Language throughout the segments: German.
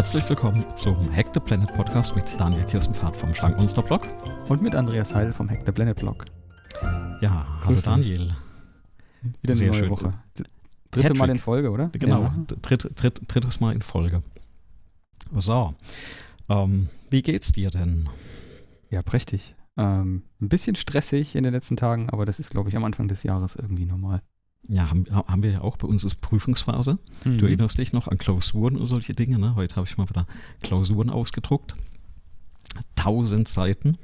Herzlich willkommen zum Hack the Planet Podcast mit Daniel Kirstenfahrt vom Schrankmonster Blog. Und mit Andreas Heil vom Hack the Planet Blog. Ja, hallo Grüß dich. Daniel. Wieder eine Sehr neue schön. Woche. Dritte Hattrick. Mal in Folge, oder? Genau, Ja. dritt, dritt, drittes Mal in Folge. So, ähm, wie geht's dir denn? Ja, prächtig. Ähm, ein bisschen stressig in den letzten Tagen, aber das ist, glaube ich, am Anfang des Jahres irgendwie normal. Ja, haben, haben wir ja auch bei uns ist Prüfungsphase. Mhm. Du erinnerst dich noch an Klausuren und solche Dinge. Ne? Heute habe ich mal wieder Klausuren ausgedruckt. Tausend Seiten,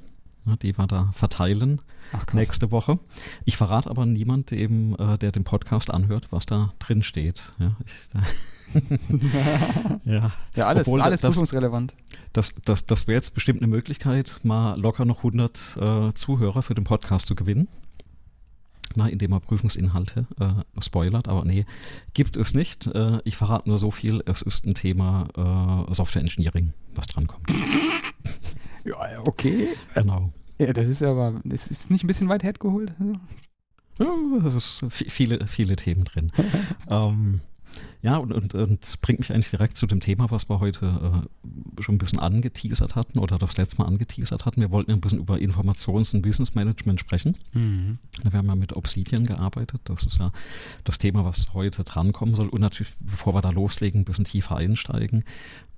ne, die wir da verteilen Ach, nächste Woche. Ich verrate aber niemand, dem, äh, der den Podcast anhört, was da drin steht. Ja, ich, ja. Ja, alles, Obwohl alles das- prüfungsrelevant. Das, das, das wäre jetzt bestimmt eine Möglichkeit, mal locker noch 100 äh, Zuhörer für den Podcast zu gewinnen. Na, indem man Prüfungsinhalte äh, spoilert, aber nee, gibt es nicht. Äh, ich verrate nur so viel, es ist ein Thema äh, Software Engineering, was drankommt. Ja, okay. Genau. Ja, das ist aber, das ist nicht ein bisschen weit hergeholt. Ja, es ist vi- viele, viele Themen drin. ähm, ja, und, und, und das bringt mich eigentlich direkt zu dem Thema, was wir heute äh, schon ein bisschen angeteasert hatten oder das letzte Mal angeteasert hatten. Wir wollten ja ein bisschen über Informations- und Business-Management sprechen. Mhm. Wir haben ja mit Obsidian gearbeitet. Das ist ja das Thema, was heute drankommen soll. Und natürlich, bevor wir da loslegen, ein bisschen tiefer einsteigen,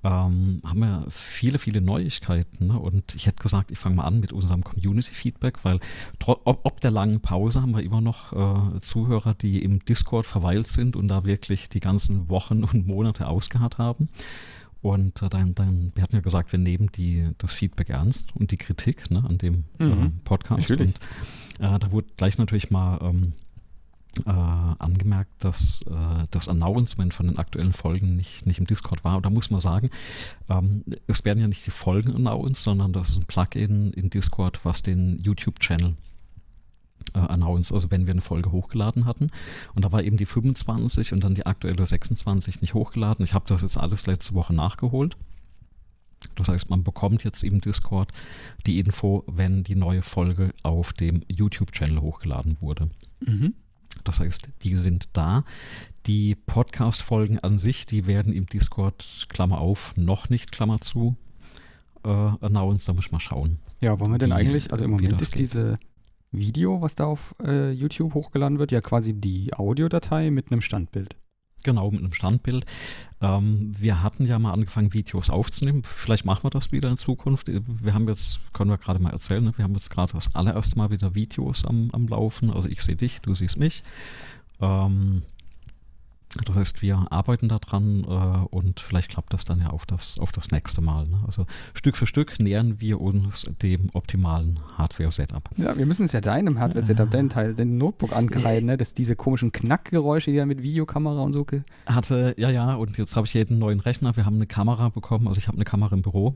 ähm, haben wir viele, viele Neuigkeiten. Ne? Und ich hätte gesagt, ich fange mal an mit unserem Community-Feedback, weil ob, ob der langen Pause haben wir immer noch äh, Zuhörer, die im Discord verweilt sind und da wirklich die ganzen Wochen und Monate ausgeharrt haben. Und äh, dann, dann, wir hatten ja gesagt, wir nehmen die, das Feedback ernst und die Kritik ne, an dem äh, Mhm. Podcast. Natürlich. Und äh, da wurde gleich natürlich mal ähm, äh, angemerkt, dass äh, das Announcement von den aktuellen Folgen nicht, nicht im Discord war. Und da muss man sagen, ähm, es werden ja nicht die Folgen announced, sondern das ist ein Plugin in Discord, was den YouTube-Channel äh, announced, also wenn wir eine Folge hochgeladen hatten. Und da war eben die 25 und dann die aktuelle 26 nicht hochgeladen. Ich habe das jetzt alles letzte Woche nachgeholt. Das heißt, man bekommt jetzt im Discord die Info, wenn die neue Folge auf dem YouTube-Channel hochgeladen wurde. Mhm. Das heißt, die sind da. Die Podcast-Folgen an sich, die werden im Discord, Klammer auf, noch nicht, Klammer zu, äh, announced. Da muss ich mal schauen. Ja, wollen wir denn Wie- eigentlich, also im Moment ist geht. diese Video, was da auf äh, YouTube hochgeladen wird, ja quasi die Audiodatei mit einem Standbild. Genau, mit einem Standbild. Ähm, wir hatten ja mal angefangen, Videos aufzunehmen. Vielleicht machen wir das wieder in Zukunft. Wir haben jetzt, können wir gerade mal erzählen, ne? wir haben jetzt gerade das allererste Mal wieder Videos am, am Laufen. Also ich sehe dich, du siehst mich. Ähm, das heißt, wir arbeiten daran äh, und vielleicht klappt das dann ja auf das, auf das nächste Mal. Ne? Also Stück für Stück nähern wir uns dem optimalen Hardware-Setup. Ja, wir müssen es ja deinem Hardware-Setup, deinen Teil, dein Notebook ankreiden, ne? dass diese komischen Knackgeräusche, die da mit Videokamera und so. Hatte, ja, ja, und jetzt habe ich jeden neuen Rechner. Wir haben eine Kamera bekommen, also ich habe eine Kamera im Büro.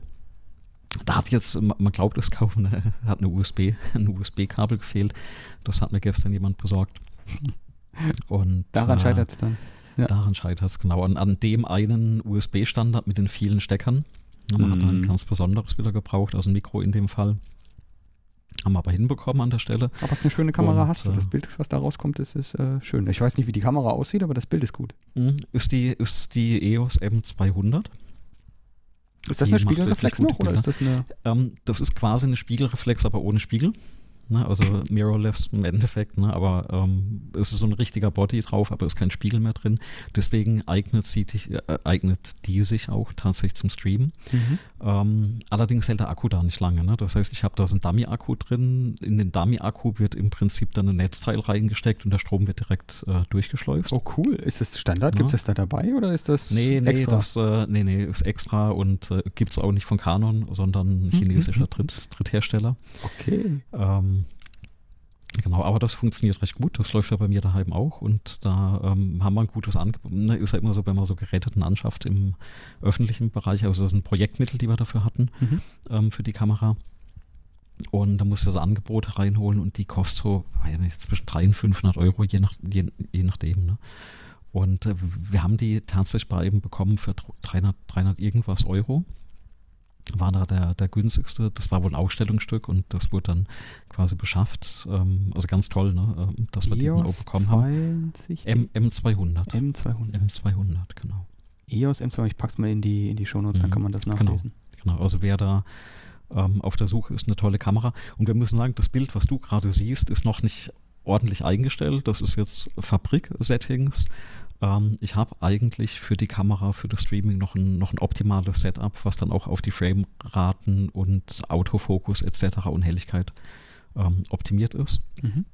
Da hat jetzt, man glaubt es kaum, eine, hat eine USB, ein USB-Kabel gefehlt. Das hat mir gestern jemand besorgt. Und Daran äh, scheitert es dann. Ja. Daran scheitert es genau. An, an dem einen USB-Standard mit den vielen Steckern. Man hat ein Mhm. ganz besonderes wieder gebraucht, also ein Mikro in dem Fall. Haben wir aber hinbekommen an der Stelle. Aber es ist eine schöne Kamera Und, hast du. äh, Das Bild, was da rauskommt, ist, ist äh, schön. Ich weiß nicht, wie die Kamera aussieht, aber das Bild ist gut. Mhm. Ist die, ist die EOS M200. Ist das Die eine Spiegelreflex noch oder ist das eine. Ähm, das ist quasi eine Spiegelreflex, aber ohne Spiegel. Ne? Also mirrorless im Endeffekt, ne? aber ähm, es ist so ein richtiger Body drauf, aber ist kein Spiegel mehr drin. Deswegen eignet, sie, dich- äh, eignet die sich auch tatsächlich zum Streamen. Ähm, allerdings hält der Akku da nicht lange. Ne? Das heißt, ich habe da so einen Dummy-Akku drin. In den Dummy-Akku wird im Prinzip dann ein Netzteil reingesteckt und der Strom wird direkt äh, durchgeschleust. Oh, cool. Ist das Standard? Ja. Gibt es das da dabei oder ist das Nee, nee, extra? das äh, nee, nee, ist extra und äh, gibt es auch nicht von Canon, sondern ein chinesischer Dritt, Dritthersteller. okay. Ähm, genau, aber das funktioniert recht gut. Das läuft ja bei mir daheim auch und da ähm, haben wir ein gutes Angebot. Ne, ist ja immer so, wenn man so Geräteten anschafft im öffentlichen Bereich. Also das sind Projektmittel, die wir dafür hatten Mhm. ähm, für die Kamera. Und da musst du das Angebot reinholen und die kostet so, weiß nicht, zwischen 300 und 500 Euro, je, nach, je, je nachdem. Ne? Und äh, wir haben die tatsächlich bei eben bekommen für 300, 300 irgendwas Euro. War da der, der günstigste. Das war wohl ein Ausstellungsstück und das wurde dann quasi beschafft. Ähm, also ganz toll, ne? ähm, dass wir die dann auch EOS bekommen haben. 20 M, M200. M200. M200, genau. EOS M2, ich pack's mal in die, in die Shownotes, dann Mhm. kann man das Genau. nachlesen. Genau, also wer da ähm, auf der Suche ist, eine tolle Kamera. Und wir müssen sagen, das Bild, was du gerade siehst, ist noch nicht ordentlich eingestellt. Das ist jetzt Fabrik-Settings. Ähm, ich habe eigentlich für die Kamera, für das Streaming noch ein, noch ein optimales Setup, was dann auch auf die Frameraten und Autofokus etc. und Helligkeit ähm, optimiert ist. Mhm.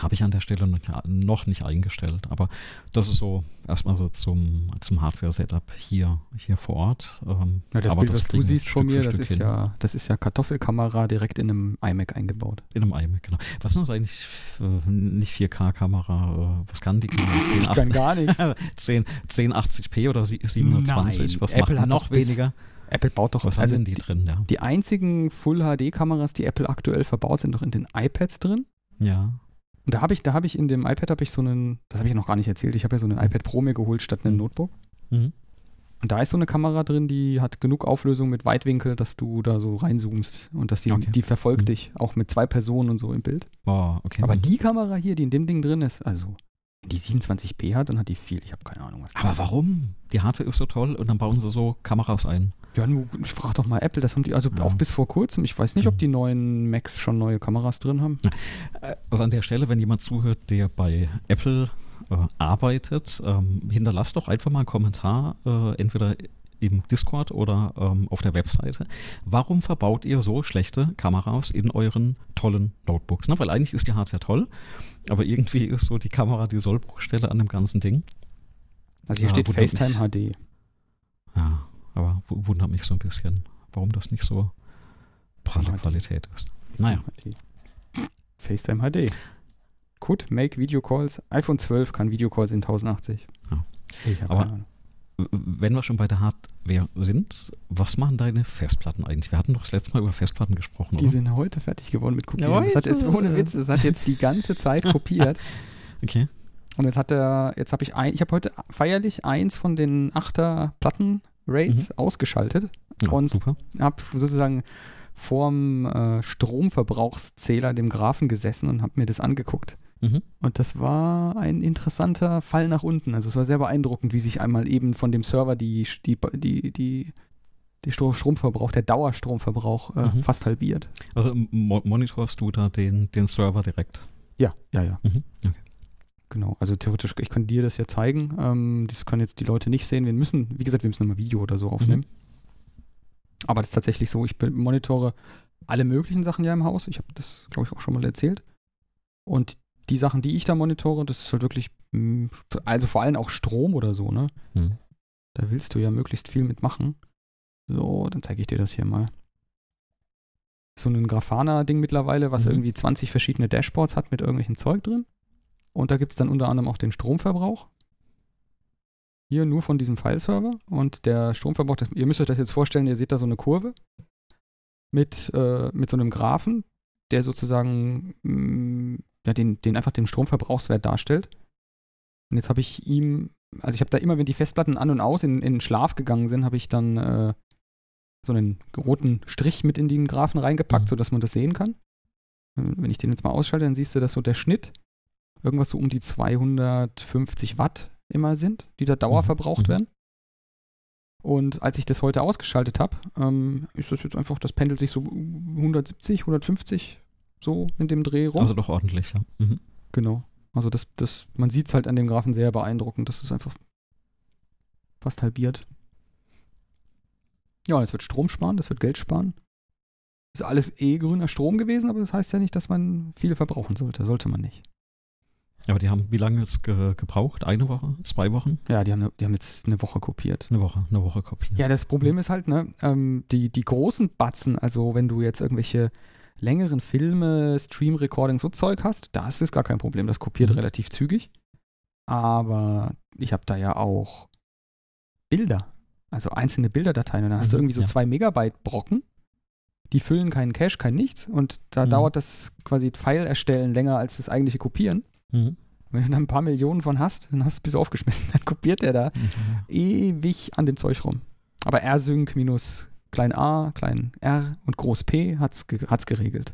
Habe ich an der Stelle noch, nicht eingestellt, aber das ist so erstmal so zum, zum Hardware-Setup hier, hier vor Ort. Ähm, Ja, das aber Bild, was du siehst von mir, das ist, hin. ja, das ist ja Kartoffelkamera direkt in einem iMac eingebaut. In einem iMac, genau. Was ist das eigentlich äh, nicht 4K-Kamera? Äh, was kann die Kamera? 1080, gar nichts. 10, 1080p oder sie- 720? Nein, was Apple macht hat noch weniger? Apple baut doch, Was also haben denn die drin? Ja. die einzigen Full-HD-Kameras, die Apple aktuell verbaut, sind doch in den iPads drin. ja. Und da habe ich, da habe ich in dem iPad habe ich so einen, das habe ich noch gar nicht erzählt, ich habe ja so einen iPad Pro mir geholt statt einem Notebook. Mhm. Und da ist so eine Kamera drin, die hat genug Auflösung mit Weitwinkel, dass du da so reinzoomst und dass die, Okay. die verfolgt Mhm. dich, auch mit zwei Personen und so im Bild. Oh, okay. Aber mhm. die Kamera hier, die in dem Ding drin ist, also die 27p hat, dann hat die viel. Ich habe keine Ahnung was. Aber warum? Die Hardware ist so toll und dann bauen sie so Kameras ein. Ja, nur, ich frag doch mal Apple, das haben die, also Ja. auch bis vor kurzem, ich weiß nicht, ob Mhm. die neuen Macs schon neue Kameras drin haben. Äh, Also an der Stelle, wenn jemand zuhört, der bei Apple äh, arbeitet, ähm, hinterlasst doch einfach mal einen Kommentar, äh, entweder im Discord oder ähm, auf der Webseite. Warum verbaut ihr so schlechte Kameras in euren tollen Notebooks? Na, weil eigentlich ist die Hardware toll, aber irgendwie ist so die Kamera die Sollbruchstelle an dem ganzen Ding. Also hier Ja, steht FaceTime HD. Ja, aber wu- wundert mich so ein bisschen, warum das nicht so pralle. Qualität ist. Naja. FaceTime HD. Could make Video Calls. iPhone 12 kann Video Calls in 1080. Ja. Aber-. Wenn wir schon bei der Hardware sind, was machen deine Festplatten eigentlich? Wir hatten doch das letzte Mal über Festplatten gesprochen, Die oder? sind heute fertig geworden mit Kopieren. Ja, das hat jetzt ohne Witz, das hat jetzt die ganze Zeit kopiert. Okay. Und jetzt hat er, jetzt habe ich ein, ich habe heute feierlich eins von den 8er Platten Raids ausgeschaltet. Ja, Und- habe sozusagen vorm äh, Stromverbrauchszähler, dem Graphen gesessen und habe mir das angeguckt. Mhm. Und das war ein interessanter Fall nach unten. Also es war sehr beeindruckend, wie sich einmal eben von dem Server die, die, die, die, die Stro- Stromverbrauch, der Dauerstromverbrauch äh, Mhm. fast halbiert. Also mo monitorst du da den, den Server direkt? Ja, ja, ja. Mhm. Okay. Genau. Also theoretisch, ich kann dir das ja zeigen. Ähm, das können jetzt die Leute nicht sehen. Wir müssen, wie gesagt, wir müssen nochmal Video oder so aufnehmen. Aber das ist tatsächlich so, ich monitore alle möglichen Sachen ja im Haus. Ich habe das, glaube ich, auch schon mal erzählt. Und die Sachen, die ich da monitore, das ist halt wirklich, mh, also vor allem auch Strom oder so, ne? Mhm. Da willst du ja möglichst viel mitmachen. So, dann zeige ich dir das hier mal. So ein Grafana-Ding mittlerweile, was Mhm. irgendwie 20 verschiedene Dashboards hat mit irgendwelchem Zeug drin. Und da gibt es dann unter anderem auch den Stromverbrauch. Hier nur von diesem File-Server. Und der Stromverbrauch, das, ihr müsst euch das jetzt vorstellen, ihr seht da so eine Kurve mit, äh, mit so einem Graphen, der sozusagen mh, ja, den, den einfach den Stromverbrauchswert darstellt. Und jetzt habe ich ihm, also ich habe da immer, wenn die Festplatten an und aus in, in Schlaf gegangen sind, habe ich dann äh, so einen roten Strich mit in den Graphen reingepackt, Mhm. sodass man das sehen kann. Äh, Wenn ich den jetzt mal ausschalte, dann siehst du, dass so der Schnitt irgendwas so um die 250 Watt immer sind, die da dauerverbraucht Mhm. werden. Und als ich das heute ausgeschaltet habe, ähm, ist das jetzt einfach, das pendelt sich so 170, 150 so in dem Dreh rum. Also doch ordentlich, ja. Mhm. Genau. Also das, das, man sieht es halt an dem Graphen sehr beeindruckend. Das ist einfach fast halbiert. Ja, es wird Strom sparen, das wird Geld sparen. Ist alles eh grüner Strom gewesen, aber das heißt ja nicht, dass man viel verbrauchen sollte. Sollte man nicht. Aber die haben wie lange jetzt ge gebraucht? Eine Woche? Zwei Wochen? Ja, die haben, die haben jetzt eine Woche kopiert. Eine Woche, eine Woche kopieren. Ja, das Problem ist halt, ne, ähm, die, die großen Batzen, also wenn du jetzt irgendwelche längeren Filme, Stream-Recording, so Zeug hast, das ist gar kein Problem. Das kopiert Mhm. relativ zügig. Aber ich habe da ja auch Bilder, also einzelne Bilderdateien. Und dann hast du Mhm, irgendwie so ja. zwei Megabyte Brocken. Die füllen keinen Cache, kein nichts. Und da Mhm. dauert das quasi File erstellen länger als das eigentliche Kopieren. Mhm. Wenn du da ein paar Millionen von hast, dann hast du bis aufgeschmissen. Dann kopiert er da Mhm. ewig an dem Zeug rum. Aber rsync minus klein a, klein r und groß p hat's, ge hat's geregelt.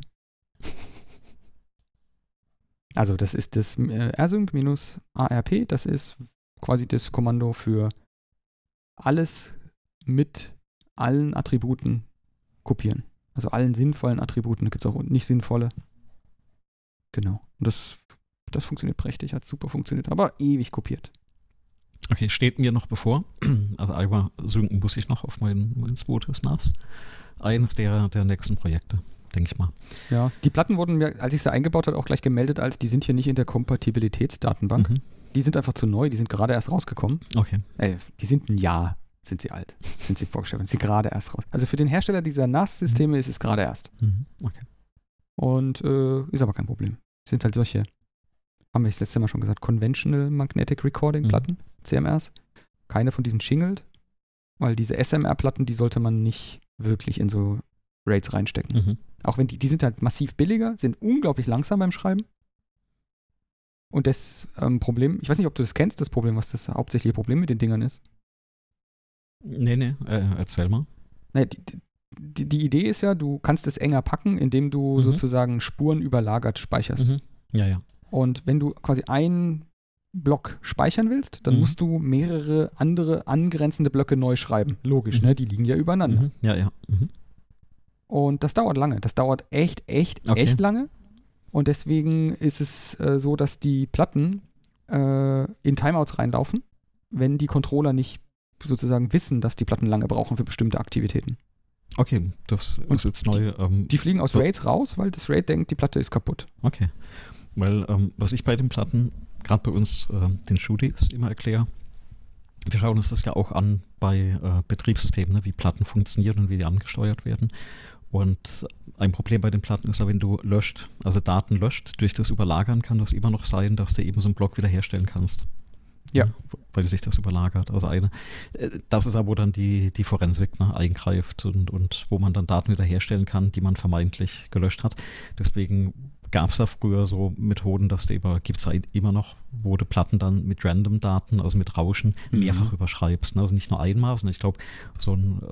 Also das ist das äh, rsync minus arp, das ist quasi das Kommando für alles mit allen Attributen kopieren. Also allen sinnvollen Attributen. Da gibt es auch nicht sinnvolle. Genau. Und das, das funktioniert prächtig, hat super funktioniert, aber ewig kopiert. Okay, steht mir noch bevor. Also einmal synken muss ich noch auf mein, mein zweites NAS. Eines der, der nächsten Projekte, denke ich mal. Ja, die Platten wurden mir, als ich sie eingebaut habe, auch gleich gemeldet, als die sind hier nicht in der Kompatibilitätsdatenbank. Mhm. Die sind einfach zu neu, die sind gerade erst rausgekommen. Okay. Äh, die sind ein Jahr, sind sie alt, sind sie vorgestellt, sind sie gerade erst raus. Also für den Hersteller dieser NAS-Systeme ist es gerade erst. Mhm. Okay. Und äh, ist aber kein Problem. Sind halt solche, haben wir das letzte Mal schon gesagt, Conventional Magnetic Recording Platten, CMRs. Keine von diesen Shingled, weil diese SMR-Platten, die sollte man nicht wirklich in so Rates reinstecken. Mhm. Auch wenn die, die sind halt massiv billiger, sind unglaublich langsam beim Schreiben. Und das ähm, Problem, ich weiß nicht, ob du das kennst, das Problem, was das hauptsächliche Problem mit den Dingern ist. Nee, nee, äh, erzähl mal. Naja, die, die, die Idee ist ja, du kannst es enger packen, indem du Mhm. sozusagen Spuren überlagert speicherst. Mhm. Ja, ja. Und wenn du quasi einen Block speichern willst, dann Mhm. musst du mehrere andere angrenzende Blöcke neu schreiben. Logisch, Mhm. ne? Die liegen ja übereinander. Mhm. Ja, ja. Mhm. Und das dauert lange. Das dauert echt, echt, Okay. echt lange. Und deswegen ist es äh, so, dass die Platten äh, in Timeouts reinlaufen, wenn die Controller nicht sozusagen wissen, dass die Platten lange brauchen für bestimmte Aktivitäten. Okay, das Und ist jetzt neu. Ähm, Die fliegen aus. Raids raus, weil das Raid denkt, die Platte ist kaputt. Okay. Weil, ähm, was ich bei den Platten, gerade bei uns, ähm, den Shooties immer erkläre, wir schauen uns das ja auch an bei äh, Betriebssystemen, ne, wie Platten funktionieren und wie die angesteuert werden. Und ein Problem bei den Platten ist ja, wenn du löscht, also Daten löscht, durch das Überlagern kann das immer noch sein, dass du eben so einen Block wiederherstellen kannst. Ja. Weil sich das überlagert. Also eine, äh, das ist aber, wo dann die, die Forensik ne, eingreift und, und wo man dann Daten wiederherstellen kann, die man vermeintlich gelöscht hat. Deswegen gab es da früher so Methoden, dass du über, gibt es immer noch, wo du Platten dann mit Random-Daten, also mit Rauschen, Mhm. mehrfach überschreibst. Ne? Also nicht nur einmal, sondern ich glaube, so ein äh,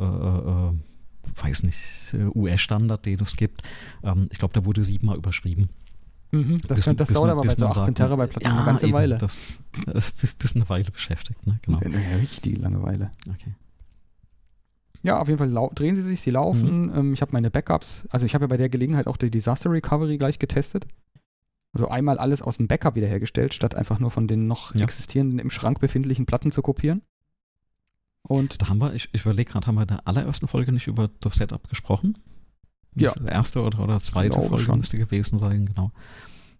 äh, weiß nicht, US-Standard, den es gibt, ähm, ich glaube, da wurde siebenmal überschrieben. Mhm, das Bis- kann, das bis dauert man- aber bei so man 18 sagt, Terabyte Platten ja, eine ganze eben, Weile. Das, das ist bis eine Weile beschäftigt, ne? Genau. Eine richtige Langeweile. Okay. Ja, auf jeden Fall drehen sie sich, sie laufen. Mhm. Ähm, ich habe meine Backups, also ich habe ja bei der Gelegenheit auch die Disaster Recovery gleich getestet. Also einmal alles aus dem Backup wiederhergestellt, statt einfach nur von den noch Ja. existierenden im Schrank befindlichen Platten zu kopieren. Und Da haben wir, ich, ich überlege gerade, haben wir in der allerersten Folge nicht über das Setup gesprochen? Ja. Das erste oder, oder zweite Folge schon. müsste gewesen sein, genau.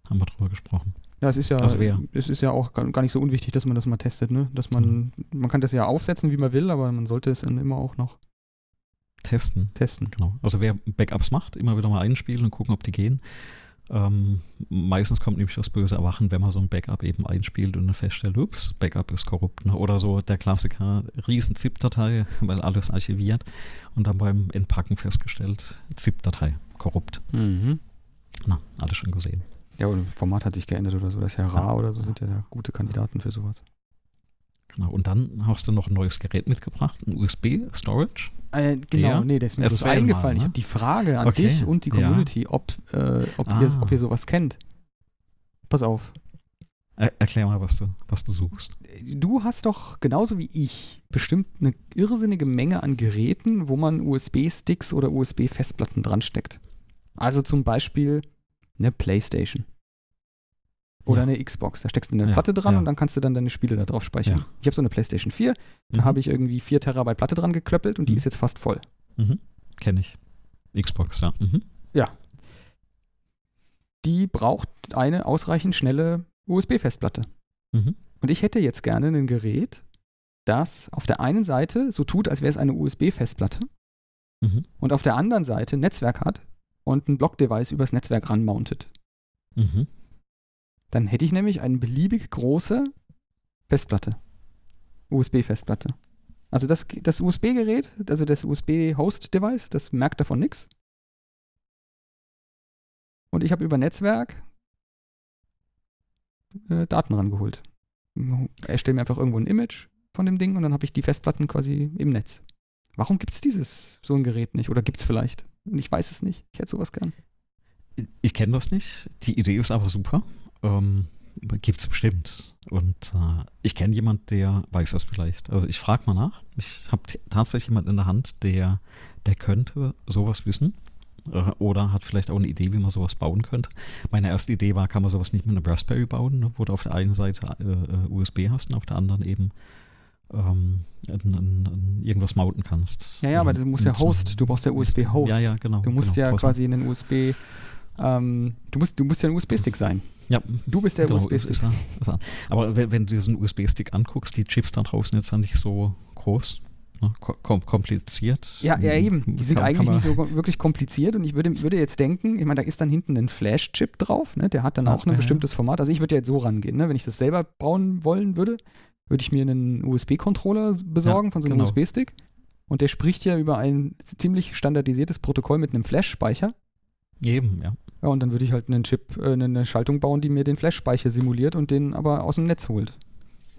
Haben wir drüber gesprochen. ja, es ist ja, Also es ist ja auch gar nicht so unwichtig, dass man das mal testet, ne? Dass man, man kann das ja aufsetzen, wie man will, aber man sollte es dann immer auch noch Testen, testen. genau. Also wer Backups macht, immer wieder mal einspielen und gucken, ob die gehen. Ähm, meistens kommt nämlich das böse Erwachen, wenn man so ein Backup eben einspielt und dann feststellt, ups, Backup ist korrupt. Ne? Oder so der Klassiker, riesen ZIP-Datei, weil alles archiviert und dann beim Entpacken festgestellt, ZIP-Datei, korrupt. Mhm. Na, alles schon gesehen. Ja, das Format hat sich geändert oder so. Das ist ja RAR oder so, sind ja gute Kandidaten für sowas. Genau. Und dann hast du noch ein neues Gerät mitgebracht, ein USB-Storage. Äh, genau, Der? nee, das ist mir mal, eingefallen. ich ne? habe die Frage an Okay, dich und die ja. Community, ob, äh, ob, ihr, Ah. ob ihr sowas kennt. Pass auf. Er, erklär mal, was du, was du suchst. Du hast doch genauso wie ich bestimmt eine irrsinnige Menge an Geräten, wo man USB-Sticks oder USB-Festplatten dran steckt. Also zum Beispiel eine Playstation. Oder Ja. eine Xbox. Da steckst du eine Ja, Platte dran ja. und dann kannst du dann deine Spiele da drauf speichern. Ja. Ich habe so eine Playstation 4, da Mhm. habe ich irgendwie 4 Terabyte Platte dran geklöppelt und die Mhm. ist jetzt fast voll. Mhm. Kenne ich. Xbox, ja. Mhm. Die braucht eine ausreichend schnelle USB-Festplatte. Mhm. Und ich hätte jetzt gerne ein Gerät, das auf der einen Seite so tut, als wäre es eine USB-Festplatte Mhm. und auf der anderen Seite ein Netzwerk hat und ein Block-Device übers Netzwerk ranmountet. Mhm. Dann hätte ich nämlich eine beliebig große Festplatte. USB-Festplatte. Also das, das USB-Gerät, also das USB-Host-Device, das merkt davon nichts. Und ich habe über Netzwerk äh, Daten rangeholt. Erstelle mir einfach irgendwo ein Image von dem Ding und dann habe ich die Festplatten quasi im Netz. Warum gibt es dieses, so ein Gerät nicht? Oder gibt es vielleicht? Ich weiß es nicht. Ich hätte sowas gern. Ich kenne das nicht. Die Idee ist aber super. Ähm, Gibt es bestimmt. Und äh, ich kenne jemanden, der weiß das vielleicht. Also ich frage mal nach. Ich habe tatsächlich jemanden in der Hand, der, der könnte sowas wissen. Äh, oder hat vielleicht auch eine Idee, wie man sowas bauen könnte. Meine erste Idee war, kann man sowas nicht mit einem Raspberry bauen, ne, wo du auf der einen Seite äh, äh USB hast und auf der anderen eben ähm, in, in, in irgendwas mounten kannst. Ja, ja, aber du musst ja Host, du brauchst ja USB-Host. Ja, ja, genau. Du musst genau, ja quasi einen USB, ähm, du, musst, du musst ja ein USB-Stick sein. Ja, Du bist der genau, USB-Stick. er- er. Aber wenn, wenn du diesen USB-Stick anguckst, die Chips da draußen jetzt sind nicht so groß, ne, kom kompliziert. Ja, ja, eben. Die sind Kann- eigentlich kann nicht so wirklich kompliziert und ich würde, würde jetzt denken, ich meine, da ist dann hinten ein Flash-Chip drauf, ne? der hat dann Ja, auch ein ja, ja. bestimmtes Format. Also ich würde jetzt so rangehen, ne? wenn ich das selber bauen wollen würde, würde ich mir einen USB-Controller besorgen Ja, von so einem genau. USB-Stick und der spricht ja über ein ziemlich standardisiertes Protokoll mit einem Flash-Speicher. Eben, ja. Ja, und dann würde ich halt einen Chip, äh, eine Schaltung bauen, die mir den Flash-Speicher simuliert und den aber aus dem Netz holt.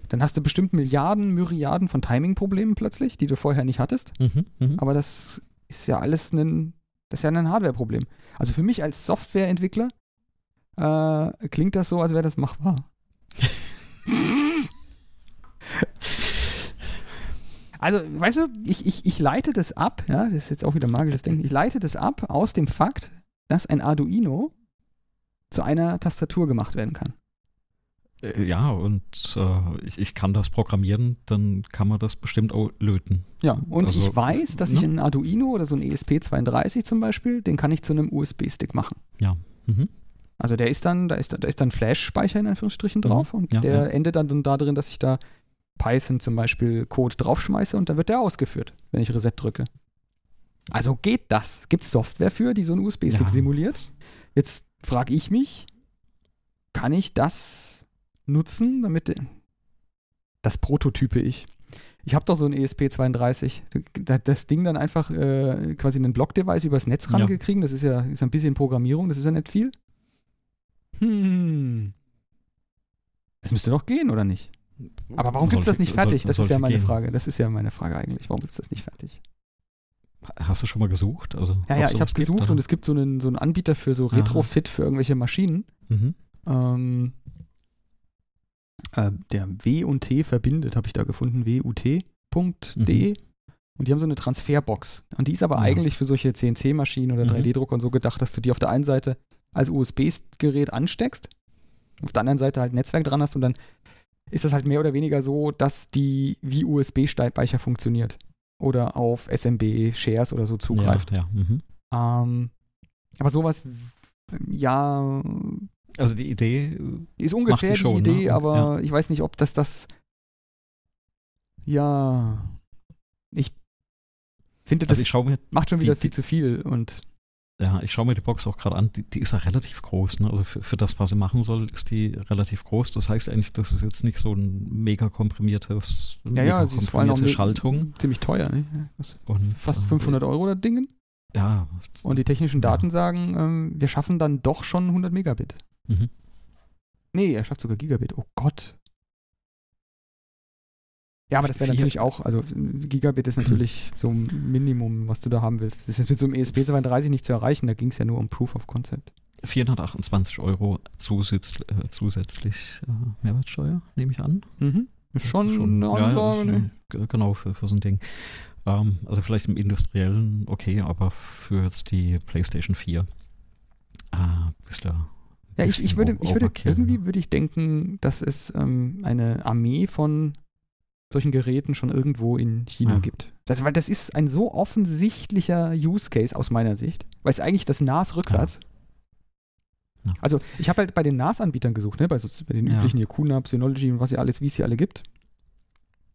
Dann hast du bestimmt Milliarden, Myriaden von Timing-Problemen plötzlich, die du vorher nicht hattest. Mhm, mhm. Aber das ist ja alles ein, das ist ja ein Hardware-Problem. Also für mich als Softwareentwickler äh, klingt das so, als wäre das machbar. Also, weißt du, ich, ich, ich leite das ab, ja, das ist jetzt auch wieder magisches Denken, ich leite das ab aus dem Fakt, dass ein Arduino zu einer Tastatur gemacht werden kann. Äh, Ja, und äh, ich, ich kann das programmieren, dann kann man das bestimmt auch löten. Ja, und Also, ich weiß, dass ich ne? einen Arduino oder so ein E ESP32 zum Beispiel, den kann ich zu einem USB-Stick machen. Mhm. Also der ist dann, da ist, da ist dann Flash-Speicher in Anführungsstrichen drauf und Mhm. Ja, der ja. endet dann da drin, dass ich da Python zum Beispiel Code draufschmeiße und dann wird der ausgeführt, wenn ich Reset drücke. Also geht das? Gibt es Software für, die so einen USB-Stick Ja. simuliert? Jetzt frage ich mich, kann ich das nutzen, damit das prototype ich? Ich habe doch so ein E ESP32. Da- Das Ding dann einfach äh, quasi einen Block-Device übers Netz Ja. rangekriegen. Das ist ja ist ein bisschen Programmierung, das ist ja nicht viel. Hm. Das müsste doch gehen, oder nicht? Aber warum gibt es das Sollte- nicht fertig? soll- Das ist ja sollte meine gehen. Frage. Das ist ja meine Frage eigentlich. Warum gibt es das nicht fertig? Hast du schon mal gesucht? Also, Ja, ja, ich habe gibt, gesucht oder? und es gibt so einen, so einen Anbieter für so Aha. Retrofit für irgendwelche Maschinen. Mhm. Ähm, äh, der W und T verbindet, habe ich da gefunden, wut.de. Und die haben so eine Transferbox. Und die ist aber Ja. eigentlich für solche CNC-Maschinen oder Mhm. 3D-Drucker und so gedacht, dass du die auf der einen Seite als USB-Gerät ansteckst, auf der anderen Seite halt ein Netzwerk dran hast und dann ist das halt mehr oder weniger so, dass die wie USB-Speicher funktioniert. Oder auf SMB, Shares oder so zugreift. Ja, ja. Mhm. Ähm, aber sowas, ja, Also die Idee, äh, ist ungefähr die die, schon, Idee, ne? aber ich weiß nicht, ob das das. Ja. Ich finde, das also ich mir, macht schon die- wieder die- viel zu viel und ja, ich schaue mir die Box auch gerade an, die, die ist ja relativ groß. Ne? Also für, für das, was sie machen soll, ist die relativ groß. Das heißt eigentlich, das ist jetzt nicht so ein mega komprimiertes, ja, mega ja, allem auch komprimierte Schaltung. ziemlich teuer, ne? Was, Und, Fast äh, 500 Euro das Ding. Ja. Und die technischen Ja. Daten sagen, ähm, wir schaffen dann doch schon 100 Megabit. Mhm. Nee, er schafft sogar Gigabit. Oh Gott. Ja, aber das wäre natürlich auch, also Gigabit ist natürlich so ein Minimum, was du da haben willst. Das ist mit so einem E ESP32 nicht zu erreichen, da ging es ja nur um Proof of Concept. 428 Euro zusatz, äh, zusätzlich äh, Mehrwertsteuer, nehme ich an. Mhm. Ist schon, eine ja, ja, Ansage, ist, ne? äh, Genau, für, für so ein Ding. Ähm, also vielleicht im Industriellen okay, aber für jetzt die PlayStation 4 äh, bist du Ja, ich, ich würde, ich würde irgendwie ne? würde ich denken, dass es ähm, eine Armee von solchen Geräten schon irgendwo in China Ja. gibt. Das, weil das ist ein so offensichtlicher Use Case aus meiner Sicht, weil es eigentlich das NAS rückwärts. Ja. Also ich habe halt bei den NAS-Anbietern gesucht, ne, bei, so, bei den Ja. üblichen hier QNAP, Synology und was ja alles, wie es hier alle gibt.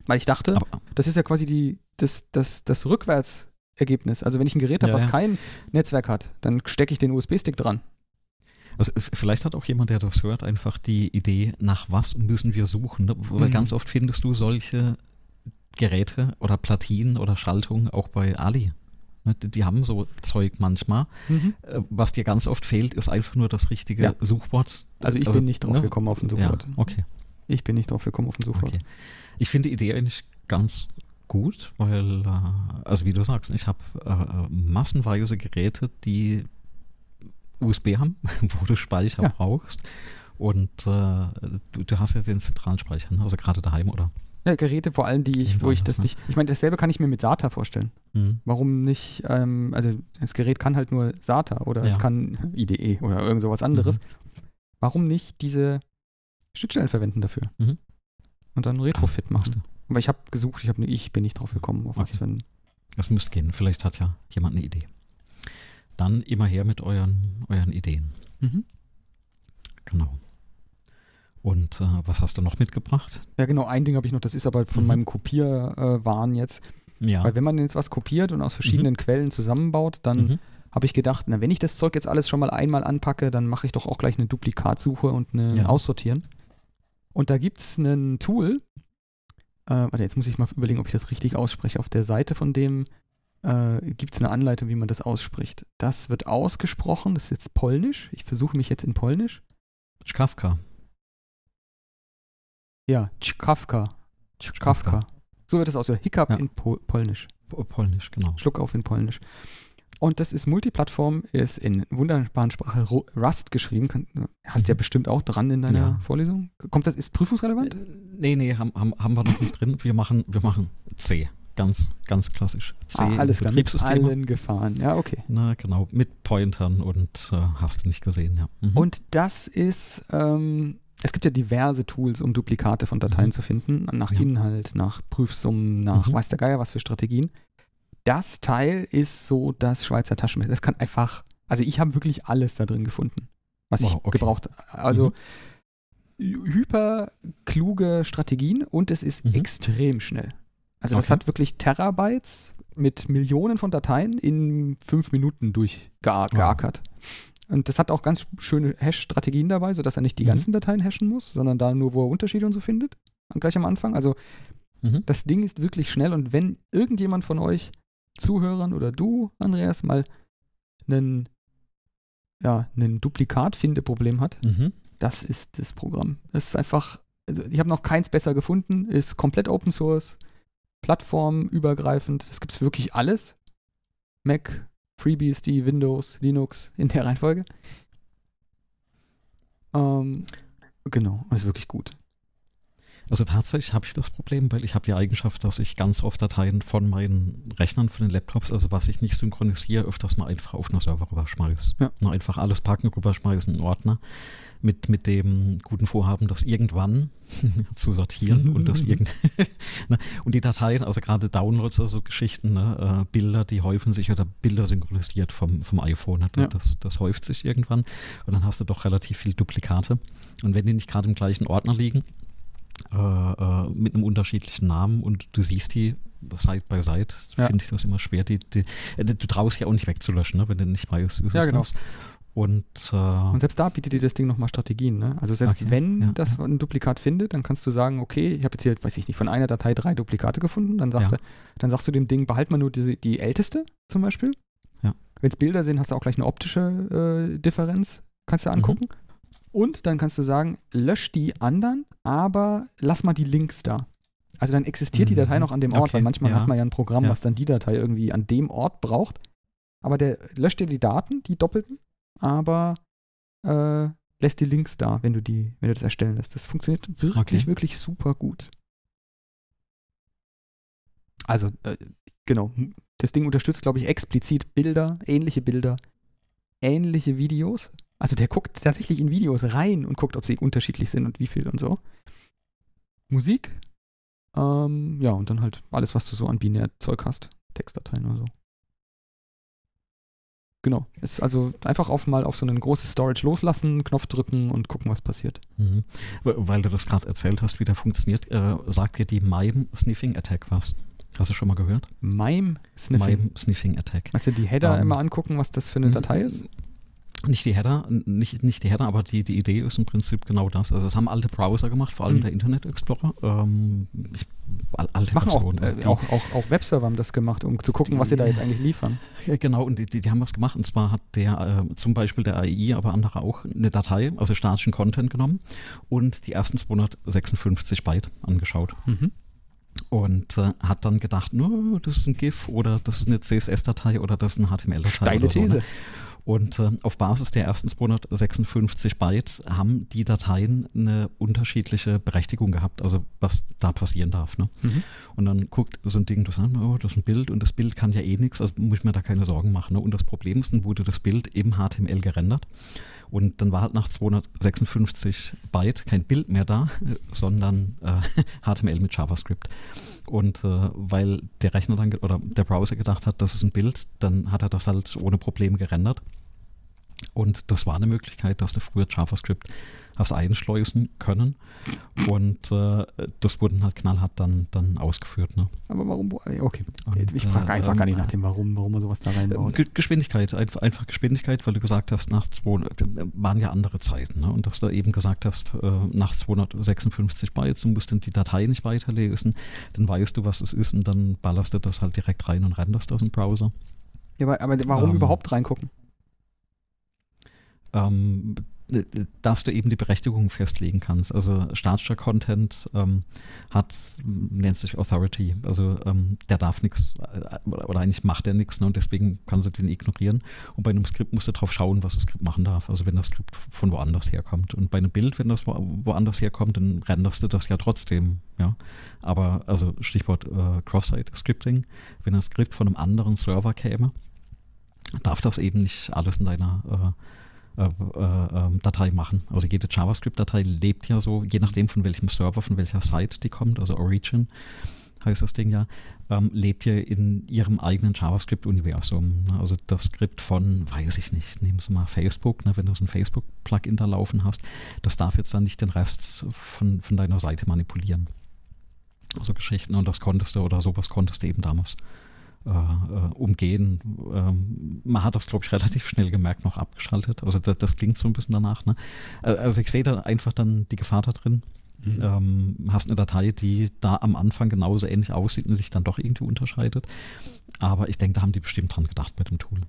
Weil ich dachte, Aber, das ist ja quasi die, das, das, das Rückwärtsergebnis. Also wenn ich ein Gerät habe, Ja, was ja. kein Netzwerk hat, dann stecke ich den USB-Stick dran. Also vielleicht hat auch jemand, der das hört, einfach die Idee, nach was müssen wir suchen. Ne? Weil Mhm. ganz oft findest du solche Geräte oder Platinen oder Schaltungen auch bei Ali. Ne, Die, haben so Zeug manchmal. Äh, Was dir ganz oft fehlt, ist einfach nur das richtige Ja. Suchwort. Also ich bin nicht drauf ne? gekommen auf ein Ja, Suchwort. okay. Ich bin nicht drauf gekommen auf ein Suchwort. Okay. Ich finde die Idee eigentlich ganz gut, weil, äh, also wie du sagst, ich habe äh, massenweise Geräte, die USB haben, wo du Speicher Ja. brauchst. Und äh, du, du hast ja den zentralen Speicher, ne? also gerade daheim, oder? Ja, Geräte vor allem, die ich, wo ich das ne? nicht. Ich meine, dasselbe kann ich mir mit SATA vorstellen. Mhm. Warum nicht, ähm, also das Gerät kann halt nur SATA oder es Ja. kann IDE oder irgend sowas anderes. Warum nicht diese Schnittstellen verwenden dafür? Mhm. Und dann Retrofit machen. Müsste. Aber ich habe gesucht, ich, hab, ich bin nicht drauf gekommen, auf was Okay. für ein. Das müsste gehen. Vielleicht hat ja jemand eine Idee. Dann immer her mit euren, euren Ideen. Mhm. Genau. Und äh, was hast du noch mitgebracht? Ja, genau, ein Ding habe ich noch, das ist aber von Mhm. meinem Kopierwahn äh, jetzt. Ja. Weil wenn man jetzt was kopiert und aus verschiedenen Quellen zusammenbaut, dann Mhm. habe ich gedacht, na, wenn ich das Zeug jetzt alles schon mal einmal anpacke, dann mache ich doch auch gleich eine Duplikatsuche und eine Ja. Aussortieren. Und da gibt es ein Tool, äh, warte, jetzt muss ich mal überlegen, ob ich das richtig ausspreche. Auf der Seite von dem äh, gibt es eine Anleitung, wie man das ausspricht. Das wird ausgesprochen, das ist jetzt Polnisch. Ich versuche mich jetzt in Polnisch. Schkafka. Ja, Czkawka. Czkawka. So wird es aus. Hiccup Ja. in Pol Polnisch. Po- Polnisch, genau. Schluck auf in Polnisch. Und das ist Multiplattform, ist in wunderbaren Sprache Ru- Rust geschrieben. Kann, hast du ja Mhm. bestimmt auch dran in deiner Ja. Vorlesung. Kommt das, ist prüfungsrelevant? Äh, Nee, nee, haben, haben, haben wir noch nicht drin. Wir machen, wir machen C. Ganz, ganz klassisch. C Ah, alles klar, mit allen Gefahren. Ja, okay. Na, genau. Mit Pointern und äh, hast du nicht gesehen, ja. Mhm. Und das ist, ähm, es gibt ja diverse Tools, um Duplikate von Dateien Mhm. zu finden, nach Ja. Inhalt, nach Prüfsummen, nach Mhm. weiß der Geier was für Strategien. Das Teil ist so das Schweizer Taschenmesser. Das kann einfach, also ich habe wirklich alles da drin gefunden, was ich Wow, okay. gebraucht habe. Also Mhm. hyper kluge Strategien und es ist Mhm. extrem schnell. Also das Okay. hat wirklich Terabytes mit Millionen von Dateien in fünf Minuten durchgeackert. Und das hat auch ganz schöne Hash-Strategien dabei, sodass er nicht die Mhm. ganzen Dateien hashen muss, sondern da nur, wo er Unterschiede und so findet. Gleich am Anfang. Also Mhm. das Ding ist wirklich schnell und wenn irgendjemand von euch Zuhörern oder du, Andreas, mal einen, ja, einen Duplikat-Finde-Problem hat, Mhm. das ist das Programm. Es ist einfach, also ich habe noch keins besser gefunden, ist komplett Open Source, plattformübergreifend, es gibt wirklich alles. Mac, FreeBSD, Windows, Linux in der Reihenfolge. Ähm, genau, ist wirklich gut. Also tatsächlich habe ich das Problem, weil ich habe die Eigenschaft, dass ich ganz oft Dateien von meinen Rechnern, von den Laptops, also was ich nicht synchronisiere, öfters mal einfach auf einen Server rüberschmeiße. Ja. Na, einfach alles packen, rüberschmeißen, in einen Ordner. Mit, mit dem guten Vorhaben, das irgendwann zu sortieren und das irgend ne? und die Dateien, also gerade Downloads, also Geschichten, ne? äh, Bilder, die häufen sich oder Bilder synchronisiert vom, vom iPhone, ne? Ja. das, das häuft sich irgendwann und dann hast du doch relativ viel Duplikate. Und wenn die nicht gerade im gleichen Ordner liegen, äh, äh, mit einem unterschiedlichen Namen und du siehst die Side by Side, Ja. finde ich das immer schwer. Die, die, äh, du traust ja auch nicht wegzulöschen, ne? wenn du nicht weißt, ist Ja, es genau. das. Und, äh, Und selbst da bietet dir das Ding nochmal Strategien. Ne? Also selbst Okay, wenn ja, das ja. ein Duplikat findet, dann kannst du sagen, okay, ich habe jetzt hier, weiß ich nicht, von einer Datei drei Duplikate gefunden. Dann, sagst Ja. du, dann sagst du dem Ding, behalt mal nur die, die älteste zum Beispiel. Ja. Wenn es Bilder sind, hast du auch gleich eine optische äh, Differenz, kannst Mhm. du angucken. Und dann kannst du sagen, lösch die anderen, aber lass mal die Links da. Also dann existiert die Mhm. Datei noch an dem Ort, Okay, weil manchmal ja. hat man ja ein Programm, Ja. was dann die Datei irgendwie an dem Ort braucht. Aber der löscht dir die Daten, die doppelten, aber äh, lässt die Links da, wenn du die, wenn du das erstellen lässt. Das funktioniert wirklich, Okay. wirklich super gut. Also, äh, genau, das Ding unterstützt, glaube ich, explizit Bilder, ähnliche Bilder, ähnliche Videos. Also der guckt tatsächlich in Videos rein und guckt, ob sie unterschiedlich sind und wie viel und so. Musik. Ähm, ja, und dann halt alles, was du so an Binärzeug hast. Textdateien oder so. Genau. Es ist also einfach auf mal auf so ein großes Storage loslassen, Knopf drücken und gucken, was passiert. Mhm. Weil du das gerade erzählt hast, wie der funktioniert, äh, sagt dir die MIME Sniffing Attack was? Hast du schon mal gehört? Mime Sniffing. MIME Sniffing Attack. Weißt du, die Header Ähm, immer angucken, was das für eine Datei ist? Nicht die Header, nicht, nicht die Header, aber die, die Idee ist im Prinzip genau das. Also es haben alte Browser gemacht, vor allem Mhm. der Internet Explorer. Ähm, ich, al- alte Machen auch, also äh, die- auch, auch, auch Webserver haben das gemacht, um zu gucken, was sie da jetzt eigentlich liefern. Genau, und die, die, die haben was gemacht. Und zwar hat der äh, zum Beispiel der AI, aber andere auch, eine Datei, also statischen Content genommen und die ersten 256 Byte angeschaut. Mhm. Und äh, hat dann gedacht, no, das ist ein GIF oder das ist eine CSS-Datei oder das ist eine HTML-Datei. Steile oder so, These. ne? Und äh, auf Basis der ersten 256 Byte haben die Dateien eine unterschiedliche Berechtigung gehabt, also was da passieren darf. Ne? Mhm. Und dann guckt so ein Ding, das, oh, das ist ein Bild und das Bild kann ja eh nichts, also muss ich mir da keine Sorgen machen. Ne? Und das Problem ist, dann wurde das Bild im HTML gerendert. Und dann war halt nach 256 Byte kein Bild mehr da, sondern äh, HTML mit JavaScript. Und äh, weil der Rechner dann oder der Browser gedacht hat, das ist ein Bild, dann hat er das halt ohne Probleme gerendert. Und das war eine Möglichkeit, dass du früher JavaScript hast einschleusen können. Und äh, das wurden halt knallhart dann, dann ausgeführt. Ne? Aber warum? Okay, und, ich frage einfach äh, gar nicht nach dem Warum, warum man sowas da reinbaut. Geschwindigkeit, einfach, einfach Geschwindigkeit, weil du gesagt hast, nach 200, waren ja andere Zeiten. Ne? Und dass du eben gesagt hast, äh, nach 256 Bytes, du musst dann die Datei nicht weiterlesen, dann weißt du, was es ist und dann ballerst du das halt direkt rein und renderst das im Browser. Ja, aber, aber warum ähm, überhaupt reingucken? Ähm, dass du eben die Berechtigung festlegen kannst. Also statischer Content ähm, hat, nennt sich Authority, also ähm, der darf nichts äh, oder eigentlich macht er nichts ne, und deswegen kannst du den ignorieren. Und bei einem Skript musst du drauf schauen, was das Skript machen darf. Also wenn das Skript von woanders herkommt. Und bei einem Bild, wenn das wo, woanders herkommt, dann renderst du das ja trotzdem. Ja, aber also Stichwort äh, Cross-Site-Scripting, wenn ein Skript von einem anderen Server käme, darf das eben nicht alles in deiner äh, äh, äh, Datei machen. Also jede JavaScript-Datei lebt ja so, je nachdem von welchem Server, von welcher Site die kommt, also Origin heißt das Ding ja, ähm, lebt ja in ihrem eigenen JavaScript-Universum. Ne? Also das Skript von, weiß ich nicht, nehmen Sie mal Facebook, ne? wenn du so ein Facebook-Plugin da laufen hast, das darf jetzt dann nicht den Rest von, von deiner Seite manipulieren. So Geschichten und das konntest du oder sowas konntest du eben damals äh, äh, umgehen. Ähm, man hat das, glaube ich, relativ schnell gemerkt, noch abgeschaltet. Also das, das klingt so ein bisschen danach. Ne? Äh, also ich sehe da einfach dann die Gefahr da drin. Mhm. Ähm, hast eine Datei, die da am Anfang genauso ähnlich aussieht und sich dann doch irgendwie unterscheidet. Aber ich denke, da haben die bestimmt dran gedacht mit dem Tool.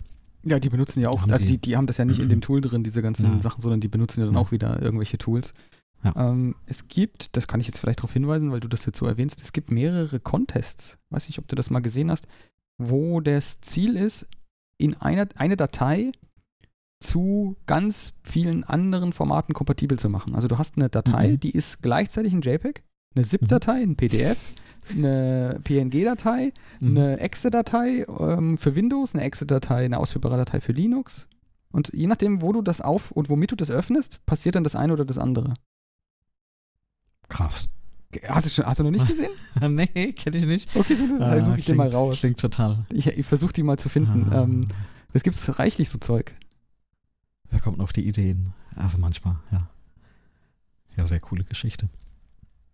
Ja, die benutzen ja auch, haben also die, die, haben das ja nicht in dem Tool drin, diese ganzen ja. Sachen, sondern die benutzen ja dann ja. auch wieder irgendwelche Tools. Ja. Ähm, es gibt, das kann ich jetzt vielleicht darauf hinweisen, weil du das jetzt so erwähnst, es gibt mehrere Contests. Weiß nicht, ob du das mal gesehen hast wo das Ziel ist, in einer, eine Datei zu ganz vielen anderen Formaten kompatibel zu machen. Also du hast eine Datei, mhm. die ist gleichzeitig ein JPEG, eine ZIP-Datei, ein PDF, eine PNG-Datei, mhm. eine Exe-Datei ähm, für Windows, eine Exe-Datei, eine ausführbare Datei für Linux. Und je nachdem, wo du das auf und womit du das öffnest, passiert dann das eine oder das andere. Krass. Hast du, schon, hast du noch nicht gesehen? nee, kenne ich nicht. Okay, so, das ah, suche ich dir mal raus. Klingt total. Ich, ich versuche die mal zu finden. Ah. Ähm, es gibt reichlich so Zeug. Wer kommt auf die Ideen? Also manchmal, ja. Ja, sehr coole Geschichte.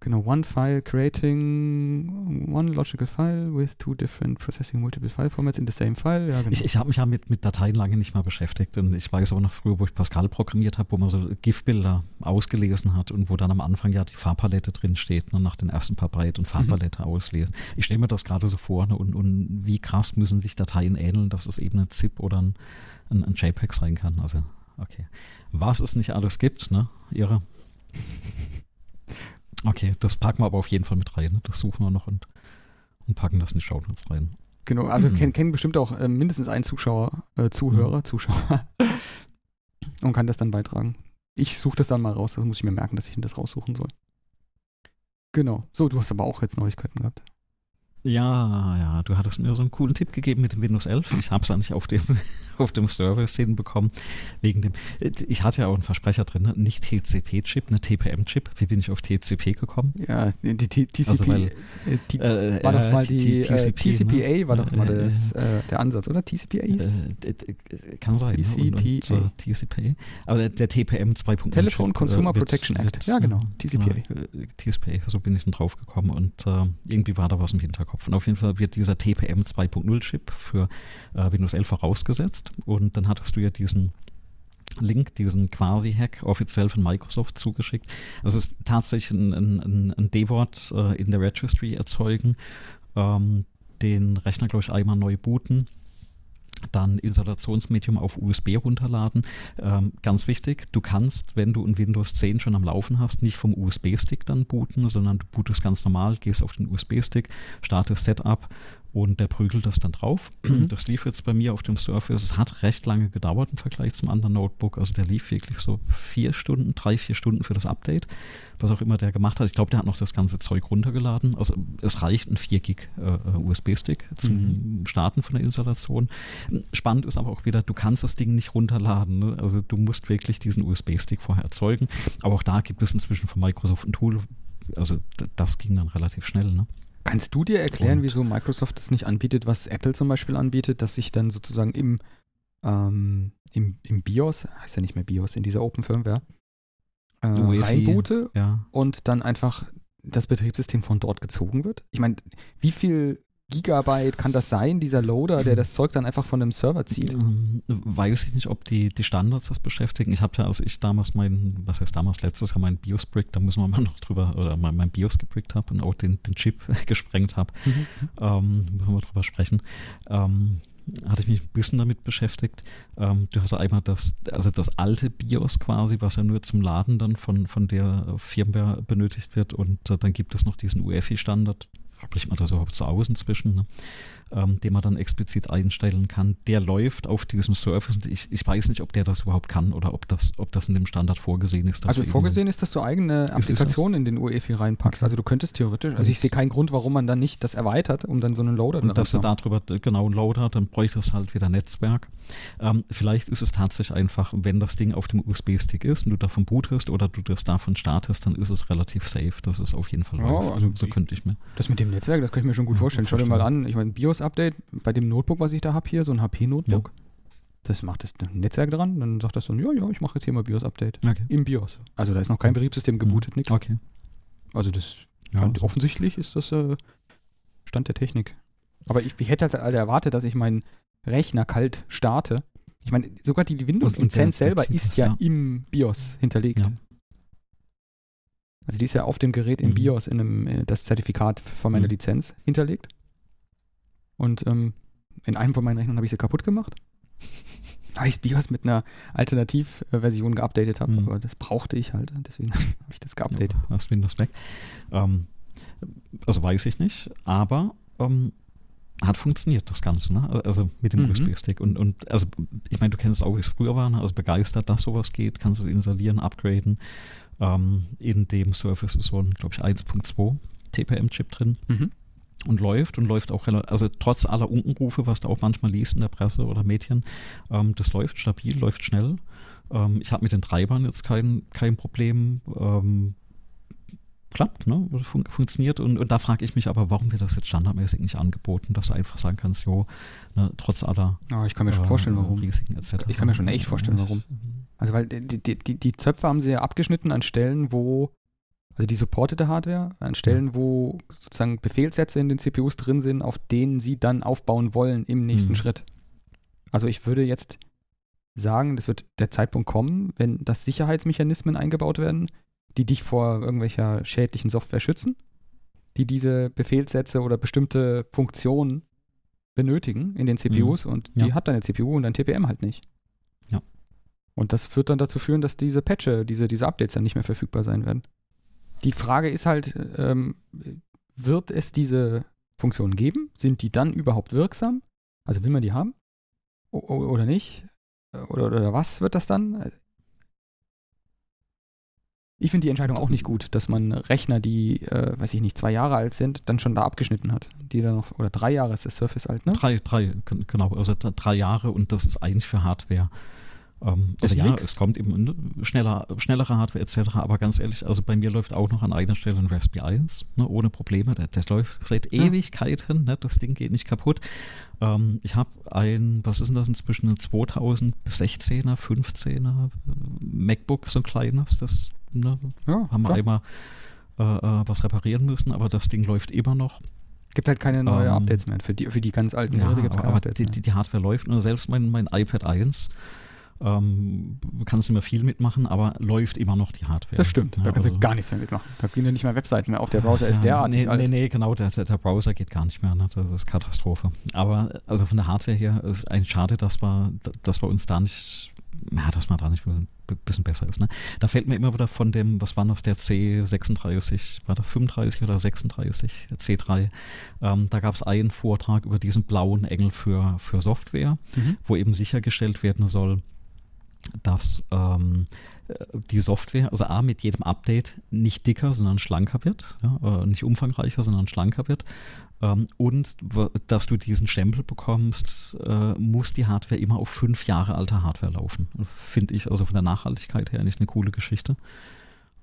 Genau, one file creating one logical file with two different processing multiple file formats in the same file. Ja, genau. Ich, ich habe mich ja mit, mit Dateien lange nicht mal beschäftigt und ich weiß auch noch früher, wo ich Pascal programmiert habe, wo man so GIF-Bilder ausgelesen hat und wo dann am Anfang ja die Farbpalette drin steht, ne, nach den ersten paar Byte und Farbpalette mhm. auslesen. Ich stelle mir das gerade so vor ne, und, und wie krass müssen sich Dateien ähneln, dass es eben ein ZIP oder ein, ein, ein JPEG sein kann. Also, okay. Was es nicht alles gibt, ne? Ihre. Okay, das packen wir aber auf jeden Fall mit rein. Ne? Das suchen wir noch und, und packen das in die Show Notes rein. Genau, also mhm. kennen, kennen bestimmt auch äh, mindestens einen Zuschauer, äh, Zuhörer, mhm. Zuschauer und kann das dann beitragen. Ich suche das dann mal raus, das muss ich mir merken, dass ich das raussuchen soll. Genau. So, du hast aber auch jetzt Neuigkeiten gehabt. Ja, ja, du hattest mir so einen coolen Tipp gegeben mit dem Windows 11. Ich habe es eigentlich auf dem, auf dem Server-Szenen bekommen. Wegen dem, ich hatte ja auch einen Versprecher drin, ne? nicht TCP-Chip, eine TPM-Chip. Wie bin ich auf TCP gekommen? Ja, die, TCP also weil, äh, die, äh, war doch mal die, TCP, äh, TCPA ne? war doch mal äh, der Ansatz, oder? TCPA hieß das? kann sein. TCPA. Ne? TCPA. Aber der, TPM 2.0 Telefon Consumer Protection Act. Ja, genau. TCPA. Genau, TCPA, so bin ich dann drauf gekommen und irgendwie war da was im Hinterkopf. Kopf. Und auf jeden Fall wird dieser TPM 2.0 Chip für äh, Windows 11 vorausgesetzt. Und dann hattest du ja diesen Link, diesen Quasi-Hack offiziell von Microsoft zugeschickt. Also es ist tatsächlich ein, ein, ein D-Wort äh, in der Registry erzeugen, ähm, den Rechner, glaube ich, einmal neu booten dann Installationsmedium auf USB runterladen. Ähm, ganz wichtig, du kannst, wenn du ein Windows 10 schon am Laufen hast, nicht vom USB-Stick dann booten, sondern du bootest ganz normal, gehst auf den USB-Stick, startest Setup und der prügelt das dann drauf. Mhm. Das lief jetzt bei mir auf dem Surface. Es hat recht lange gedauert im Vergleich zum anderen Notebook. Also der lief wirklich so vier Stunden, drei, vier Stunden für das Update, was auch immer der gemacht hat. Ich glaube, der hat noch das ganze Zeug runtergeladen. Also es reicht ein 4 Gig äh, USB-Stick zum mhm. Starten von der Installation. Spannend ist aber auch wieder, du kannst das Ding nicht runterladen. Ne? Also du musst wirklich diesen USB-Stick vorher erzeugen. Aber auch da gibt es inzwischen von Microsoft ein Tool. Also das ging dann relativ schnell. Ne? Kannst du dir erklären, und wieso Microsoft das nicht anbietet, was Apple zum Beispiel anbietet, dass ich dann sozusagen im, ähm, im, im BIOS, heißt ja nicht mehr BIOS, in dieser Open Firmware, äh, reinboote ja. und dann einfach das Betriebssystem von dort gezogen wird? Ich meine, wie viel Gigabyte kann das sein, dieser Loader, der das Zeug dann einfach von dem Server zieht? Ähm, weiß ich nicht, ob die, die Standards das beschäftigen. Ich habe ja, als ich damals mein, was heißt damals, letztes Jahr mein BIOS brick, da müssen wir mal noch drüber, oder mein, mein BIOS gebrickt habe und auch den, den Chip gesprengt habe, mhm. ähm, müssen wir drüber sprechen. Ähm, hatte ich mich ein bisschen damit beschäftigt. Ähm, du hast einmal das, also das alte BIOS quasi, was ja nur zum Laden dann von, von der Firmware benötigt wird und äh, dann gibt es noch diesen UEFI-Standard, spricht man das überhaupt so aus inzwischen, ne? Ähm, den man dann explizit einstellen kann. Der läuft auf diesem Surface. Ich, ich weiß nicht, ob der das überhaupt kann oder ob das, ob das in dem Standard vorgesehen ist. Also vorgesehen ist, dass du eigene Applikationen in den UEFI reinpackst. Okay. Also du könntest theoretisch, also ich sehe keinen Grund, warum man dann nicht das erweitert, um dann so einen Loader Und dass du darüber genau einen Loader, dann bräuchte es halt wieder Netzwerk. Ähm, vielleicht ist es tatsächlich einfach, wenn das Ding auf dem USB-Stick ist und du davon bootest oder du das davon startest, dann ist es relativ safe. Das ist auf jeden Fall ja, also so könnte ich mir. Das mit dem Netzwerk, das kann ich mir schon gut ja, vorstellen. Schau dir mal an, ich meine, BIOS-Update bei dem Notebook, was ich da habe hier, so ein HP-Notebook. Ja. Das macht das Netzwerk dran, dann sagt das so, ja, ja, ich mache jetzt hier mal BIOS-Update. Okay. Im BIOS. Also da ist noch kein Betriebssystem gebootet, nichts. Okay. Also das ja, also. offensichtlich ist das äh, Stand der Technik. Aber ich, ich hätte halt erwartet, dass ich meinen Rechner kalt starte. Ich meine, sogar die Windows-Lizenz selber ist ja, ja, im BIOS hinterlegt. Ja. Also die ist ja auf dem Gerät im mhm. BIOS in einem, äh, das Zertifikat von meiner mhm. Lizenz hinterlegt. Und ähm, in einem von meinen Rechnern habe ich sie kaputt gemacht. Weil ich das BIOS mit einer Alternativversion geupdatet habe. Mhm. Aber das brauchte ich halt. Deswegen habe ich das geupdatet. Ja, hast Windows Mac. Ähm, also weiß ich nicht. Aber ähm, hat funktioniert das Ganze, ne? Also mit dem mhm. USB-Stick. Und, und also ich meine, du kennst es auch, wie es früher war, ne? also begeistert, dass sowas geht, kannst du es installieren, upgraden. Ähm, in dem Surface ist so ein, glaube ich, 1.2 TPM-Chip drin. Mhm. Und läuft und läuft auch, also trotz aller Unkenrufe, was du auch manchmal liest in der Presse oder Medien, ähm, das läuft stabil, läuft schnell. Ähm, ich habe mit den Treibern jetzt kein, kein Problem. Ähm, klappt, ne? Fun funktioniert. Und, und da frage ich mich aber, warum wird das jetzt standardmäßig nicht angeboten, dass du einfach sagen kannst, jo, ne, trotz aller ja, ich kann mir schon äh, vorstellen, warum. Risiken etc. Ich kann mir schon echt vorstellen, warum. Also weil die, die, die, die Zöpfe haben sie ja abgeschnitten an Stellen, wo, also die supportete Hardware, an Stellen, ja. wo sozusagen Befehlssätze in den CPUs drin sind, auf denen sie dann aufbauen wollen im nächsten mhm. Schritt. Also ich würde jetzt sagen, das wird der Zeitpunkt kommen, wenn das Sicherheitsmechanismen eingebaut werden, die dich vor irgendwelcher schädlichen Software schützen, die diese Befehlssätze oder bestimmte Funktionen benötigen in den CPUs mhm. und die ja. hat deine CPU und dein TPM halt nicht. Ja. Und das wird dann dazu führen, dass diese Patche, diese, diese Updates dann nicht mehr verfügbar sein werden. Die Frage ist halt, ähm, wird es diese Funktionen geben? Sind die dann überhaupt wirksam? Also will man die haben? O oder nicht? Oder, oder was wird das dann? Ich finde die Entscheidung auch nicht gut, dass man Rechner, die, äh, weiß ich nicht, zwei Jahre alt sind, dann schon da abgeschnitten hat. Die dann noch, oder drei Jahre ist das Surface alt, ne? Drei, drei, genau. Also drei Jahre und das ist eigentlich für Hardware. Ähm, also ja, nix. es kommt eben ne, schneller, schnellere Hardware etc. Aber ganz ehrlich, also bei mir läuft auch noch an einer Stelle ein Raspberry 1, ne, ohne Probleme. Der, der läuft seit ja. Ewigkeiten, ne, das Ding geht nicht kaputt. Ähm, ich habe ein, was ist denn das inzwischen, ein 2016er, 15er MacBook, so ein kleines, das ne, ja, haben wir klar. einmal äh, äh, was reparieren müssen, aber das Ding läuft immer noch. Gibt halt keine neuen ähm, Updates mehr. Für die, für die ganz alten ja, Geräte gibt es keine Updates. Die, die, die, Hardware läuft. Und selbst mein, mein iPad 1 Ähm, kannst nicht mehr viel mitmachen, aber läuft immer noch die Hardware. Das stimmt, Ja, da kannst also- du gar nichts mehr mitmachen. Da gehen ja nicht mal Webseiten mehr auf. Der Browser ist derartig nee, alt. Nee, nee, genau, der, der der Browser geht gar nicht mehr. Ne? Das ist Katastrophe. Aber also von der Hardware her ist eigentlich schade, dass wir, dass wir uns da nicht, ja, dass man da nicht ein bisschen besser ist. Ne? Da fällt mir immer wieder von dem, was war das, der C36, war das 35 oder 36, C3. Ähm, da gab es einen Vortrag über diesen blauen Engel für, für Software, Mhm. wo eben sichergestellt werden soll, dass ähm, äh, die Software, also A, mit jedem Update nicht dicker, sondern schlanker wird, ja, äh, nicht umfangreicher, sondern schlanker wird. Ähm, und dass du diesen Stempel bekommst, äh, muss die Hardware immer auf fünf Jahre alter Hardware laufen. Finde ich also von der Nachhaltigkeit her eigentlich eine coole Geschichte.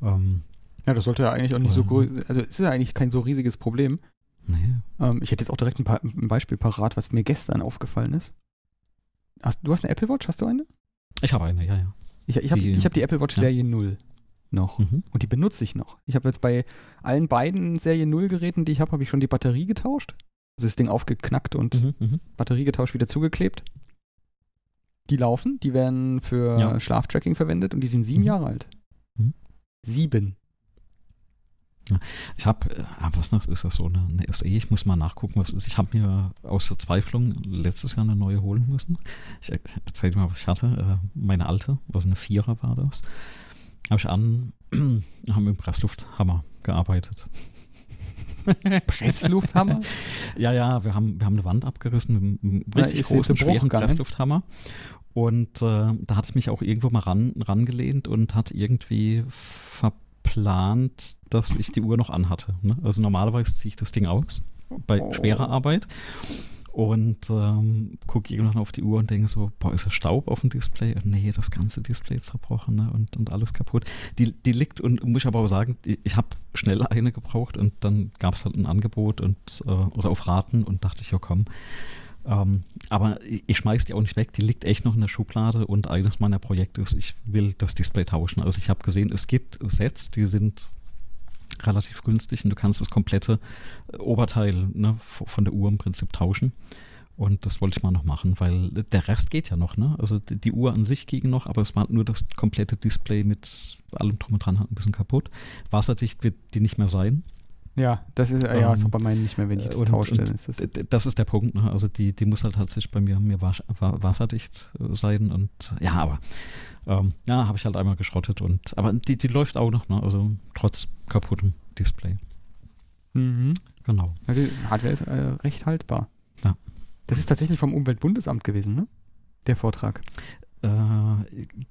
Ähm, Ja, das sollte ja eigentlich auch nicht so Ähm. groß, also es ist ja eigentlich kein so riesiges Problem. nee. Ähm, ich hätte jetzt auch direkt ein, paar, ein Beispiel parat, was mir gestern aufgefallen ist. Hast, du hast eine Apple Watch, hast du eine? Ich habe eine, ja, ja. Ich, ich habe hab die Apple Watch ja. Serie 0 noch. Mhm. Und die benutze ich noch. Ich habe jetzt bei allen beiden Serie 0 Geräten, die ich habe, habe ich schon die Batterie getauscht. Also das Ding aufgeknackt und Mhm. Mhm. Batterie getauscht, wieder zugeklebt. Die laufen, die werden für Ja. Schlaftracking verwendet und die sind sieben Mhm. Jahre alt. Mhm. Sieben. Ich habe, äh, was noch, ist das so eine, eine SE? Ich muss mal nachgucken, was es ist. Ich habe mir aus Verzweiflung letztes Jahr eine neue holen müssen. Ich erzähle mal, was ich hatte. Äh, Meine alte, also eine Vierer war das. Habe ich an, haben mit dem Presslufthammer gearbeitet. Presslufthammer? Ja, ja, wir haben, wir haben eine Wand abgerissen mit einem richtig großen, schweren? Presslufthammer. Und äh, da hatte ich mich auch irgendwo mal ran, rangelehnt und hat irgendwie verplant, dass ich die Uhr noch anhatte. Ne? Also normalerweise ziehe ich das Ding aus bei Oh. schwerer Arbeit und ähm, gucke irgendwann auf die Uhr und denke so, boah, ist da Staub auf dem Display? Und nee, das ganze Display ist zerbrochen ne? und, und alles kaputt. Die, die liegt und muss ich aber auch sagen, ich, ich habe schnell eine gebraucht und dann gab es halt ein Angebot und äh, oder auf Raten und dachte ich, ja komm. Ähm, aber ich, schmeiß die auch nicht weg, die liegt echt noch in der Schublade und eines meiner Projekte ist, ich will das Display tauschen. Also ich habe gesehen, es gibt Sets, die sind relativ günstig und du kannst das komplette äh, Oberteil ne, von der Uhr im Prinzip tauschen. Und das wollte ich mal noch machen, weil der Rest geht ja noch, ne? Also die, die Uhr an sich ging noch, aber es war nur das komplette Display mit allem drum und dran halt ein bisschen kaputt. Wasserdicht wird die nicht mehr sein. Ja, das ist, äh, ja, ist Ähm, auch bei meinen nicht mehr, wenn ich das und- tausche. und dann ist das, Das ist der Punkt, ne? Also die, die muss halt tatsächlich bei mir, mir wasserdicht äh, sein und ja, aber ähm, ja, habe ich halt einmal geschrottet und aber die, die läuft auch noch, ne? Also trotz kaputtem Display. mhm. Genau. ja, die Hardware ist äh, recht haltbar. Ja. Das ist tatsächlich vom Umweltbundesamt gewesen, ne? Der Vortrag. Äh,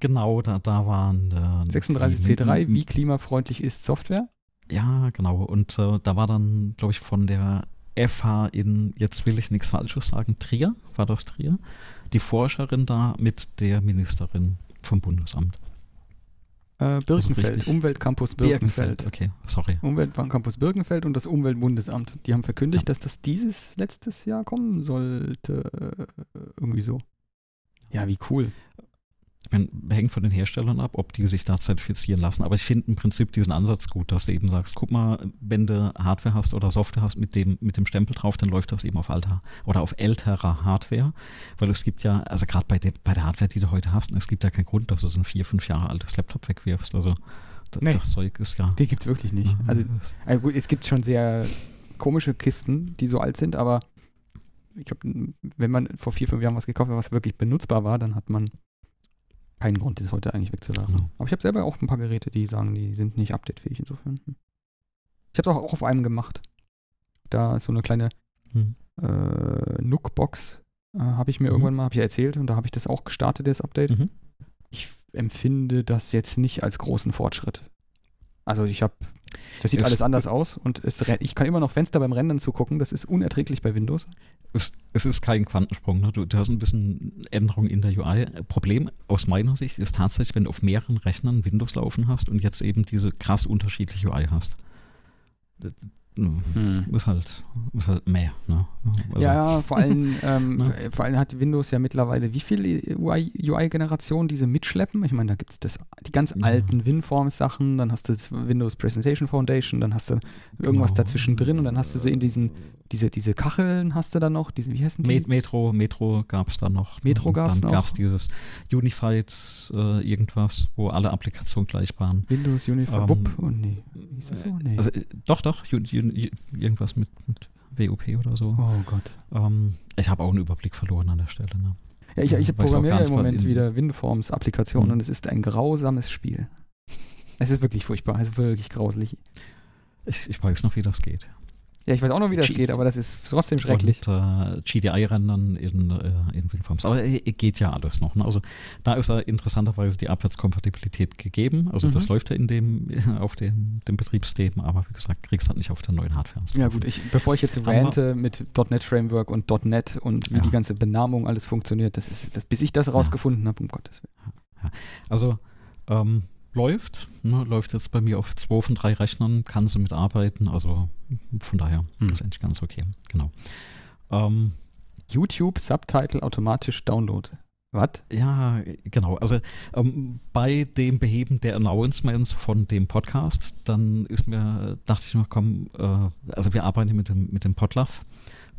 genau, da, da waren äh, 36C3, die- wie klimafreundlich ist Software? Ja, genau. Und äh, da war dann, glaube ich, von der FH in, jetzt will ich nichts Falsches sagen, Trier, war das Trier, die Forscherin da mit der Ministerin vom Bundesamt. Äh, Birkenfeld, richtig. Umweltcampus Birkenfeld. Okay, sorry. Umweltcampus Birkenfeld und das Umweltbundesamt. Die haben verkündigt, Ja. dass das dieses letztes Jahr kommen sollte. Äh, Irgendwie so. Ja, wie cool. Meine, hängt von den Herstellern ab, ob die sich da zertifizieren lassen. Aber ich finde im Prinzip diesen Ansatz gut, dass du eben sagst, guck mal, wenn du Hardware hast oder Software hast mit dem, mit dem Stempel drauf, dann läuft das eben auf alter oder auf älterer Hardware. Weil es gibt ja, also gerade bei, der- bei der Hardware, die du heute hast, es gibt ja keinen Grund, dass du so ein vier, fünf Jahre altes Laptop wegwirfst. Also Nee. das Zeug ist ja. Die gibt es wirklich nicht. Also, äh, gut, es gibt schon sehr komische Kisten, die so alt sind, aber ich glaube, wenn man vor vier, fünf Jahren was gekauft hat, was wirklich benutzbar war, dann hat man keinen Grund, das heute eigentlich wegzuwerfen. Genau. Aber ich habe selber auch ein paar Geräte, die sagen, die sind nicht updatefähig insofern. hm. Ich habe es auch, auch auf einem gemacht. Da ist so eine kleine Hm. äh, Nook-Box, äh, habe ich mir Mhm. irgendwann mal, habe ich erzählt, und da habe ich das auch gestartet, das Update. Mhm. Ich empfinde das jetzt nicht als großen Fortschritt. Also ich habe, das sieht Es- alles anders aus und es, ich kann immer noch Fenster beim Rendern zugucken. Das ist unerträglich bei Windows. Es, es ist kein Quantensprung. Ne? Du, du hast ein bisschen Änderung in der UI. Problem aus meiner Sicht ist tatsächlich, wenn du auf mehreren Rechnern Windows laufen hast und jetzt eben diese krass unterschiedliche UI hast. Hm. ist halt, ist halt mehr. Ne? Also, ja, vor allem, ähm, Ne? vor allem hat Windows ja mittlerweile wie viele UI-Generationen diese mitschleppen? Ich meine, da gibt es die ganz Ja. alten WinForms-Sachen, dann hast du das Windows Presentation Foundation, dann hast du irgendwas Genau. dazwischen drin und dann hast du sie in diesen, diese, diese Kacheln hast du dann noch, diese, wie heißen die? Met- Metro, Metro gab es dann noch. ne? Metro gab's Dann noch. gab es dieses Unified äh, irgendwas, wo alle Applikationen gleich waren. Windows Unified, Ähm, Wupp, oh nee, hieß das so? Nee. Also äh, doch, doch, un, irgendwas mit, mit WUP oder so. oh Gott. Ähm, ich habe auch einen Überblick verloren an der Stelle. Ne? Ja, ich, ich programmiere ja nicht, im Moment wieder WinForms-Applikationen Mhm. und es ist ein grausames Spiel. Es ist wirklich furchtbar, es ist wirklich grauslich. Ich, ich weiß noch, wie das geht. Ja, ich weiß auch noch, wie das Cheat. geht, aber das ist trotzdem schrecklich. Und äh, GDI-Rendern in, äh, in WinForms. Aber äh, geht ja alles noch. Ne? Also da ist ja interessanterweise die Abwärtskompatibilität gegeben. Also Mhm. das läuft ja in dem, auf den, dem Betriebssystem, aber wie gesagt, kriegst halt nicht auf der neuen Hardware. Ja gut, ich, bevor ich jetzt rante mit .NET Framework und .NET und wie Ja. die ganze Benamung alles funktioniert, das ist, das, bis ich das rausgefunden habe, um Gottes Willen. Also ähm, läuft, ne, läuft jetzt bei mir auf zwei von drei Rechnern, kann sie mitarbeiten, also von daher Hm. ist eigentlich ganz okay. Genau. Ähm, YouTube Subtitle automatisch Download. Was? Ja, genau. Also ähm, bei dem Beheben der Announcements von dem Podcast, dann ist mir, dachte ich noch, komm, äh, also wir arbeiten mit dem, mit dem Podlove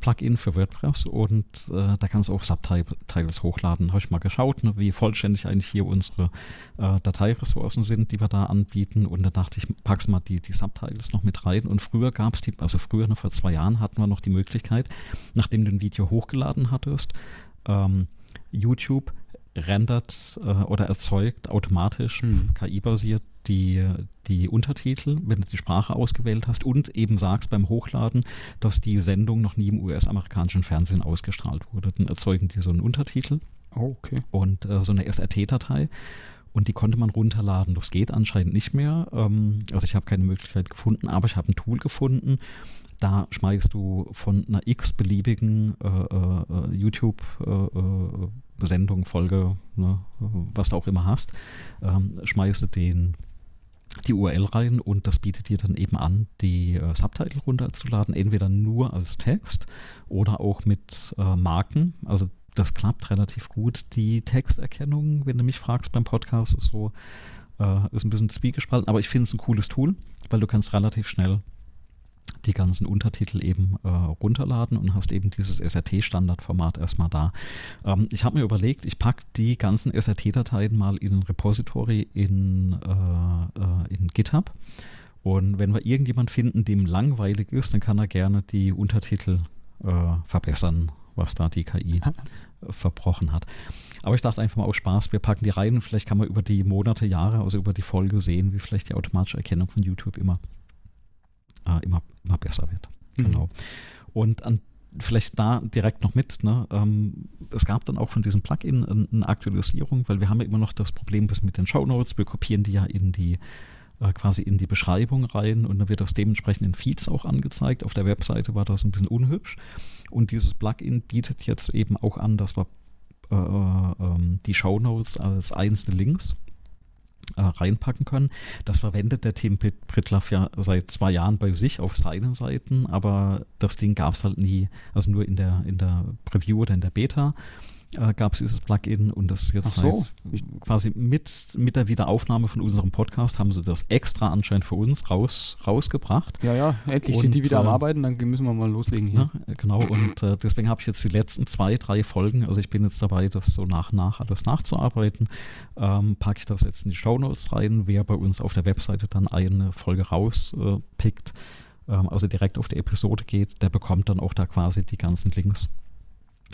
Plugin für WordPress und äh, da kannst du auch Subtitles hochladen. Habe ich mal geschaut, ne, wie vollständig eigentlich hier unsere äh, Dateiressourcen sind, die wir da anbieten. Und da dachte ich, packst mal die, die Subtitles noch mit rein. Und früher gab es die, also früher, ne, vor zwei Jahren, hatten wir noch die Möglichkeit, nachdem du ein Video hochgeladen hattest, ähm, YouTube rendert äh, oder erzeugt automatisch Hm. KI-basiert die, die Untertitel, wenn du die Sprache ausgewählt hast und eben sagst beim Hochladen, dass die Sendung noch nie im US-amerikanischen Fernsehen ausgestrahlt wurde. Dann erzeugen die so einen Untertitel Oh, okay. und äh, so eine SRT-Datei. Und die konnte man runterladen. Das geht anscheinend nicht mehr. Ähm, also ich habe keine Möglichkeit gefunden, aber ich habe ein Tool gefunden. Da schmeißt du von einer x-beliebigen äh, äh, YouTube-Sendung, Folge, ne, was du auch immer hast, ähm, schmeißt du den die URL rein und das bietet dir dann eben an, die äh, Subtitle runterzuladen, entweder nur als Text oder auch mit äh, Marken. Also das klappt relativ gut. Die Texterkennung, wenn du mich fragst beim Podcast, ist so, äh, ist ein bisschen zwiegespalten, aber ich finde es ein cooles Tool, weil du kannst relativ schnell die ganzen Untertitel eben äh, runterladen und hast eben dieses SRT-Standardformat erstmal da. Ähm, ich habe mir überlegt, ich packe die ganzen SRT-Dateien mal in ein Repository in, äh, äh, in GitHub. Und wenn wir irgendjemand finden, dem langweilig ist, dann kann er gerne die Untertitel äh, verbessern, was da die KI verbrochen hat. Aber ich dachte einfach mal aus Spaß, wir packen die rein und vielleicht kann man über die Monate, Jahre, also über die Folge sehen, wie vielleicht die automatische Erkennung von YouTube immer äh, immer, immer besser wird. Mhm. Genau. Und an, vielleicht da direkt noch mit, ne, ähm, es gab dann auch von diesem Plugin eine, eine Aktualisierung, weil wir haben ja immer noch das Problem mit den Shownotes, wir kopieren die ja in die äh, quasi in die Beschreibung rein und dann wird das dementsprechend in Feeds auch angezeigt. Auf der Webseite war das ein bisschen unhübsch und dieses Plugin bietet jetzt eben auch an, dass wir äh, ähm, die Shownotes als einzelne Links äh, reinpacken können. Das verwendet der Tim Prit- Pritlaff ja seit zwei Jahren bei sich auf seinen Seiten, aber das Ding gab es halt nie, also nur in der, in der Preview oder in der Beta äh, gab es dieses Plugin und das ist jetzt so. seit quasi mit, mit der Wiederaufnahme von unserem Podcast haben sie das extra anscheinend für uns raus, rausgebracht. Ja, ja, endlich Und, sind die wieder am äh, Arbeiten, dann müssen wir mal loslegen hier. Ja, genau, und äh, deswegen habe ich jetzt die letzten zwei, drei Folgen, also ich bin jetzt dabei, das so nach und nach alles nachzuarbeiten, ähm, packe ich das jetzt in die Shownotes rein. Wer bei uns auf der Webseite dann eine Folge rauspickt, ähm, also direkt auf die Episode geht, der bekommt dann auch da quasi die ganzen Links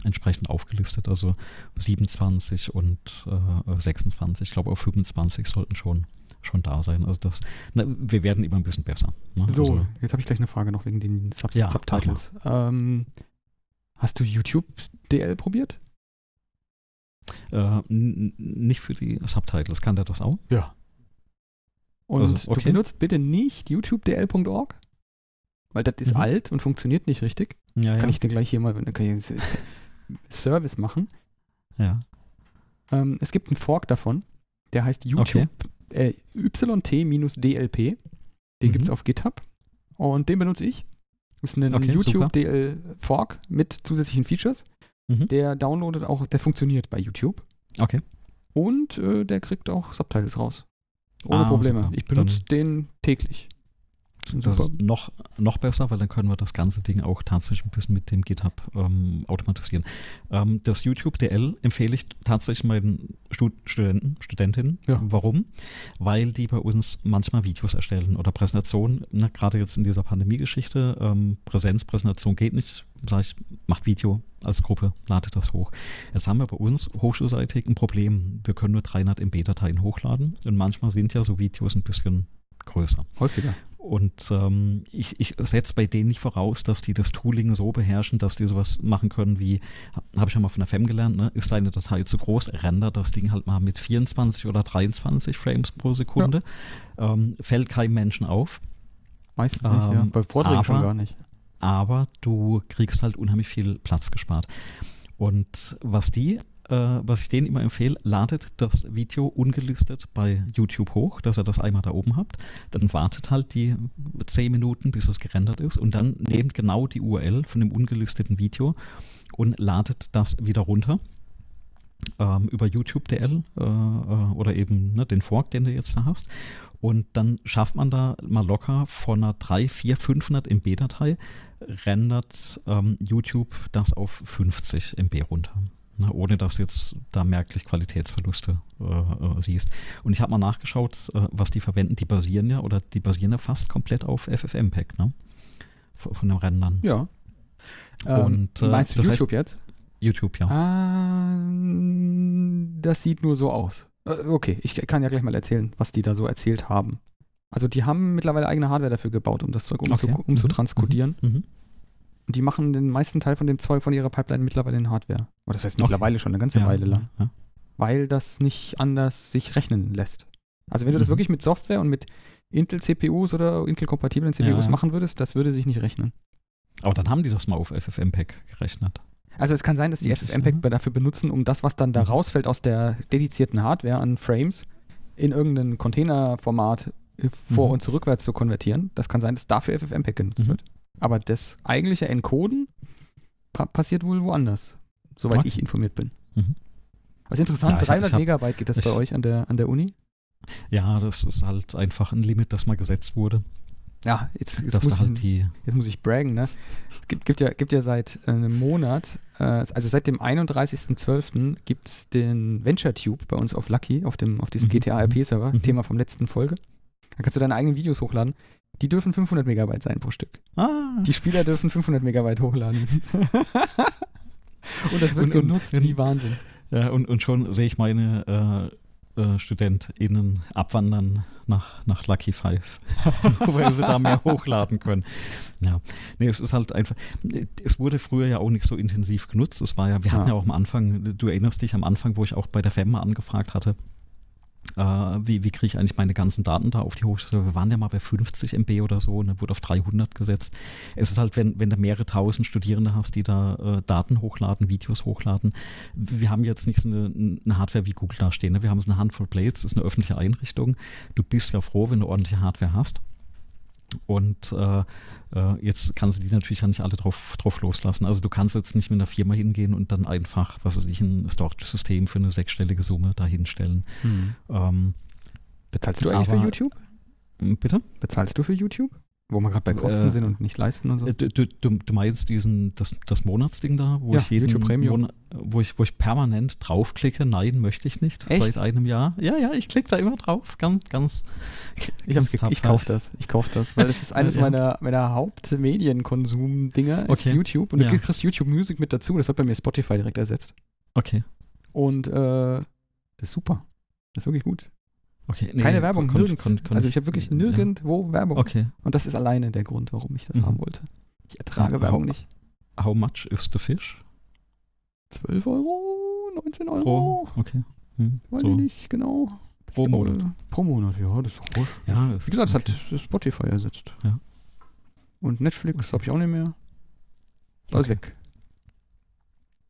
entsprechend aufgelistet. Also 27 und äh, 26, ich glaube auch 25 sollten schon, schon da sein. Also das, na, wir werden immer ein bisschen besser. Ne? So, also, jetzt habe ich gleich eine Frage noch wegen den Sub Ja, Subtitles. Ähm, hast du YouTube DL probiert? Äh, nicht für die Subtitles. Kann der das auch? Ja. Und Also, du okay. benutzt bitte nicht youtubedl.org? Weil das ist Mhm. alt und funktioniert nicht richtig. Ja, Kann ich dir gleich hier mal einen Service machen. ja. Ähm, es gibt einen Fork davon, der heißt YouTube äh, YT-DLP. Den Mhm. gibt es auf GitHub und den benutze ich. Ist ein Okay, YouTube super. DL Fork mit zusätzlichen Features. Mhm. Der downloadet auch, der funktioniert bei YouTube. Okay. Und äh, der kriegt auch Subtitles raus. Ohne Ah, Probleme. super. Ich benutze den täglich. Das super. ist noch, noch besser, weil dann können wir das ganze Ding auch tatsächlich ein bisschen mit dem GitHub ähm, automatisieren. Ähm, das YouTube DL empfehle ich tatsächlich meinen Stud Studenten, Studentinnen. Ja. Warum? Weil die bei uns manchmal Videos erstellen oder Präsentationen. Ne, Gerade jetzt in dieser Pandemie-Geschichte. Ähm, Präsenzpräsentation geht nicht. Sag ich, macht Video als Gruppe, ladet das hoch. Jetzt haben wir bei uns hochschulseitig ein Problem. Wir können nur 300 MB-Dateien hochladen und manchmal sind ja so Videos ein bisschen größer. Häufiger. Und ähm, ich, ich setze bei denen nicht voraus, dass die das Tooling so beherrschen, dass die sowas machen können wie, habe ich ja mal von der FEM gelernt, ne? ist deine Datei zu groß, rendert das Ding halt mal mit 24 oder 23 Frames pro Sekunde. Ähm, fällt keinem Menschen auf, Meistens nicht, ja. Ähm, Bei Vorträgen schon aber- gar nicht. aber du kriegst halt unheimlich viel Platz gespart. Und was die, äh, was ich denen immer empfehle, ladet das Video ungelistet bei YouTube hoch, dass ihr das einmal da oben habt. Dann wartet halt die 10 Minuten, bis es gerendert ist und dann nehmt genau die URL von dem ungelisteten Video und ladet das wieder runter. Ähm, über YouTube DL äh, äh, oder eben ne, den Fork, den du jetzt da hast. Und dann schafft man da mal locker von einer 3, 4, 500 MB-Datei, rendert ähm, YouTube das auf 50 MB runter. Ne, ohne dass jetzt da merklich Qualitätsverluste äh, äh, siehst. Und ich habe mal nachgeschaut, äh, was die verwenden. Die basieren ja oder die basieren ja fast komplett auf FFmpeg, ne? Von, von den Rändern. Ja. Und, äh, meinst du das heißt- YouTube jetzt? YouTube, ja. Ah, das sieht nur so aus. Äh, Okay, ich kann ja gleich mal erzählen, was die da so erzählt haben. Also die haben mittlerweile eigene Hardware dafür gebaut, um das Zeug umzu Okay. um zu Mhm. transkodieren. Mhm. Mhm. Und die machen den meisten Teil von dem Zeug von ihrer Pipeline mittlerweile in Hardware. Oder das heißt Okay. mittlerweile schon eine ganze Ja, Weile lang. Ja. Weil das nicht anders sich rechnen lässt. Also wenn du das Mhm. wirklich mit Software und mit Intel-CPUs oder Intel-kompatiblen CPUs Ja. machen würdest, das würde sich nicht rechnen. Aber dann haben die das mal auf FFmpeg gerechnet. Also es kann sein, dass die FFmpeg dafür benutzen, um das, was dann da Mhm. rausfällt aus der dedizierten Hardware an Frames, in irgendein Containerformat äh, vor- Mhm. und zurückwärts zu konvertieren. Das kann sein, dass dafür FFmpeg genutzt Mhm. wird. Aber das eigentliche Encoden pa passiert wohl woanders, soweit Okay. ich informiert bin. Mhm. Was interessant, Ja, ich hab- 300 ich hab- Megabyte geht das bei ich- euch an der, an der Uni? Ja, das ist halt einfach ein Limit, das mal gesetzt wurde. Ja, jetzt, jetzt, muss, da halt ich, die. jetzt muss ich braggen, ne? Es gibt, gibt, ja, gibt ja seit einem Monat, äh, also seit dem 31.12. gibt es den VentureTube bei uns auf Lucky, auf, dem, auf diesem Mhm, GTA-RP-Server, mhm. Thema vom letzten Folge. Da kannst du deine eigenen Videos hochladen. Die dürfen 500 Megabyte sein pro Stück. Ah, Die Spieler dürfen 500 Megabyte hochladen. Und das wird Und- genutzt und- wie Wahnsinn. ja, und, und schon sehe ich meine äh, äh, StudentInnen abwandern nach, nach Lucky Five, weil sie da mehr hochladen können. Ja, nee, es ist halt einfach, es wurde früher ja auch nicht so intensiv genutzt. Es war ja, wir hatten Ja. ja auch am Anfang, du erinnerst dich am Anfang, wo ich auch bei der FEM mal angefragt hatte, äh, wie, wie kriege ich eigentlich meine ganzen Daten da auf die Hochschule? Wir waren ja mal bei 50 MB oder so und dann wurde auf 300 gesetzt. Es ist halt, wenn, wenn du mehrere tausend Studierende hast, die da äh, Daten hochladen, Videos hochladen. Wir haben jetzt nicht so eine, eine Hardware wie Google da stehen. Ne? Wir haben so eine Handvoll Plates, das ist eine öffentliche Einrichtung. Du bist ja froh, wenn du ordentliche Hardware hast. Und äh, äh, jetzt kannst du die natürlich ja nicht alle drauf, drauf loslassen. Also du kannst jetzt nicht mit einer Firma hingehen und dann einfach, was weiß ich, ein Storage-System für eine sechsstellige Summe dahinstellen. Ähm, Bezahlst du eigentlich für YouTube? bitte? Bezahlst du für YouTube? Wo wir gerade bei Kosten Äh, sind und nicht leisten und so. Äh, Du, du, du du meinst diesen, das, das Monatsding da, wo Ja, ich jeden. Monat, wo ich, wo ich permanent draufklicke, nein, möchte ich nicht, Echt? seit einem Jahr. Ja, ja, ich klicke da immer drauf, ganz, ganz. Ich, ganz ge- ich kaufe das. Ich kaufe das, weil das ist eines Ja. meiner, meiner Hauptmedienkonsum-Dinger, ist Okay. YouTube. Und du Ja. kriegst- kriegst YouTube Music mit dazu. Das hat bei mir Spotify direkt ersetzt. Okay, Und äh, das ist super. Das ist wirklich gut. Okay. nee, Keine Werbung, kon- nirgends. kon- kon- also ich habe wirklich ja. nirgendwo Werbung. Okay. Und das ist alleine der Grund, warum ich das Mhm. haben wollte. Ich ertrage Ja, Werbung hau- nicht. How much is the fish? 12 Euro, 19 Euro, Pro, okay. Hm, weiß so, ich nicht genau. pro glaube, Monat. Pro Monat, ja, das ist wurscht. Ja, das Wie gesagt, es ist hat Spotify ersetzt. Ja. Und Netflix Okay. habe ich auch nicht mehr. Alles Okay. weg.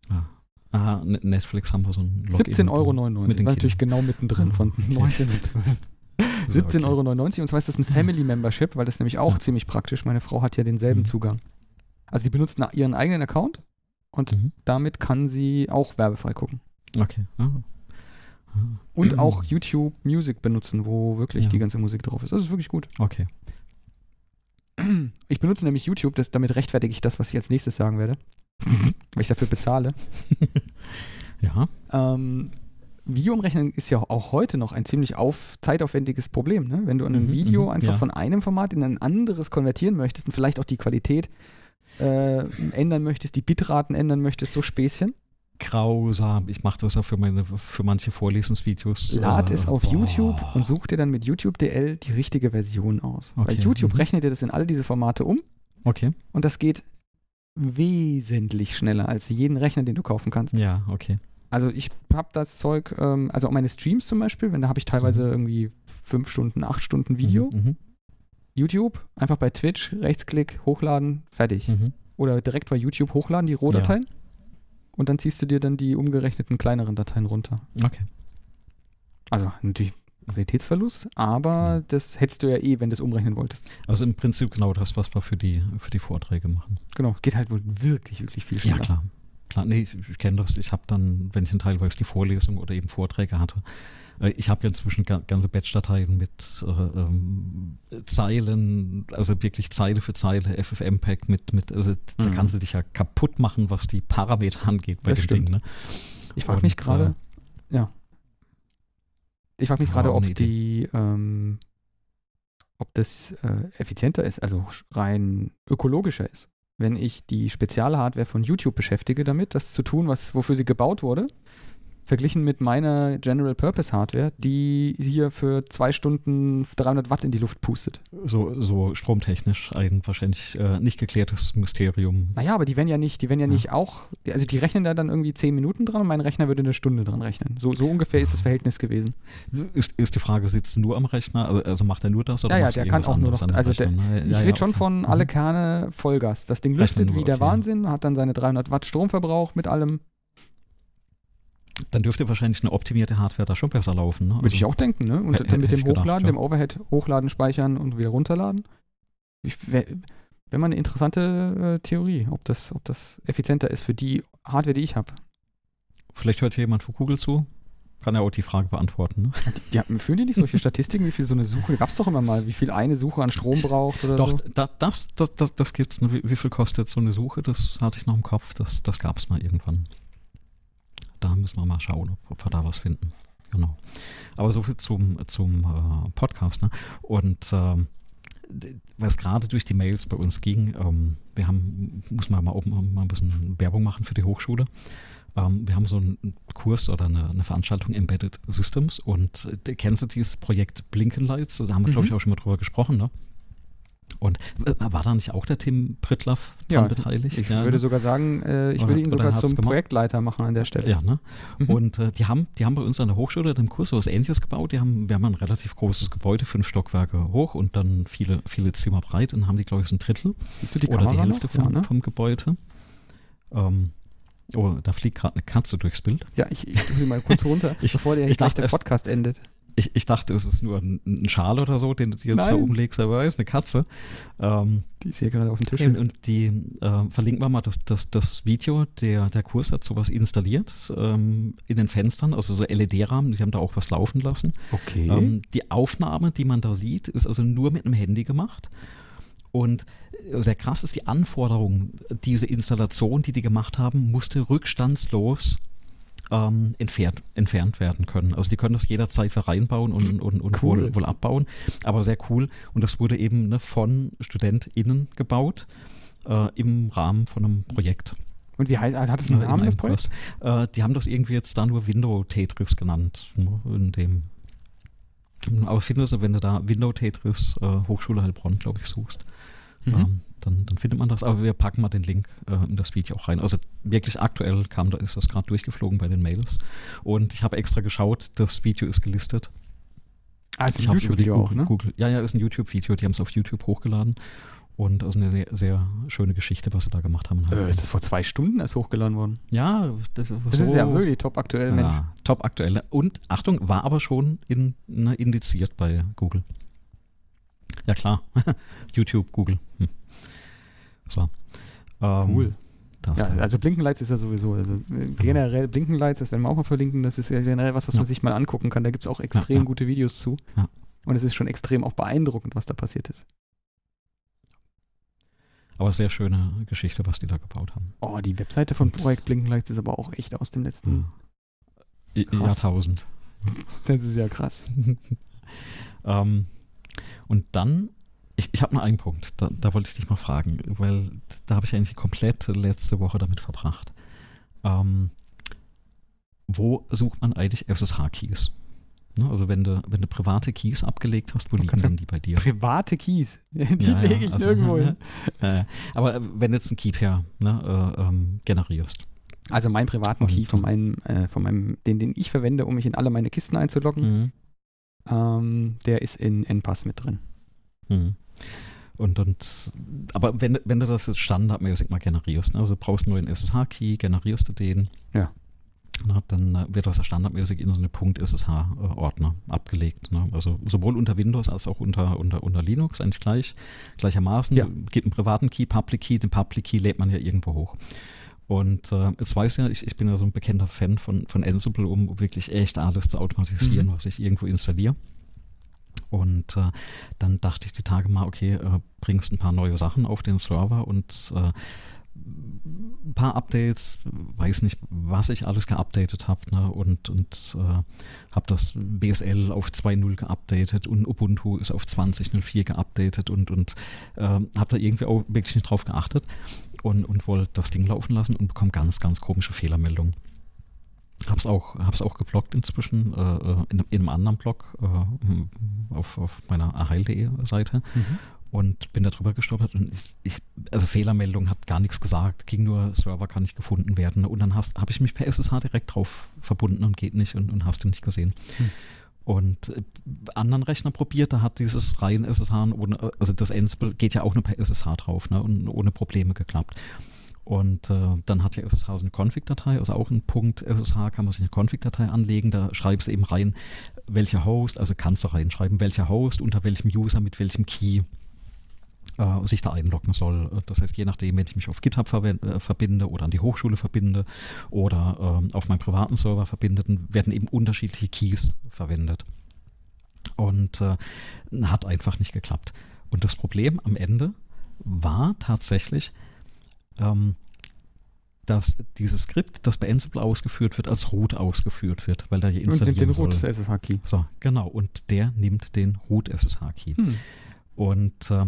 Ah, Ne- Netflix haben wir so ein Login 17,99 Euro. mit War natürlich genau mittendrin von Okay. 19 und 12. So, 17,99 okay. Euro. Und zwar ist das ein Family Membership, weil das ist nämlich auch Ja. ziemlich praktisch. Meine Frau hat ja denselben Mhm. Zugang. Also sie benutzt ihren eigenen Account und Mhm. damit kann sie auch werbefrei gucken. Okay. Ah. Ah. Und auch YouTube Music benutzen, wo wirklich Ja. die ganze Musik drauf ist. Das ist wirklich gut. Okay. Ich benutze nämlich YouTube, das, damit rechtfertige ich das, was ich als nächstes sagen werde, weil ich dafür bezahle. Ja. Ähm, Videoumrechnen ist ja auch heute noch ein ziemlich auf, zeitaufwendiges Problem. Ne? Wenn du ein Mhm, Video mhm, einfach ja. von einem Format in ein anderes konvertieren möchtest und vielleicht auch die Qualität äh, ändern möchtest, die Bitraten ändern möchtest, so Späßchen, Grausam. Ich mache das auch für, meine, für manche Vorlesungsvideos. lad Äh, es auf boah. YouTube und such dir dann mit YouTube DL die richtige Version aus. Weil Okay, YouTube mhm. rechnet dir das in all diese Formate um Okay. und das geht wesentlich schneller als jeden Rechner, den du kaufen kannst. Ja, okay. Also ich habe das Zeug, ähm, also auch meine Streams zum Beispiel, wenn da habe ich teilweise Mhm. irgendwie fünf Stunden, acht Stunden Video. Mhm, YouTube, einfach bei Twitch, Rechtsklick, hochladen, fertig. mhm, mhm. Oder direkt bei YouTube hochladen, die Rohdateien. Und dann ziehst du dir dann die umgerechneten kleineren Dateien runter. Okay. Also natürlich Qualitätsverlust, aber das hättest du ja eh, wenn du es umrechnen wolltest. Also im Prinzip genau das, was wir für die, für die Vorträge machen. Genau, geht halt wohl wirklich, wirklich viel schneller. Ja, klar. Klar, nee, ich, ich kenne das. Ich habe dann, wenn ich dann teilweise die Vorlesung oder eben Vorträge hatte, äh, ich habe ja inzwischen ga, ganze Batch-Dateien mit äh, ähm, Zeilen, also wirklich Zeile für Zeile, FFmpeg mit, mit also da Mhm. kannst du dich ja kaputt machen, was die Parameter angeht bei Das dem stimmt. Ding. Ne? Ich frage mich gerade, äh, ja. Ich frage mich Ja, gerade, ob die, ähm, ob das äh, effizienter ist, also rein ökologischer ist, wenn ich die Spezialhardware von YouTube beschäftige damit, das zu tun, was, wofür sie gebaut wurde, verglichen mit meiner General Purpose Hardware, die hier für zwei Stunden 300 Watt in die Luft pustet. So, so stromtechnisch ein wahrscheinlich äh, nicht geklärtes Mysterium. Naja, aber die werden ja nicht, die werden ja Ja. nicht auch, also die rechnen da dann irgendwie 10 Minuten dran und mein Rechner würde eine Stunde dran rechnen. So, so ungefähr ist das Verhältnis gewesen. Ist, ist die Frage, sitzt du nur am Rechner? Also, also macht er nur das oder Ja, ja, der kann irgendwas auch nur noch- also der-? Ja, Ich ja, rede schon okay. von Mhm. alle Kerne Vollgas. Das Ding lüftet wie der okay. Wahnsinn, hat dann seine 300 Watt Stromverbrauch mit allem. Dann dürfte wahrscheinlich eine optimierte Hardware da schon besser laufen. Ne? Würde ich auch denken, ne? Und dann mit dem ich gedacht, Hochladen, ja. dem Overhead hochladen, speichern und wieder runterladen. Wäre wär mal eine interessante äh, Theorie, ob das, ob das effizienter ist für die Hardware, die ich habe. Vielleicht hört hier jemand von Google zu. Kann er auch die Frage beantworten. Ne? Ja, führen die nicht solche Statistiken, wie viel so eine Suche, gab es doch immer mal, wie viel eine Suche an Strom braucht oder Doch, so? da, das, das, das, das gibt's. Ne? Wie, wie viel kostet so eine Suche? Das hatte ich noch im Kopf. Das, das gab es mal irgendwann. Da müssen wir mal schauen, ob, ob wir da was finden. Genau. Aber so viel zum, zum äh, Podcast. Ne? Und ähm, was gerade durch die Mails bei uns ging, ähm, wir haben, muss man mal oben mal ein bisschen Werbung machen für die Hochschule. Ähm, wir haben so einen Kurs oder eine, eine Veranstaltung Embedded Systems und äh, kennst du dieses Projekt Blinkenlights? Da haben wir, glaube ich, Mhm. auch schon mal drüber gesprochen, ne? Und äh, war da nicht auch der Tim Prittlaff dran Ja, beteiligt? Ich Ja, würde ne? sogar sagen, äh, ich Oder- würde ihn oder sogar zum gemacht? Projektleiter machen an der Stelle. Ja, ne? Mhm. Und äh, die, haben, die haben bei uns an der Hochschule im Kurs was ähnliches gebaut. Die haben, wir haben ein relativ großes Gebäude, fünf Stockwerke hoch und dann viele, viele Zimmer breit. Und haben die, glaube ich, so ein Drittel Siehst du die oder Kamera die Hälfte noch? vom, Ja, ne? vom Gebäude. Ähm, oh, da fliegt gerade eine Katze durchs Bild. ja ich, ich tue sie mal kurz runter, Ich- bevor der ich gleich dachte der Podcast endet. Ich, ich dachte, es ist nur ein, ein Schal oder so, den du dir jetzt so Nein. umlegst, aber es ist eine Katze. Ähm, Die ist hier gerade auf dem Tisch. Und, und die äh, verlinken wir mal das, das, das Video, der, der Kurs hat sowas installiert ähm, in den Fenstern, also so LED-Rahmen, die haben da auch was laufen lassen. Okay. Ähm, die Aufnahme, die man da sieht, ist also nur mit einem Handy gemacht. Und äh, sehr krass ist die Anforderung, diese Installation, die die gemacht haben, musste rückstandslos ähm, entfernt, entfernt werden können. Also die können das jederzeit wieder reinbauen und, und, und Cool. wohl, wohl abbauen. Aber sehr cool. Und das wurde eben ne, von StudentInnen gebaut äh, im Rahmen von einem Projekt. Und wie heißt, hat es einen in Namen, das Projekt? Äh, die haben das irgendwie jetzt da nur Window Tetris genannt. ne, In dem. Aber findest du, wenn du da Window Tetris äh, Hochschule Heilbronn, glaube ich, suchst, Mhm. ähm, dann, dann findet man das. Aber wir packen mal den Link äh, in das Video auch rein. Also wirklich aktuell kam, da ist das gerade durchgeflogen bei den Mails. Und ich habe extra geschaut, das Video ist gelistet. Ah, ist Ich ein YouTube-Video auch, ne? Google. Ja, ja, ist ein YouTube-Video. Die haben es auf YouTube hochgeladen. Und das ist eine sehr, sehr schöne Geschichte, was sie da gemacht haben. Äh, ist das vor zwei Stunden erst hochgeladen worden? ja, das, Das ist ja wirklich top aktuell, Mensch. ja, top aktuell. Und Achtung, war aber schon in, ne, indiziert bei Google. Ja klar, YouTube, Google. Hm. So. Ähm, Cool. Ja, also Blinkenlights ist ja sowieso, also äh, generell Blinkenlights, das werden wir auch mal verlinken, das ist ja generell was, was Ja. man sich mal angucken kann. Da gibt es auch extrem ja. gute Videos zu. Und es ist schon extrem auch beeindruckend, was da passiert ist. aber sehr schöne Geschichte, was die da gebaut haben. Oh, die Webseite von Und- Projekt Blinkenlights ist aber auch echt aus dem letzten. Krass. Jahrtausend. Das ist ja krass. ähm, und dann, ich, ich habe noch einen Punkt, da, da wollte ich dich mal fragen, weil da habe ich eigentlich die komplette letzte Woche damit verbracht. Ähm, wo sucht man eigentlich SSH-Keys? Ne, also wenn du, wenn du private Keys abgelegt hast, wo Du liegen denn die bei dir? Private Keys, die Ja, lege ich also- nirgendwo hin. Äh, aber wenn du jetzt einen Keep-Pair ne, äh, ähm, generierst. Also meinen privaten Und- Key von meinem, äh, von meinem, den, den ich verwende, um mich in alle meine Kisten einzuloggen, Mhm. Ähm, der ist in NPass mit drin. Mhm. Und, und, aber wenn, wenn du das jetzt standardmäßig mal generierst, ne, also du brauchst nur einen SSH-Key, generierst du den, Ja. na, dann äh, wird das ja standardmäßig in so eine .ssh-Ordner abgelegt. Ne? Also sowohl unter Windows als auch unter, unter, unter Linux eigentlich gleich, gleichermaßen. Ja. Gibt einen privaten Key, Public Key, den Public Key lädt man ja irgendwo hoch. Und äh, jetzt weiß ja, ich, ich bin ja so ein bekannter Fan von, von Ansible, um wirklich echt alles zu automatisieren, Mhm. was ich irgendwo installiere. Und äh, dann dachte ich die Tage mal, okay, äh, bringst ein paar neue Sachen auf den Server und äh, ein paar Updates, weiß nicht, was ich alles geupdatet habe ne? und, und äh, habe das BSL auf 2.0 geupdatet und Ubuntu ist auf 20.04 geupdatet und, und äh, habe da irgendwie auch wirklich nicht drauf geachtet und, und wollte das Ding laufen lassen und bekomme ganz, ganz komische Fehlermeldungen. Hab's auch, hab's auch geblockt inzwischen äh, äh, in, in einem anderen Blog äh, auf, auf meiner aheil.de Seite und bin da drüber gestolpert und ich, ich, also Fehlermeldung hat gar nichts gesagt, ging nur, Server kann nicht gefunden werden und dann habe ich mich per SSH direkt drauf verbunden und geht nicht und, und hast du nicht gesehen. Hm. Und äh, anderen Rechner probiert, da hat dieses rein SSH, ohne, also das Ansible geht ja auch nur per SSH drauf ne, und ohne Probleme geklappt. Und äh, dann hat ja SSH so eine Config-Datei, also auch ein Punkt SSH kann man sich eine Config-Datei anlegen, da schreibst du eben rein, welcher Host, also kannst du reinschreiben, welcher Host, unter welchem User, mit welchem Key äh, sich da einloggen soll. Das heißt, je nachdem, wenn ich mich auf GitHub äh, verbinde oder an die Hochschule verbinde oder ähm, auf meinen privaten Server verbinde, dann werden eben unterschiedliche Keys verwendet. Und äh, hat einfach nicht geklappt. Und das Problem am Ende war tatsächlich, ähm, dass dieses Skript, das bei Ansible ausgeführt wird, als root ausgeführt wird, weil da hier Und nimmt den. Root SSH-Key. So, genau. Und der nimmt den root SSH-Key. Hm. Und äh,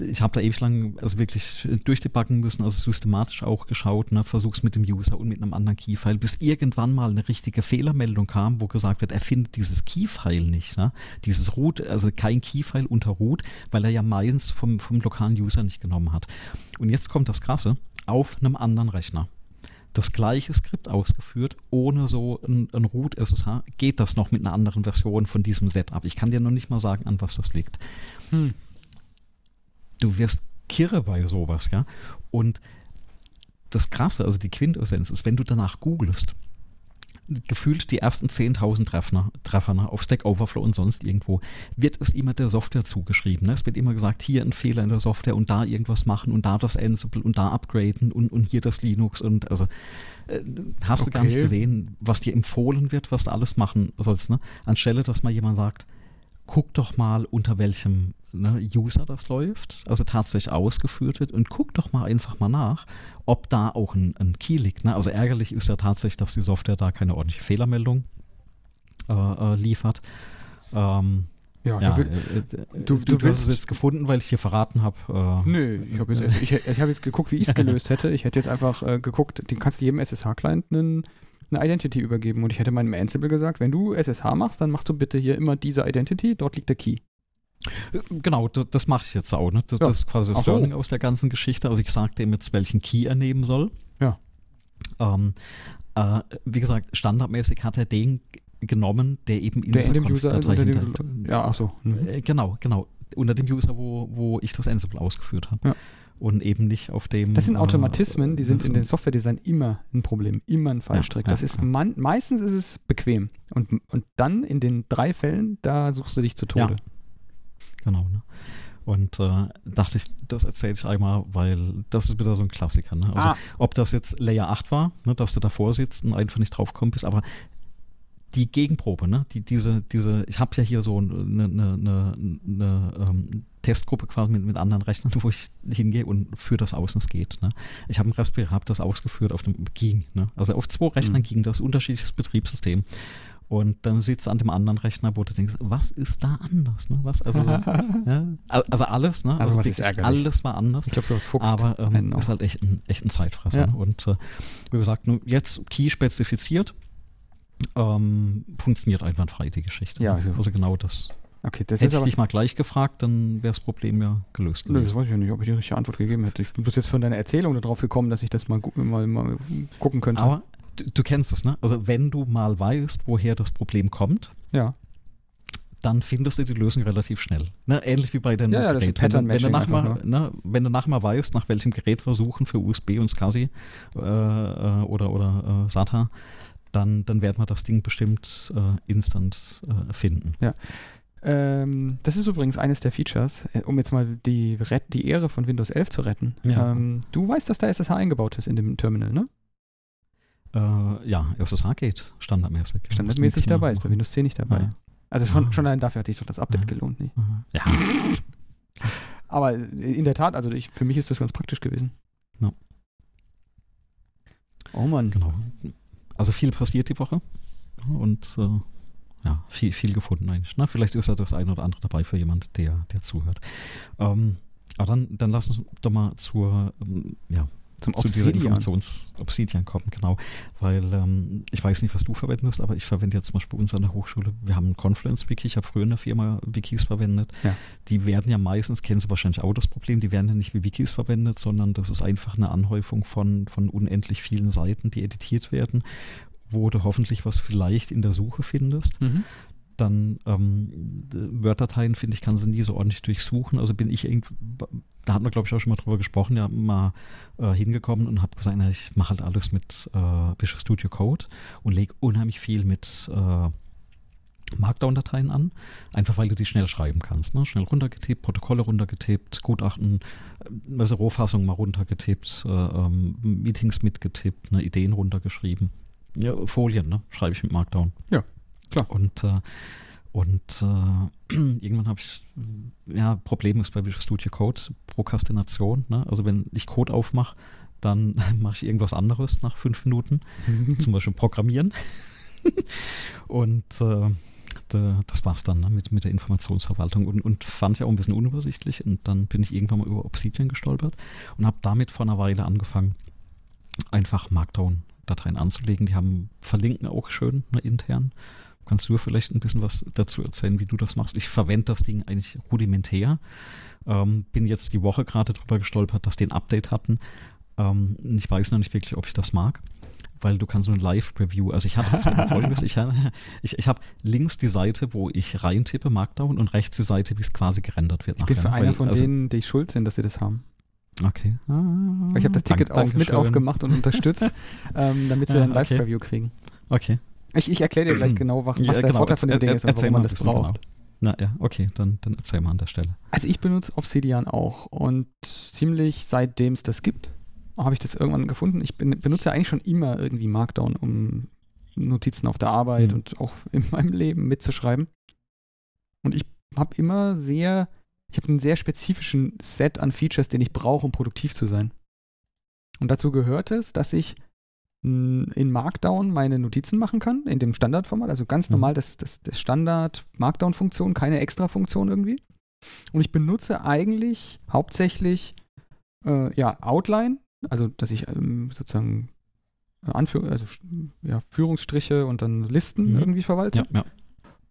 ich habe da ewig lang also wirklich durchdebuggen müssen, also systematisch auch geschaut, ne, versuch's mit dem User und mit einem anderen Key-File, bis irgendwann mal eine richtige Fehlermeldung kam, wo gesagt wird, er findet dieses Key-File nicht, ne? dieses Root, also kein Key-File unter Root, weil er ja meins vom, vom lokalen User nicht genommen hat. Und jetzt kommt das Krasse, auf einem anderen Rechner. Das gleiche Skript ausgeführt, ohne so ein, ein Root SSH, geht das noch mit einer anderen Version von diesem Setup. Ich kann dir noch nicht mal sagen, an was das liegt Hm. Du wirst kirre bei sowas, ja. Und das Krasse, also die Quintessenz ist, wenn du danach googelst, gefühlt die ersten 10.000 Treffer, Treffer ne, auf Stack Overflow und sonst irgendwo, wird es immer der Software zugeschrieben. Ne? Es wird immer gesagt, hier ein Fehler in der Software und da irgendwas machen und da das Ansible und da upgraden und, und hier das Linux und also äh, hast du gar nicht Okay. gesehen, was dir empfohlen wird, was du alles machen sollst. Ne? Anstelle, dass mal jemand sagt, guck doch mal, unter welchem ne, User das läuft, also tatsächlich ausgeführt wird und guck doch mal einfach mal nach, ob da auch ein, ein Key liegt. Ne? Also ärgerlich ist ja tatsächlich, dass die Software da keine ordentliche Fehlermeldung äh, äh, liefert. Ähm, Ja, ja, du, äh, äh, du- du, du hast es jetzt gefunden, weil ich hier verraten habe. Äh, Nö, ich habe jetzt, ich, ich hab jetzt geguckt, wie ich es gelöst hätte. Ich hätte jetzt einfach äh, geguckt, den kannst du jedem SSH-Client einen, eine Identity übergeben. Und ich hätte meinem Ansible gesagt, wenn du SSH machst, dann machst du bitte hier immer diese Identity, dort liegt der Key. Genau, das, mache ich jetzt auch. Ne? Das, Ja. ist quasi das Ach so. Learning aus der ganzen Geschichte. Also ich sagte ihm jetzt, welchen Key er nehmen soll. Ja. Ähm, äh, wie gesagt, standardmäßig hat er den genommen, der eben in Der dieser in dem User, Config-Datei unter hinter- dem, ja, ach so. Mhm. Äh, genau, genau. Unter dem User, wo, wo ich das Ansible ausgeführt habe. Ja. Und eben nicht auf dem. Das sind äh, Automatismen, die sind in so- den Software-Design immer ein Problem, immer ein Fallstrick. Ja, das ja, ist ja. man, meistens ist es bequem. Und, und dann in den drei Fällen, da suchst du dich zu Tode. Genau. Ne? Und äh, dachte ich, das erzähle ich einmal, weil das ist wieder so ein Klassiker. Ne? Also Ah. ob das jetzt Layer 8 war, ne, dass du davor sitzt und einfach nicht draufgekommen bist, aber die Gegenprobe, ne? Die, diese, diese, ich habe ja hier so eine, eine, eine, eine ähm, Testgruppe quasi mit, mit anderen Rechnern, wo ich hingehe und führe das aus, und es geht. Ne? Ich habe ein Raspberry, habe das ausgeführt auf dem ging. Ne? Also auf zwei Rechnern Mhm. ging das, unterschiedliches Betriebssystem. Und dann sitzt an dem anderen Rechner, wo du denkst, was ist da anders? Ne? Was, also, ja, also alles, ne? Also was ist ärgerlich. alles war anders. Ich glaube, sowas fuchst. Aber ähm, ist halt echt ein, echt ein Zeitfresser. Ja. Ne? Und äh, wie gesagt, nur jetzt Key spezifiziert, ähm, funktioniert einwandfrei die Geschichte. Ja, ne? also- also genau das. okay, das Hätte ist ich aber. dich mal gleich gefragt, dann wäre das Problem ja gelöst Nö, das weiß ich ja nicht, ob ich die richtige Antwort gegeben hätte. Ich bin bloß jetzt von deiner Erzählung darauf gekommen, dass ich das mal, mal, mal gucken könnte. Aber du, du kennst es, ne? Also wenn du mal weißt, woher das Problem kommt, ja. dann findest du die Lösung relativ schnell. Ne? Ähnlich wie bei den Ja, ja, das ist Gerät. Wenn, du- wenn, du nachher einfach, ne, wenn du nachher weißt, nach welchem Gerät wir suchen für USB und SCSI äh, äh, oder, oder äh, SATA, dann, dann werden wir das Ding bestimmt äh, instant äh, finden. Ähm, das ist übrigens eines der Features, äh, um jetzt mal die, die Ehre von Windows 11 zu retten. Ja. Ähm, du weißt, dass da SSH eingebaut ist in dem Terminal, ne? Äh, ja, SSH geht standardmäßig. Standardmäßig dabei, ist bei. Windows 10 nicht dabei. Ja. Also schon, schon allein dafür hat sich doch das Update Ja. gelohnt, nicht? Aha. Ja, Aber in der Tat, also ich, für mich ist das ganz praktisch gewesen. Ja. Oh Mann. genau. Also viel passiert die Woche und äh, ja, viel, viel gefunden eigentlich. Na, vielleicht ist ja das eine oder andere dabei für jemand, der, der zuhört. Ähm, aber dann, dann lass uns doch mal zur, ähm, ja, Zum zu dieser Obsidian. Informations Obsidian kommen, genau. Weil ähm, ich weiß nicht, was du verwendest, aber ich verwende jetzt zum Beispiel bei uns an der Hochschule, wir haben ein Confluence-Wiki, ich habe früher in der Firma Wikis verwendet. Ja. Die werden ja meistens, kennen Sie wahrscheinlich auch das Problem, die werden ja nicht wie Wikis verwendet, sondern das ist einfach eine Anhäufung von, von unendlich vielen Seiten, die editiert werden, wo du hoffentlich was vielleicht in der Suche findest Mhm. Dann ähm, Word-Dateien, finde ich, kann sie nie so ordentlich durchsuchen. Also bin ich irgendwie, da hatten wir, glaube ich, auch schon mal drüber gesprochen, ja, mal äh, hingekommen und habe gesagt, na, ich mache halt alles mit äh, Visual Studio Code und lege unheimlich viel mit äh, Markdown-Dateien an, einfach weil du die schnell schreiben kannst. Ne? Schnell runtergetippt, Protokolle runtergetippt, Gutachten, äh, also Rohfassung mal runtergetippt, äh, ähm, Meetings mitgetippt, ne? Ideen runtergeschrieben. Ja, Folien, ne? schreibe ich mit Markdown. Ja, klar. Und, äh, und äh, irgendwann habe ich, ja, Problem ist bei Visual Studio Code, Prokrastination. Ne? Also wenn ich Code aufmache, dann mache ich irgendwas anderes nach fünf Minuten, zum Beispiel Programmieren. und äh, da- das war's dann ne, mit, mit der Informationsverwaltung und, und fand ich auch ein bisschen unübersichtlich. Und dann bin ich irgendwann mal über Obsidian gestolpert und habe damit vor einer Weile angefangen, einfach Markdown-Dateien anzulegen. Die haben verlinken auch schön ne, intern. Kannst du vielleicht ein bisschen was dazu erzählen, wie du das machst? Ich verwende das Ding eigentlich rudimentär. Ähm, bin jetzt die Woche gerade drüber gestolpert, dass die ein Update hatten. Ähm, ich weiß noch nicht wirklich, ob ich das mag, weil du kannst so ein Live-Preview, also ich hatte folgendes, ich, habe- ich, ich habe links die Seite, wo ich reintippe, Markdown, und rechts die Seite, wie es quasi gerendert wird. Ich bin für ne? einer Weil- von also, denen, die schuld sind, dass sie das haben. Okay. Weil ich habe das Dank- Ticket auch mit aufgemacht und unterstützt, ähm, damit sie Ja, ein okay. Live-Preview kriegen. Okay. Ich, ich erkläre dir gleich genau, was, was Ja, der genau. Vorteil von dem Ding ist und warum man das braucht. Na ja, okay, dann, dann erzähl mal an der Stelle. Also ich benutze Obsidian auch und ziemlich seitdem es das gibt, habe ich das irgendwann gefunden. Ich bin, benutze eigentlich schon immer irgendwie Markdown, um Notizen auf der Arbeit Mhm. und auch in meinem Leben mitzuschreiben. Und ich habe immer sehr, ich habe einen sehr spezifischen Set an Features, den ich brauche, um produktiv zu sein. Und dazu gehört es, dass ich in Markdown meine Notizen machen kann, in dem Standardformat, also ganz Mhm. normal das, das, das Standard-Markdown-Funktion, keine Extra-Funktion irgendwie. Und ich benutze eigentlich hauptsächlich äh, ja, Outline, also dass ich ähm, sozusagen äh, Anführ also, ja, Führungsstriche und dann Listen Mhm. irgendwie verwalte. Ja, ja.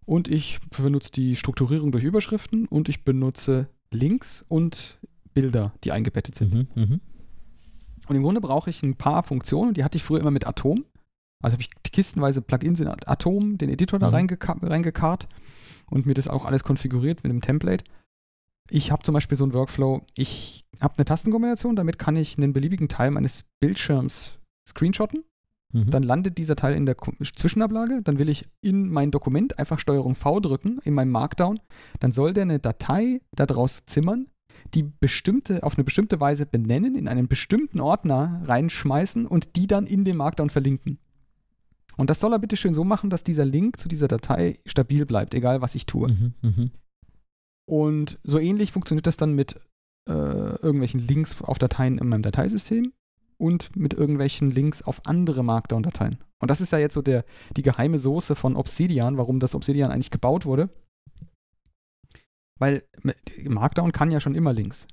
Und ich benutze die Strukturierung durch Überschriften und ich benutze Links und Bilder, die eingebettet sind. Mhm, mhm. Und im Grunde brauche ich ein paar Funktionen, die hatte ich früher immer mit Atom. Also habe ich kistenweise Plugins in At- Atom, den Editor da Mhm. reingeka reingekarrt und mir das auch alles konfiguriert mit einem Template. Ich habe zum Beispiel so einen Workflow, ich habe eine Tastenkombination, damit kann ich einen beliebigen Teil meines Bildschirms screenshotten Mhm. Dann landet dieser Teil in der Zwischenablage. Dann will ich in mein Dokument einfach Steuerung V drücken, in meinem Markdown. Dann soll der eine Datei daraus zimmern, die bestimmte, auf eine bestimmte Weise benennen, in einen bestimmten Ordner reinschmeißen und die dann in den Markdown verlinken. Und das soll er bitte schön so machen, dass dieser Link zu dieser Datei stabil bleibt, egal was ich tue. Mhm. Mhm. Und so ähnlich funktioniert das dann mit äh, irgendwelchen Links auf Dateien in meinem Dateisystem und mit irgendwelchen Links auf andere Markdown-Dateien. Und das ist ja jetzt so der, die geheime Soße von Obsidian, warum das Obsidian eigentlich gebaut wurde. Weil Markdown kann ja schon immer Links.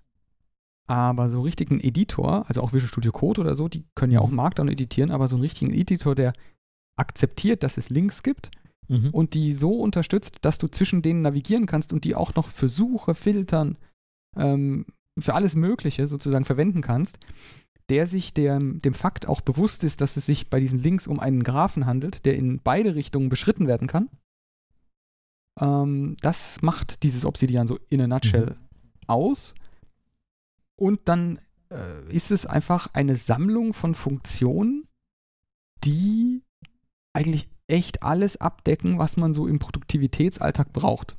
Aber so richtig ein Editor, also auch Visual Studio Code oder so, die können ja auch Markdown editieren, aber so einen richtigen Editor, der akzeptiert, dass es Links gibt Mhm. und die so unterstützt, dass du zwischen denen navigieren kannst und die auch noch für Suche, Filtern, ähm, für alles Mögliche sozusagen verwenden kannst, der sich dem, dem Fakt auch bewusst ist, dass es sich bei diesen Links um einen Graphen handelt, der in beide Richtungen beschritten werden kann. Ähm, das macht dieses Obsidian so in a nutshell aus. Und dann äh, ist es einfach eine Sammlung von Funktionen, die eigentlich echt alles abdecken, was man so im Produktivitätsalltag braucht.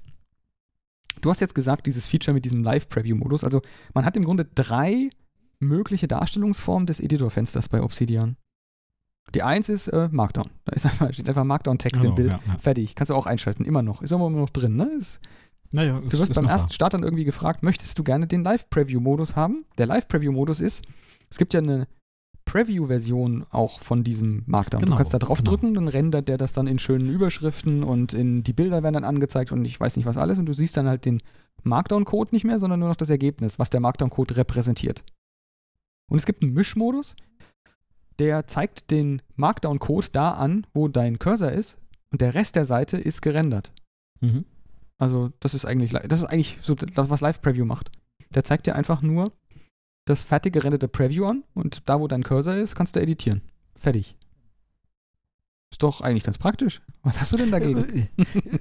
Du hast jetzt gesagt, dieses Feature mit diesem Live-Preview-Modus. Also man hat im Grunde drei mögliche Darstellungsformen des Editorfensters bei Obsidian. Die eins ist äh, Markdown. Da ist einfach, steht einfach Markdown-Text Genau, im Bild. ja, ja. Fertig. Kannst du auch einschalten. Immer noch. Ist aber immer noch drin. Ne? Ist, Naja, Du wirst beim ersten Start dann irgendwie gefragt, möchtest du gerne den Live-Preview-Modus haben? Der Live-Preview-Modus ist, es gibt ja eine Preview-Version auch von diesem Markdown. Genau, du kannst da drauf genau. drücken, dann rendert der das dann in schönen Überschriften und in die Bilder werden dann angezeigt und ich weiß nicht was alles und du siehst dann halt den Markdown-Code nicht mehr, sondern nur noch das Ergebnis, was der Markdown-Code repräsentiert. Und es gibt einen Mischmodus, der zeigt den Markdown-Code da an, wo dein Cursor ist und der Rest der Seite ist gerendert. Mhm. Also, das ist eigentlich, li- das ist eigentlich so das, was Live Preview macht. Der zeigt dir einfach nur das fertig gerenderte Preview an und da, wo dein Cursor ist, kannst du editieren. Fertig. Ist doch eigentlich ganz praktisch. Was hast du denn dagegen?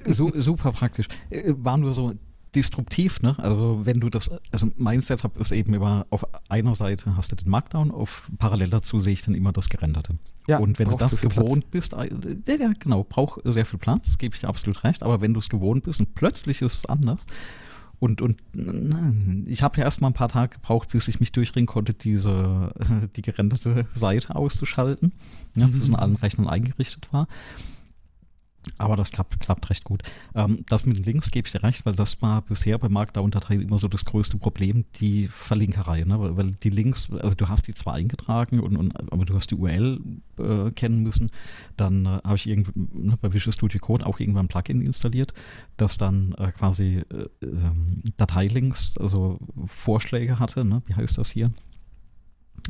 Äh, so, super praktisch. Äh, War nur so disruptiv, ne? Also wenn du das, also mein Setup ist eben immer auf einer Seite hast du den Markdown, auf parallel dazu sehe ich dann immer das Gerenderte. Ja, und wenn du das viel Platz. gewohnt bist, äh, ja, ja, genau, braucht sehr viel Platz, gebe ich dir absolut recht, aber wenn du es gewohnt bist und plötzlich ist es anders und, und ich habe ja erst mal ein paar Tage gebraucht, bis ich mich durchringen konnte, diese, die gerenderte Seite auszuschalten, ja, bis es in allen Rechnern eingerichtet war. Aber das klappt, klappt recht gut. Ähm, das mit den Links gebe ich dir recht, weil das war bisher bei Markdown-Dateien immer so das größte Problem, die Verlinkerei. Ne? Weil, weil die Links, also du hast die zwar eingetragen, und, und, aber du hast die URL äh, kennen müssen. Dann äh, habe ich irgendwie ne, bei Visual Studio Code auch irgendwann ein Plugin installiert, das dann äh, quasi äh, ähm, Dateilinks, also Vorschläge hatte. Ne? Wie heißt das hier?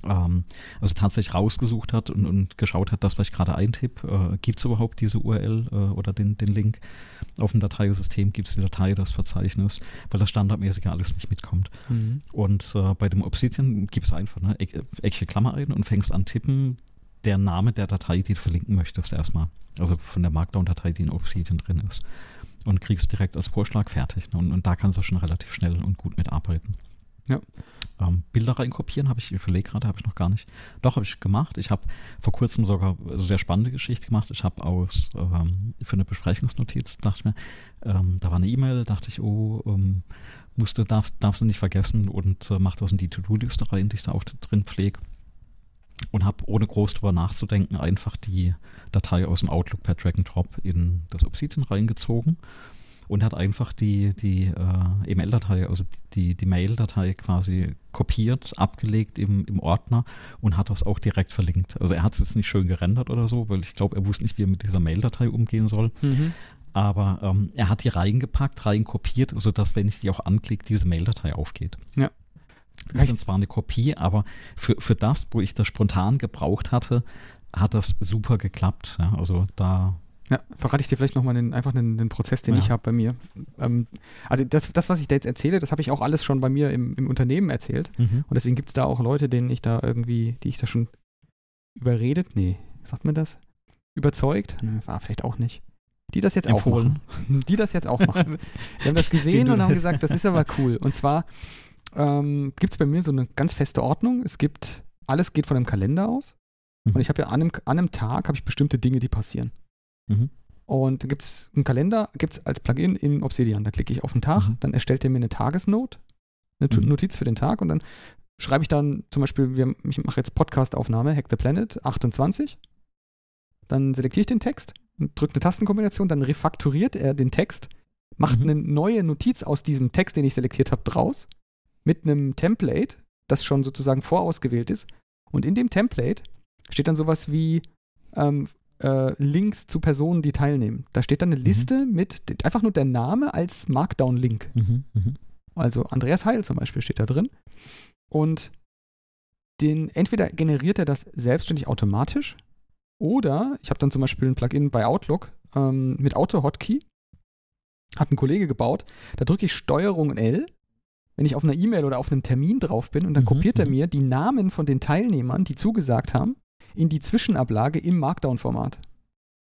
Ähm, also tatsächlich rausgesucht hat und, und geschaut hat, das, was ich gerade eintippe, äh, gibt es überhaupt diese URL äh, oder den, den Link auf dem Dateisystem, gibt es die Datei, das Verzeichnis, weil das standardmäßig ja alles nicht mitkommt. Mhm. Und äh, bei dem Obsidian gibst du einfach eine eckige Klammer ein und fängst an tippen, der Name der Datei, die du verlinken möchtest, erstmal. Also von der Markdown-Datei, die in Obsidian drin ist. Und kriegst direkt als Vorschlag fertig. Ne? Und, und da kannst du schon relativ schnell und gut mitarbeiten. Ja. Ähm, Bilder reinkopieren habe ich, ich überlege gerade, habe ich noch gar nicht. Doch, habe ich gemacht. Ich habe vor kurzem sogar eine sehr spannende Geschichte gemacht. Ich habe aus, ähm, für eine Besprechungsnotiz, dachte ich mir, ähm, da war eine E-Mail, dachte ich, oh, ähm, musst du, darfst, darfst du nicht vergessen und äh, mach das in die To-Do-Liste rein, die ich da auch drin pflege. Und habe ohne groß drüber nachzudenken einfach die Datei aus dem Outlook per Drag and Drop in das Obsidian reingezogen und hat einfach die, die äh, E-Mail-Datei, also die, die Mail-Datei quasi kopiert, abgelegt im, im Ordner und hat das auch direkt verlinkt. Also er hat es jetzt nicht schön gerendert oder so, weil ich glaube, er wusste nicht, wie er mit dieser Mail-Datei umgehen soll. Mhm. Aber ähm, er hat die reingepackt, reinkopiert, sodass, wenn ich die auch anklicke, diese Mail-Datei aufgeht. Ja. Das ist dann zwar eine Kopie, aber für, für das, wo ich das spontan gebraucht hatte, hat das super geklappt. Ja, also da Ja, verrate ich dir vielleicht nochmal einfach den, den Prozess, den Ja. ich habe bei mir. Ähm, also das, das, was ich da jetzt erzähle, das habe ich auch alles schon bei mir im, im Unternehmen erzählt. Mhm. Und deswegen gibt es da auch Leute, denen ich da irgendwie, die ich da schon überredet, nee, sagt man das? Überzeugt? Nee, war vielleicht auch nicht. Die das jetzt Empfohlen. auch machen. Die das jetzt auch machen. Die haben das gesehen und haben gesagt, das ist aber cool. Und zwar ähm, gibt es bei mir so eine ganz feste Ordnung. Es gibt, alles geht von einem Kalender aus. Und ich habe ja an einem, an einem Tag habe ich bestimmte Dinge, die passieren. Mhm. Und gibt es einen Kalender, gibt es als Plugin in Obsidian. Da klicke ich auf den Tag, Mhm. dann erstellt er mir eine Tagesnote, eine Mhm. Notiz für den Tag und dann schreibe ich dann zum Beispiel, wir, ich mache jetzt Podcast-Aufnahme, Hack the Planet 28. Dann selektiere ich den Text und drücke eine Tastenkombination, dann refakturiert er den Text, macht Mhm. eine neue Notiz aus diesem Text, den ich selektiert habe, draus, mit einem Template, das schon sozusagen vorausgewählt ist. Und in dem Template steht dann sowas wie ähm, äh, Links zu Personen, die teilnehmen. Da steht dann eine Liste mit einfach nur der Name als Markdown-Link. Mhm. Mhm. Also Andreas Heil zum Beispiel steht da drin. Und den, entweder generiert er das selbstständig automatisch oder ich habe dann zum Beispiel ein Plugin bei Outlook ähm, mit Auto-Hotkey. Hat ein Kollege gebaut. Da drücke ich Steuerung L, wenn ich auf einer E-Mail oder auf einem Termin drauf bin und dann Mhm, kopiert er mhm. mir die Namen von den Teilnehmern, die zugesagt haben, in die Zwischenablage im Markdown-Format.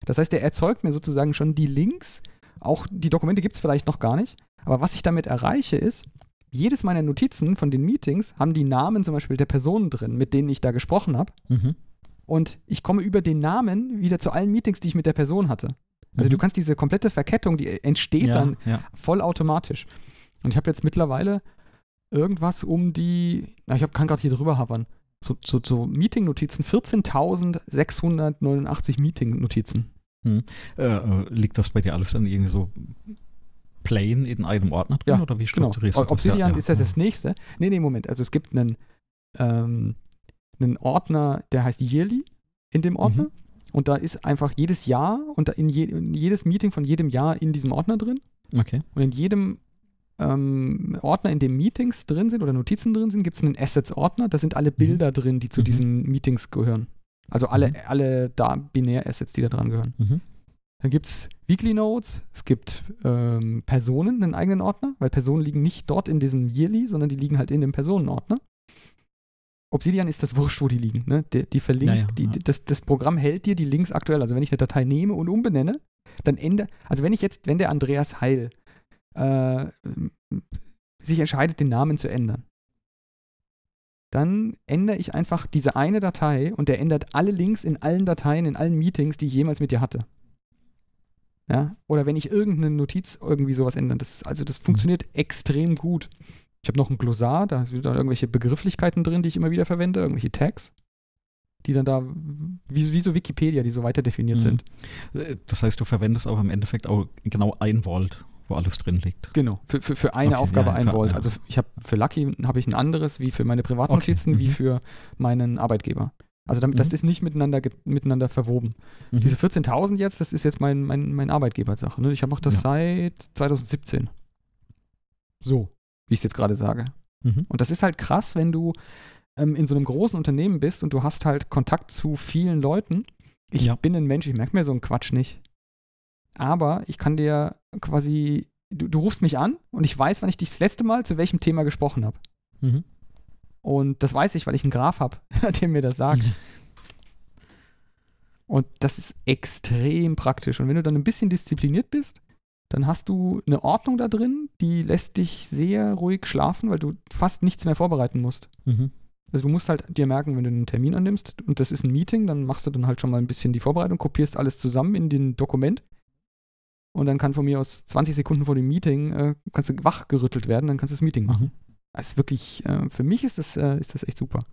Das heißt, er erzeugt mir sozusagen schon die Links. Auch die Dokumente gibt es vielleicht noch gar nicht. Aber was ich damit erreiche, ist, jedes meiner Notizen von den Meetings haben die Namen zum Beispiel der Personen drin, mit denen ich da gesprochen habe. Mhm. Und ich komme über den Namen wieder zu allen Meetings, die ich mit der Person hatte. Also Mhm. du kannst diese komplette Verkettung, die entsteht ja, dann ja. vollautomatisch. Und ich habe jetzt mittlerweile irgendwas um die, na, ich hab, kann gerade hier drüber havern, so, so, so Meeting-Notizen, 14.689 Meeting-Notizen. Äh, äh, liegt das bei dir alles dann irgendwie so plain in einem Ordner drin Ja, oder wie Genau. strukturierst du das? Obsidian Ja, ist das das nächste. Nee, nee, Moment. Also es gibt einen, ähm, einen Ordner, der heißt Yearly in dem Ordner. Mhm. Und da ist einfach jedes Jahr und in, je, in jedes Meeting von jedem Jahr in diesem Ordner drin. Okay. Und in jedem ähm, Ordner, in dem Meetings drin sind oder Notizen drin sind, gibt es einen Assets-Ordner. Da sind alle Bilder drin, die zu Mhm. diesen Meetings gehören. Also alle, Mhm. alle da Binär-Assets, die da dran gehören. Mhm. Dann gibt es Weekly Notes, es gibt ähm, Personen, einen eigenen Ordner, weil Personen liegen nicht dort in diesem Yearly, sondern die liegen halt in dem Personenordner. Obsidian ist das wurscht, wo die liegen. Ne? Die, die verlinkt, Ja, ja, die, ja. Das, das Programm hält dir die Links aktuell. Also wenn ich eine Datei nehme und umbenenne, dann ändere, also wenn ich jetzt, wenn der Andreas Heil äh, sich entscheidet, den Namen zu ändern, dann ändere ich einfach diese eine Datei und der ändert alle Links in allen Dateien, in allen Meetings, die ich jemals mit dir hatte. Ja? Oder wenn ich irgendeine Notiz irgendwie sowas ändere. Das ist, also das funktioniert extrem gut. Ich habe noch ein Glossar, da sind dann irgendwelche Begrifflichkeiten drin, die ich immer wieder verwende, irgendwelche Tags, die dann da, wie, wie so Wikipedia, die so weiter definiert Mhm. sind. Äh, Das heißt, du verwendest auch im Endeffekt auch genau ein Volt, wo alles drin liegt. Genau, für, für, für eine Okay, Aufgabe ja, ein Volt. ja. Also ich habe für Lucky habe ich ein anderes wie für meine Privatnotizen, Okay, wie mhm. für meinen Arbeitgeber. Also damit, das Mhm. ist nicht miteinander, miteinander verwoben. Mhm. Diese 14.000 jetzt, das ist jetzt mein, mein, mein Arbeitgebersache. Ne? Ich mache das Ja. seit 2017. So, wie ich es jetzt gerade sage. Mhm. Und das ist halt krass, wenn du ähm, in so einem großen Unternehmen bist und du hast halt Kontakt zu vielen Leuten. Ich bin ein Mensch, ich merke mir so einen Quatsch nicht. Aber ich kann dir quasi, du, du rufst mich an und ich weiß, wann ich dich das letzte Mal zu welchem Thema gesprochen habe. Mhm. Und das weiß ich, weil ich einen Graph habe, der mir das sagt. Und das ist extrem praktisch. Und wenn du dann ein bisschen diszipliniert bist, dann hast du eine Ordnung da drin, die lässt dich sehr ruhig schlafen, weil du fast nichts mehr vorbereiten musst. Mhm. Also du musst halt dir merken, wenn du einen Termin annimmst und das ist ein Meeting, dann machst du dann halt schon mal ein bisschen die Vorbereitung, kopierst alles zusammen in den Dokument und dann kann von mir aus 20 Sekunden vor dem Meeting äh, kannst du wachgerüttelt werden, dann kannst du das Meeting machen. Mhm. Das ist wirklich, äh, für mich ist das, äh, ist das echt super.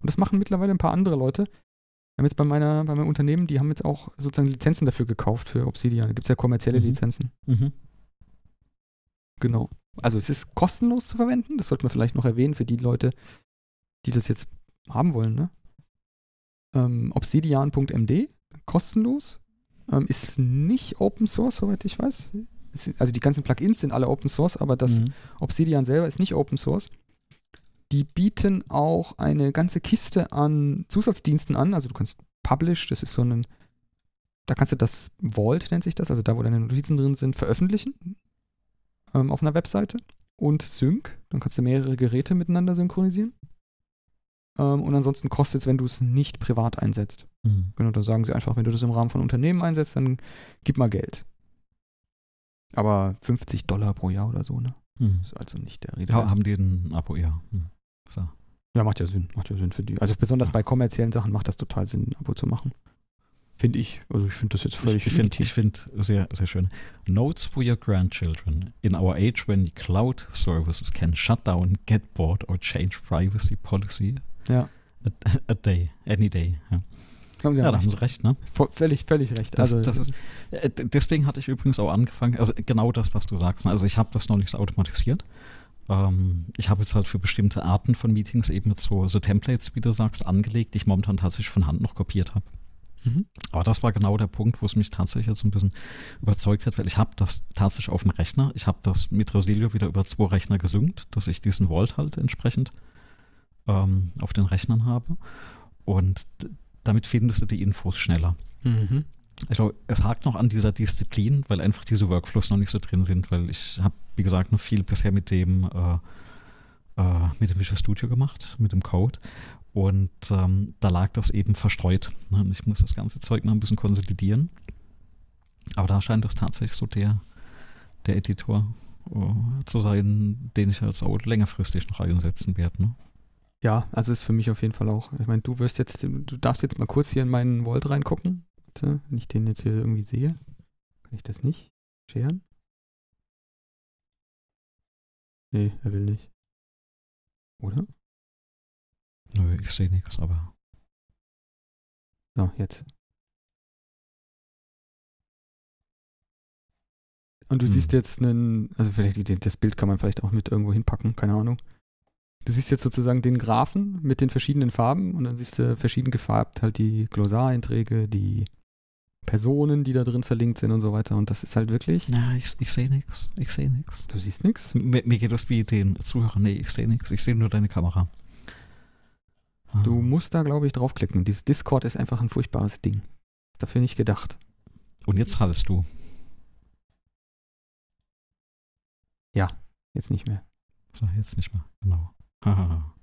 Und das machen mittlerweile ein paar andere Leute. Wir haben jetzt bei meiner, bei meinem Unternehmen, die haben jetzt auch sozusagen Lizenzen dafür gekauft für Obsidian. Da gibt es ja kommerzielle Mhm. Lizenzen. Mhm. Genau. Also es ist kostenlos zu verwenden. Das sollte man vielleicht noch erwähnen für die Leute, die das jetzt haben wollen. Ne? Ähm, Obsidian.md, kostenlos. Ähm, ist nicht Open Source, soweit ich weiß. Es also die ganzen Plugins sind alle Open Source, aber das Mhm. Obsidian selber ist nicht Open Source. Die bieten auch eine ganze Kiste an Zusatzdiensten an. Also du kannst Publish, das ist so ein, da kannst du das Vault, nennt sich das, also da, wo deine Notizen drin sind, veröffentlichen ähm, auf einer Webseite. Und Sync, dann kannst du mehrere Geräte miteinander synchronisieren. Ähm, und ansonsten kostet es, wenn du es nicht privat einsetzt. Mhm. Genau, da sagen sie einfach, wenn du das im Rahmen von Unternehmen einsetzt, dann gib mal Geld. Aber 50 Dollar pro Jahr oder so, ne? Mhm. Ist also nicht der Rede. Ja, haben die ein Abo, ja. Mhm. So. Ja, macht ja Sinn. Macht ja Sinn für die. Also besonders bei kommerziellen Sachen macht das total Sinn, ein Abo zu machen. Finde ich. Also ich finde das jetzt völlig Ich finde find sehr, sehr schön. Notes for your grandchildren. In our age when cloud services can shut down, get bored or change privacy policy Ja. a, a day, any day. Ja, Haben Sie ja da haben. Sie recht, ne? Vo- Völlig, völlig recht. Das, also, das ist, äh, deswegen hatte ich übrigens auch angefangen, also genau das, was du sagst. ne? Also ich habe das noch nicht automatisiert. Ähm, ich habe jetzt halt für bestimmte Arten von Meetings eben so, so Templates, wie du sagst, angelegt, die ich momentan tatsächlich von Hand noch kopiert habe. Mhm. Aber das war genau der Punkt, wo es mich tatsächlich jetzt ein bisschen überzeugt hat, weil ich habe das tatsächlich auf dem Rechner. Ich habe das mit Resilio wieder über zwei Rechner gesynkt, dass ich diesen Vault halt entsprechend ähm, auf den Rechnern habe. Und damit findest du die Infos schneller. Mhm. Also es hakt noch an dieser Disziplin, weil einfach diese Workflows noch nicht so drin sind, weil ich habe, wie gesagt, noch viel bisher mit dem äh, äh, mit dem Visual Studio gemacht, mit dem Code. Und ähm, da lag das eben verstreut. Ne? Und Ich muss das ganze Zeug noch ein bisschen konsolidieren. Aber da scheint das tatsächlich so der, der Editor äh, zu sein, den ich als auch längerfristig noch einsetzen werde. Ne? Ja, also ist für mich auf jeden Fall auch. Ich meine, du wirst jetzt, du darfst jetzt mal kurz hier in meinen Vault reingucken. Bitte, wenn ich den jetzt hier irgendwie sehe. Kann ich das nicht scheren? Nee, er will nicht. Oder? Nö, ich sehe nichts, aber So, jetzt. Und du Hm. siehst jetzt einen, also vielleicht das Bild kann man vielleicht auch mit irgendwo hinpacken, keine Ahnung. Du siehst jetzt sozusagen den Graphen mit den verschiedenen Farben und dann siehst du verschieden gefärbt halt die Glossareinträge, die Personen, die da drin verlinkt sind und so weiter. Und das ist halt wirklich. na, ich, ich sehe nichts. Ich sehe nichts. Du siehst nichts. Mir, mir geht das wie den Zuhörern. Nee, ich sehe nichts. Ich sehe nur deine Kamera. Ah. Du musst da, glaube ich, draufklicken. Dieses Discord ist einfach ein furchtbares Ding. Ist dafür nicht gedacht. Und jetzt hallst du. Jetzt nicht mehr. So, jetzt nicht mehr. Genau. Haha.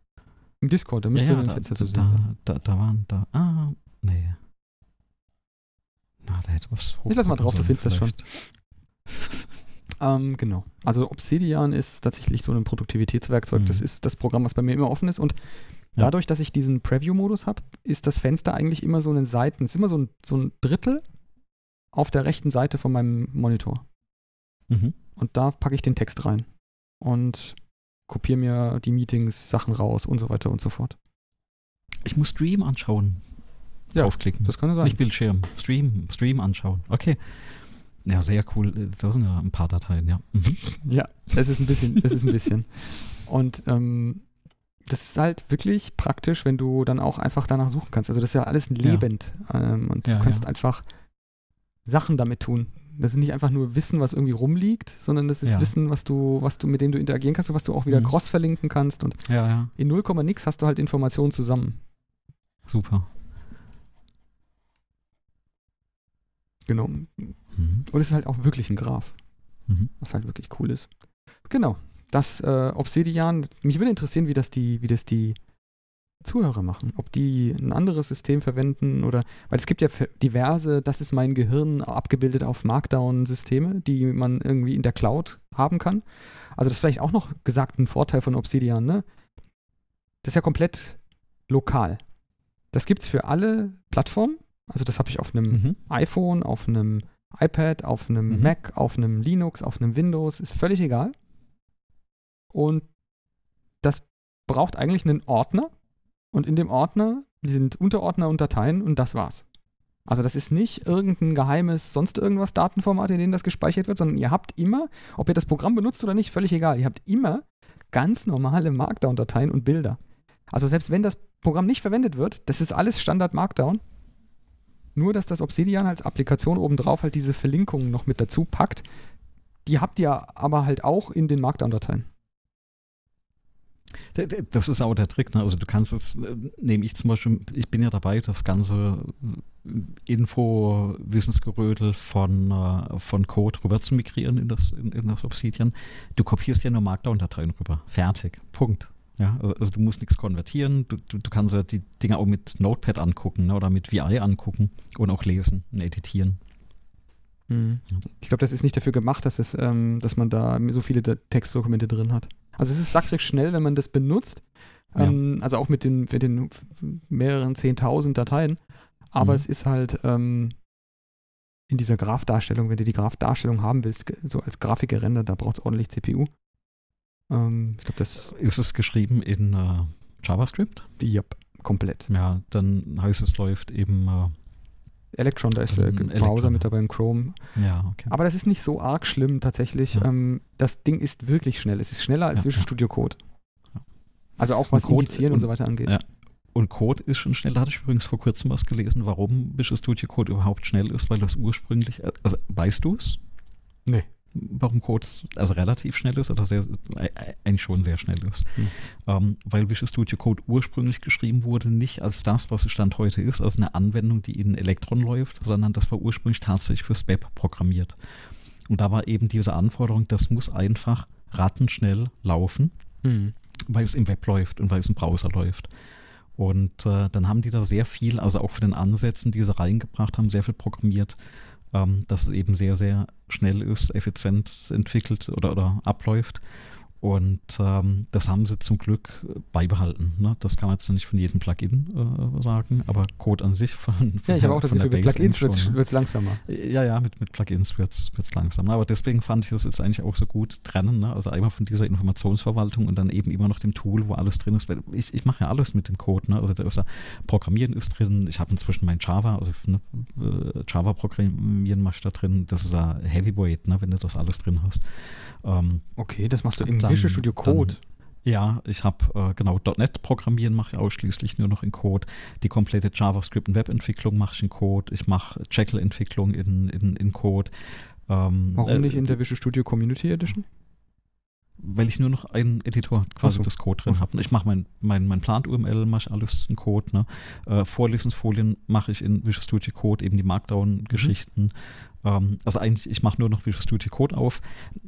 Im Discord, da Ja, müsste ja, ein da, Fenster zu sehen sein. da, da, da waren da. Ah, nee. Na, da hätte was. Ich lass mal drauf, du findest das schon. Ähm, genau. Also Obsidian ist tatsächlich so ein Produktivitätswerkzeug. Mhm. Das ist das Programm, was bei mir immer offen ist. Und Ja. dadurch, dass ich diesen Preview-Modus habe, ist das Fenster eigentlich immer so eine Seiten, ist immer so ein, so ein Drittel auf der rechten Seite von meinem Monitor. Mhm. Und da packe ich den Text rein und kopiere mir die Meetings, Sachen raus und so weiter und so fort. Ich muss Stream anschauen. Ja, Draufklicken. Das kann ja sein. Nicht Bildschirm. Stream. Stream anschauen. Okay. Ja, sehr cool. Da sind ja ein paar Dateien, ja. Mhm. Ja, es ist ein bisschen, es ist ein bisschen. Und ähm, das ist halt wirklich praktisch, wenn du dann auch einfach danach suchen kannst. Also das ist ja alles lebend. Ähm, und Ja, du kannst ja. einfach Sachen damit tun. Das ist nicht einfach nur Wissen, was irgendwie rumliegt, sondern das ist Ja. Wissen, was du, was du, mit dem du interagieren kannst und was du auch wieder Mhm. cross verlinken kannst. Und Ja, ja. in 0, nix hast du halt Informationen zusammen. Super. Genau. Mhm. Und es ist halt auch wirklich ein Graph. Mhm. was halt wirklich cool ist. Genau. Das äh, Obsidian, mich würde interessieren, wie das die, wie das die Zuhörer machen. Ob die ein anderes System verwenden oder, weil es gibt ja diverse, das ist mein Gehirn abgebildet auf Markdown-Systeme, die man irgendwie in der Cloud haben kann. Also das ist vielleicht auch noch gesagt ein Vorteil von Obsidian, ne? Das ist ja komplett lokal. Das gibt es für alle Plattformen. Also das habe ich auf einem Mhm. iPhone, auf einem iPad, auf einem Mhm. Mac, auf einem Linux, auf einem Windows, ist völlig egal. Und das braucht eigentlich einen Ordner und in dem Ordner sind Unterordner und Dateien und das war's. Also das ist nicht irgendein geheimes sonst irgendwas Datenformat, in dem das gespeichert wird, sondern ihr habt immer, ob ihr das Programm benutzt oder nicht, völlig egal. Ihr habt immer ganz normale Markdown-Dateien und Bilder. Also selbst wenn das Programm nicht verwendet wird, das ist alles Standard Markdown. Nur, dass das Obsidian als Applikation obendrauf halt diese Verlinkungen noch mit dazu packt. Die habt ihr aber halt auch in den Markdown-Dateien. Das ist auch der Trick. Ne? Also du kannst es, äh, nehme ich zum Beispiel, ich bin ja dabei, das ganze äh, Info-Wissensgerödel von, äh, von Code rüber zu migrieren in das, in, in das Obsidian. Du kopierst ja nur Markdown-Dateien rüber. Fertig. Punkt. Ja, also, also du musst nichts konvertieren. Du, du, du kannst ja die Dinge auch mit Notepad angucken ne? oder mit VI angucken und auch lesen und editieren. Ich glaube, das ist nicht dafür gemacht, dass, es, ähm, dass man da so viele Textdokumente drin hat. Also es ist sackrig schnell, wenn man das benutzt. Ja. Ähm, also auch mit den, mit den mehreren 10.000 Dateien. Aber Mhm. es ist halt ähm, in dieser Graph-Darstellung, wenn du die Graph-Darstellung haben willst, so als Grafik gerendert, da braucht es ordentlich CPU. Ähm, ich glaube, das, Ist es geschrieben in äh, JavaScript? ja, komplett. Ja, dann heißt es läuft eben, äh, Electron, da ist der Ähm, Browser Electron. mit dabei in Chrome. ja, okay. Aber das ist nicht so arg schlimm tatsächlich. Ja. Ähm, das Ding ist wirklich schnell. Es ist schneller als Ja, Visual ja. Studio Code. Also auch was Code- Indizieren und, und- so weiter angeht. ja. Und Code ist schon schnell. Da hatte ich übrigens vor kurzem was gelesen, warum Visual Studio Code überhaupt schnell ist, weil das ursprünglich, äh, also weißt du es? Nee. Warum Code also relativ schnell ist oder sehr, äh, eigentlich schon sehr schnell ist. Hm. Ähm, weil Visual Studio Code ursprünglich geschrieben wurde, nicht als das, was es Stand heute ist, als eine Anwendung, die in Electron läuft, sondern das war ursprünglich tatsächlich fürs Web programmiert. Und da war eben diese Anforderung, das muss einfach rattenschnell laufen Hm. weil es im Web läuft und weil es im Browser läuft. Und äh, dann haben die da sehr viel, also auch für den Ansätzen, die sie reingebracht haben, sehr viel programmiert, ähm, dass es eben sehr, sehr schnell ist, effizient entwickelt oder, oder abläuft. Und ähm, das haben sie zum Glück beibehalten. Ne? Das kann man jetzt nicht von jedem Plugin äh, sagen, aber Code an sich von, von Ja, ich habe auch das Gefühl, mit Plugins wird schon, ne? es langsamer. Ja, ja, mit, mit Plugins wird es langsam. Aber deswegen fand ich das jetzt eigentlich auch so gut trennen. Ne? Also einmal von dieser Informationsverwaltung und dann eben immer noch dem Tool, wo alles drin ist. Weil Ich, ich mache ja alles mit dem Code. Ne? Also da ist ja, Programmieren ist drin. Ich habe inzwischen mein Java, also ne, äh, Java-Programmieren mache ich da drin. Das ist ja Heavyweight, ne? wenn du das alles drin hast. Ähm, Okay, das machst du im Dann- Visual Studio Code. ja, ich habe äh, genau .NET Programmieren mache ich ausschließlich nur noch in Code. Die komplette JavaScript und Webentwicklung mache ich in Code. Ich mache Jekyll Entwicklung in, in, in Code. Ähm, Warum äh, nicht in der Visual Studio Community Edition? Weil ich nur noch einen Editor quasi so. das Code drin habe. Ich mache mein, mein, mein Plant-UML, mache ich alles in Code. Ne? Äh, Vorlesensfolien mache ich in Visual Studio Code, eben die Markdown-Geschichten. Ähm, also eigentlich, ich mache nur noch Visual Studio Code auf.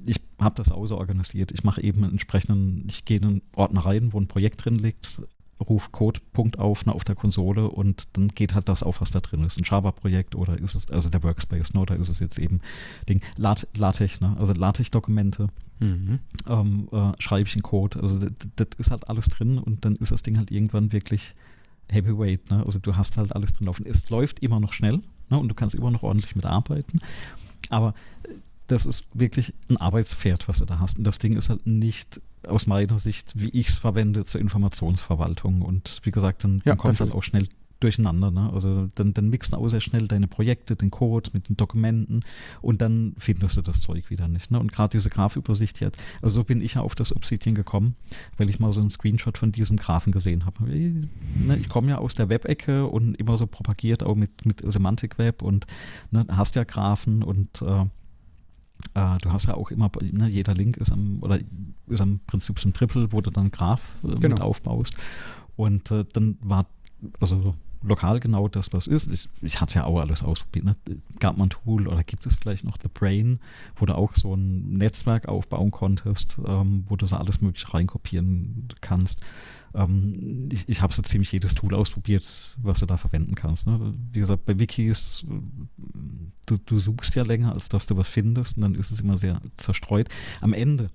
Ich habe das auch so organisiert. Ich mache eben einen entsprechenden, ich gehe in einen Ordner rein, wo ein Projekt drin liegt, rufe Code-Punkt auf ne, auf der Konsole und dann geht halt das auf, was da drin ist. Ein Java-Projekt oder ist es, also der Workspace, ne, oder ist es jetzt eben Ding, Lat LaTeX, ne, also LaTeX-Dokumente Mhm. ähm, äh, schreibe ich in Code. Also das, das ist halt alles drin und dann ist das Ding halt irgendwann wirklich Heavyweight. Ne? Also du hast halt alles drin laufen. Es läuft immer noch schnell ne? und du kannst immer noch ordentlich mitarbeiten. Aber äh, das ist wirklich ein Arbeitspferd, was du da hast. Und das Ding ist halt nicht aus meiner Sicht, wie ich es verwende, zur Informationsverwaltung. Und wie gesagt, dann, Ja, dann kommt es halt auch schnell durcheinander. Ne? Also dann, dann mixen auch sehr schnell deine Projekte, den Code mit den Dokumenten und dann findest du das Zeug wieder nicht. Ne? Und gerade diese Graph-Übersicht hier, also so bin ich ja auf das Obsidian gekommen, weil ich mal so einen Screenshot von diesem Graphen gesehen habe. Ne, Ich komme ja aus der Web-Ecke und immer so propagiert auch mit, mit Semantic Web und ne, hast ja Graphen und äh, äh, du hast ja auch immer, ne, jeder Link ist am, oder ist am Prinzip so ein Triple, wo du dann Graph äh, Genau. mit aufbaust. Und äh, dann war, also lokal genau das, was ist. Ich, ich hatte ja auch alles ausprobiert. Ne? Gab man ein Tool oder gibt es vielleicht noch The Brain, wo du auch so ein Netzwerk aufbauen konntest, ähm, wo du so alles mögliche reinkopieren kannst. Ähm, ich ich habe so ziemlich jedes Tool ausprobiert, was du da verwenden kannst. Ne? Wie gesagt, bei Wikis, du, du suchst ja länger, als dass du was findest und dann ist es immer sehr zerstreut. Am Ende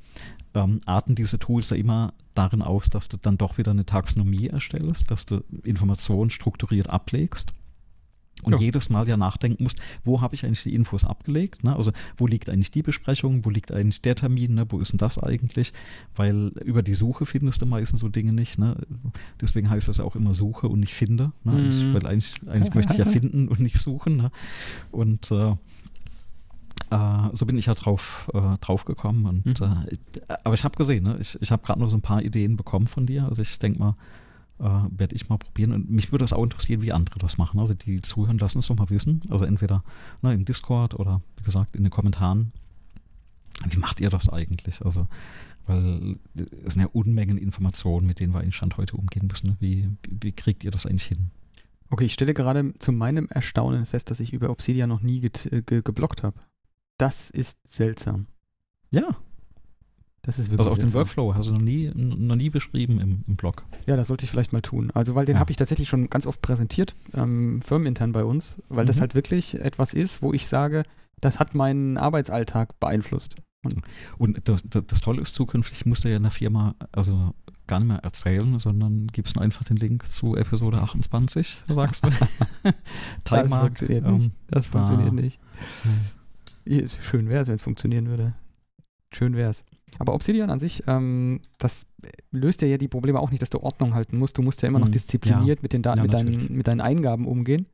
ähm, arten diese Tools ja immer darin aus, dass du dann doch wieder eine Taxonomie erstellst, dass du Informationen strukturiert ablegst. Und Ja. jedes Mal ja nachdenken musst, wo habe ich eigentlich die Infos abgelegt? Ne? Also wo liegt eigentlich die Besprechung, wo liegt eigentlich der Termin, ne? wo ist denn das eigentlich? Weil über die Suche findest du meistens so Dinge nicht. Ne? Deswegen heißt das auch immer Suche und nicht finde. Ne? Mhm. Eigentlich, weil eigentlich, eigentlich möchte ich ja finden und nicht suchen. Ne? Und äh, so bin ich ja drauf, äh, drauf gekommen. Und, Mhm. äh, aber ich habe gesehen, ne? ich, ich habe gerade noch so ein paar Ideen bekommen von dir. Also ich denke mal, äh, werde ich mal probieren. Und mich würde das auch interessieren, wie andere das machen. Also die zuhören, lassen es doch mal wissen. Also entweder ne, im Discord oder wie gesagt in den Kommentaren. Wie macht ihr das eigentlich? Also, weil es sind ja Unmengen Informationen, mit denen wir in Stand heute umgehen müssen. Wie, wie, kriegt ihr das eigentlich hin? Okay, ich stelle gerade zu meinem Erstaunen fest, dass ich über Obsidian noch nie get, äh, ge, geblockt habe. Das ist seltsam. Ja, Das ist wirklich also auf den. Workflow hast du noch nie, noch nie beschrieben im, im Blog. Ja, das sollte ich vielleicht mal tun. Also, weil den Ja. habe ich tatsächlich schon ganz oft präsentiert, ähm, firmenintern bei uns, weil das Mhm. halt wirklich etwas ist, wo ich sage, das hat meinen Arbeitsalltag beeinflusst. Und, und das, das, das, Tolle ist zukünftig, musst du ja in der Firma also gar nicht mehr erzählen, sondern gibst einfach den Link zu Episode 28, sagst du. das funktioniert ähm, nicht. Das da, funktioniert nicht. Schön wäre es, wenn es funktionieren würde. Schön wäre es. Aber Obsidian an sich, ähm, das löst ja, ja die Probleme auch nicht, dass du Ordnung halten musst. Du musst ja immer noch mhm. diszipliniert ja. mit, den Daten, ja, mit, deinen, mit deinen Eingaben umgehen.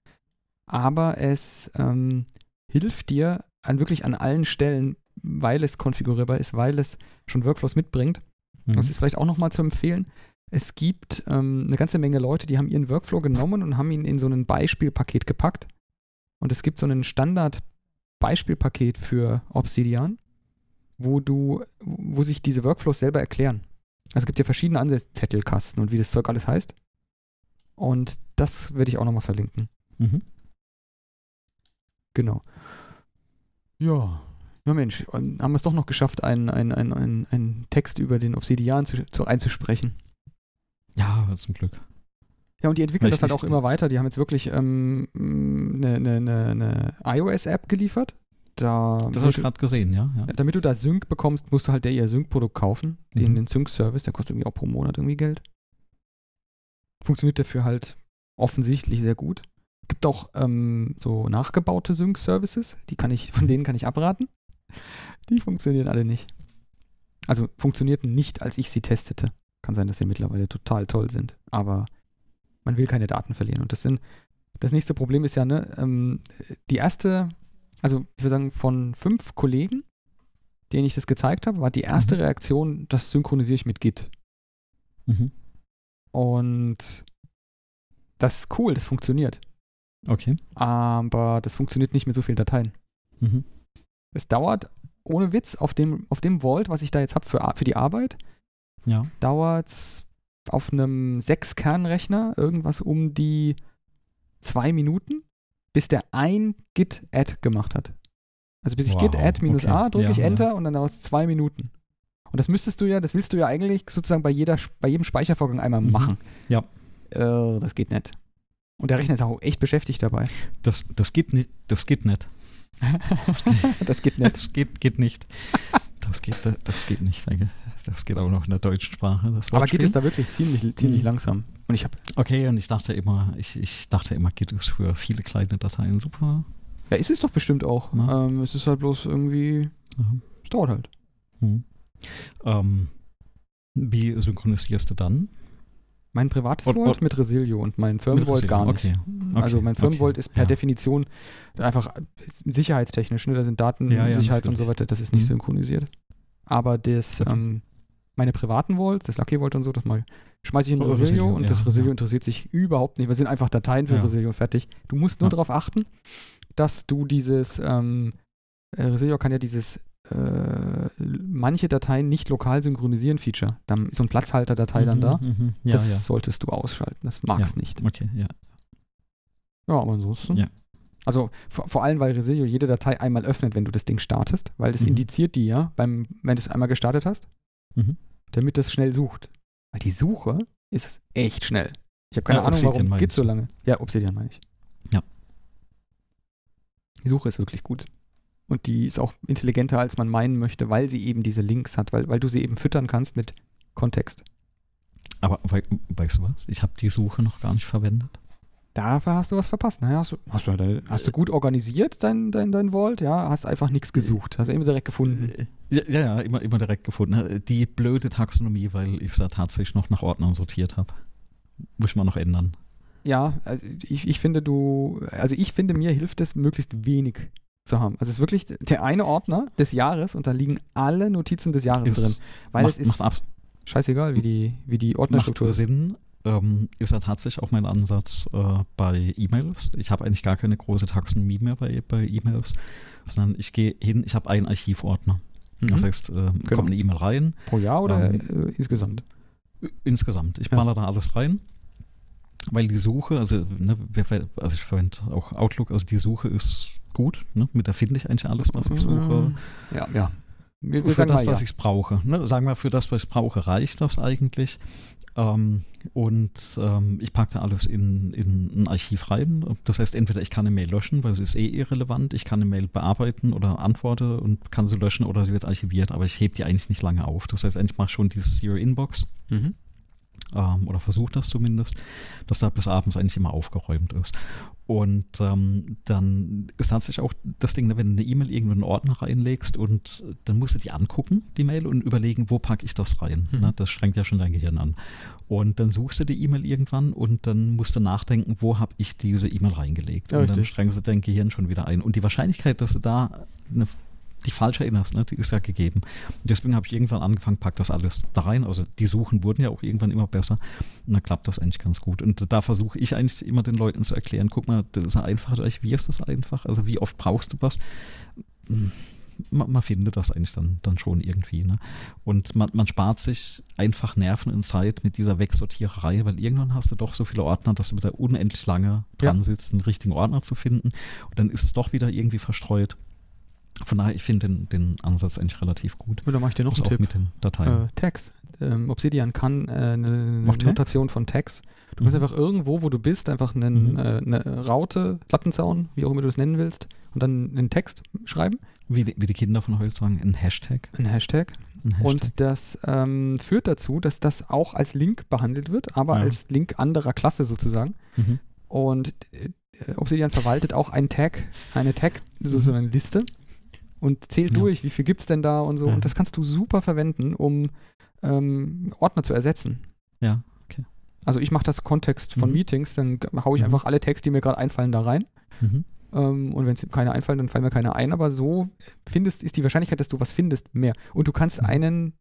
Aber es ähm, hilft dir an wirklich an allen Stellen, weil es konfigurierbar ist, weil es schon Workflows mitbringt. Mhm. Das ist vielleicht auch nochmal zu empfehlen. Es gibt ähm, eine ganze Menge Leute, die haben ihren Workflow genommen und haben ihn in so ein Beispielpaket gepackt. Und es gibt so ein Standard-Beispielpaket für Obsidian wo du, wo sich diese Workflows selber erklären. Also es gibt ja verschiedene Ansätze, Zettelkasten und wie das Zeug alles heißt. Und das werde ich auch nochmal verlinken. Mhm. Genau. Ja. Ja, Mensch, haben wir es doch noch geschafft, einen, einen, einen, einen, Text über den Obsidian zu, zu einzusprechen. Ja, zum Glück. Ja, und die entwickeln Richtig. das halt auch immer weiter. Die haben jetzt wirklich ähm, eine, eine, eine iOS-App geliefert, da. Das habe ich gerade gesehen, ja, ja, Damit du da Sync bekommst, musst du halt der ihr Sync-Produkt kaufen, den, mhm. den Sync-Service, der kostet irgendwie auch pro Monat irgendwie Geld. Funktioniert dafür halt offensichtlich sehr gut. Gibt auch ähm, so nachgebaute Sync-Services, die kann ich, von denen kann ich abraten. Die funktionieren alle nicht. Also funktionierten nicht, als ich sie testete. Kann sein, dass sie mittlerweile total toll sind, aber man will keine Daten verlieren. Und das sind, das nächste Problem ist ja, ne, ähm, die erste also ich würde sagen, von fünf Kollegen, denen ich das gezeigt habe, war die erste mhm. Reaktion, das synchronisiere ich mit Git. Mhm. Und das ist cool, das funktioniert. Okay. Aber das funktioniert nicht mit so vielen Dateien. Mhm. Es dauert, ohne Witz, auf dem, auf dem Vault, was ich da jetzt habe für, für die Arbeit, ja. dauert es auf einem Sechs-Kern-Rechner irgendwas um die zwei Minuten bis der ein Git-Add gemacht hat. Also bis ich wow, Git-Add minus okay. A drücke ja, ich Enter ja. und dann dauert es zwei Minuten. Und das müsstest du ja, das willst du ja eigentlich sozusagen bei, jeder, bei jedem Speichervorgang einmal mhm. machen. Ja. Äh, das geht nicht. Und der Rechner ist auch echt beschäftigt dabei. Das, das geht nicht. Das geht nicht. Das geht nicht. Das geht, geht nicht. Das geht, das geht nicht. Das geht auch noch in der deutschen Sprache. Aber Git ist da wirklich ziemlich, ziemlich mhm. langsam. Und ich habe. Okay, und ich dachte immer, ich, ich dachte immer, Git ist für viele kleine Dateien super. Ja, ist es doch bestimmt auch. Ähm, es ist halt bloß irgendwie. Aha. Es dauert halt. Mhm. Ähm, wie synchronisierst du dann? Mein privates und, Vault mit Resilio und mein Firmenvault gar nicht. Okay. Okay. Also mein Firmenvault okay. ist per ja. Definition einfach sicherheitstechnisch, ne? da sind Datensicherheit ja, ja, und so weiter, das ist nicht mhm. synchronisiert. Aber das, ähm, meine privaten Vaults, das Lucky Vault und so, das mal schmeiße ich in oh, Resilio, Resilio und das Resilio interessiert sich überhaupt nicht. Wir sind einfach Dateien für Resilio fertig. Du musst nur darauf achten, dass du dieses, ähm, äh, Resilio kann ja dieses manche Dateien nicht lokal synchronisieren Feature. Dann ist so ein Platzhalter-Datei mhm, dann da. Mhm, ja, das ja. solltest du ausschalten. Das magst ja, nicht. Okay, ja. Ja, aber ansonsten. Ja. Also vor, vor, allem, weil Resilio jede Datei einmal öffnet, wenn du das Ding startest, weil das mhm. indiziert die ja, beim, wenn du es einmal gestartet hast, mhm. damit das schnell sucht. Weil die Suche ist echt schnell. Ich habe keine Ahnung, Obsidian warum geht so lange. Ja, Obsidian meine ich. Ja. Die Suche ist wirklich gut. Und die ist auch intelligenter, als man meinen möchte, weil sie eben diese Links hat, weil, weil du sie eben füttern kannst mit Kontext. Aber we weißt du was? Ich habe die Suche noch gar nicht verwendet. Dafür hast du was verpasst. Naja, hast du, hast du, hast du gut organisiert, dein, dein, dein Vault? Ja, hast einfach nichts gesucht. Hast du immer direkt gefunden. Äh, ja, ja, immer, immer direkt gefunden. Die blöde Taxonomie, weil ich es da tatsächlich noch nach Ordnern sortiert habe. Muss ich mal noch ändern. Ja, also ich, ich finde, du, also ich finde, mir hilft es, möglichst wenig zu haben. Also es ist wirklich der eine Ordner des Jahres und da liegen alle Notizen des Jahres ist, drin. Weil macht, es ist scheißegal, wie die, wie die Ordnerstruktur macht Sinn, ähm, ist ja tatsächlich auch mein Ansatz äh, bei E-Mails. Ich habe eigentlich gar keine große Taxonomie mehr bei, bei E-Mails, sondern ich gehe hin, ich habe einen Archivordner. Mhm. Das heißt, äh, genau. kommt eine E-Mail rein. Pro Jahr oder ähm, äh, insgesamt? Insgesamt. Ich baller ja. da alles rein weil die Suche, also, ne, also ich verwende auch Outlook, also die Suche ist gut. Ne? Mit der finde ich eigentlich alles, was ich suche. Ja, ja. Wir, wir für das, was ja. ich brauche. Ne? Sagen wir, für das, was ich brauche, reicht das eigentlich. Ähm, und ähm, ich packe da alles in, in ein Archiv rein. Das heißt, entweder ich kann eine Mail löschen, weil sie ist eh irrelevant, ich kann eine Mail bearbeiten oder antworte und kann sie löschen oder sie wird archiviert, aber ich hebe die eigentlich nicht lange auf. Das heißt, ich mache schon dieses Zero Inbox. Mhm ähm, oder versucht das zumindest, dass da bis abends eigentlich immer aufgeräumt ist. Und ähm, dann ist tatsächlich auch das Ding, wenn du eine E-Mail irgendwo in einen Ordner reinlegst und dann musst du die angucken, die Mail, und überlegen, wo packe ich das rein. Mhm. Ne? Das strengt ja schon dein Gehirn an. Und dann suchst du die E-Mail irgendwann und dann musst du nachdenken, wo habe ich diese E-Mail reingelegt. Ja, und dann strengst du dein Gehirn schon wieder ein. Und die Wahrscheinlichkeit, dass du da eine dich falsch erinnerst, ne? die ist ja gegeben. Und deswegen habe ich irgendwann angefangen, pack das alles da rein. Also die Suchen wurden ja auch irgendwann immer besser. Und dann klappt das eigentlich ganz gut. Und da versuche ich eigentlich immer den Leuten zu erklären, guck mal, das ist einfach, wie ist das einfach? Also wie oft brauchst du was? Man, man, findet das eigentlich dann, dann schon irgendwie. Ne? Und man, man, spart sich einfach Nerven und Zeit mit dieser Wegsortiererei, weil irgendwann hast du doch so viele Ordner, dass du wieder unendlich lange dran ja. sitzt, einen richtigen Ordner zu finden. Und dann ist es doch wieder irgendwie verstreut. Von daher, ich finde den, den Ansatz eigentlich relativ gut. Und da mache ich dir noch einen Tipp. mit den Dateien. Äh, Tags. Ähm, Obsidian kann äh, eine Macht Notation von Tags. Du mhm. kannst einfach irgendwo, wo du bist, einfach einen, mhm. äh, eine Raute, Lattenzaun, wie auch immer du es nennen willst, und dann einen Text schreiben. Wie die, wie die Kinder von heute sagen, ein Hashtag. Ein Hashtag. Ein Hashtag. Und das ähm, führt dazu, dass das auch als Link behandelt wird, aber ja. als Link anderer Klasse sozusagen. Mhm. Und äh, Obsidian verwaltet auch einen Tag, eine Tag, so, so eine Liste und zählt ja. durch, wie viel gibt es denn da und so. Ja. Und das kannst du super verwenden, um ähm, Ordner zu ersetzen. Ja, okay. Also ich mache das Kontext von mhm. Meetings, dann haue ich mhm. einfach alle Texte, die mir gerade einfallen, da rein. Mhm. Ähm, und wenn es keine einfallen, dann fallen mir keine ein. Aber so findest, ist die Wahrscheinlichkeit, dass du was findest, mehr. Und du kannst mhm. einen,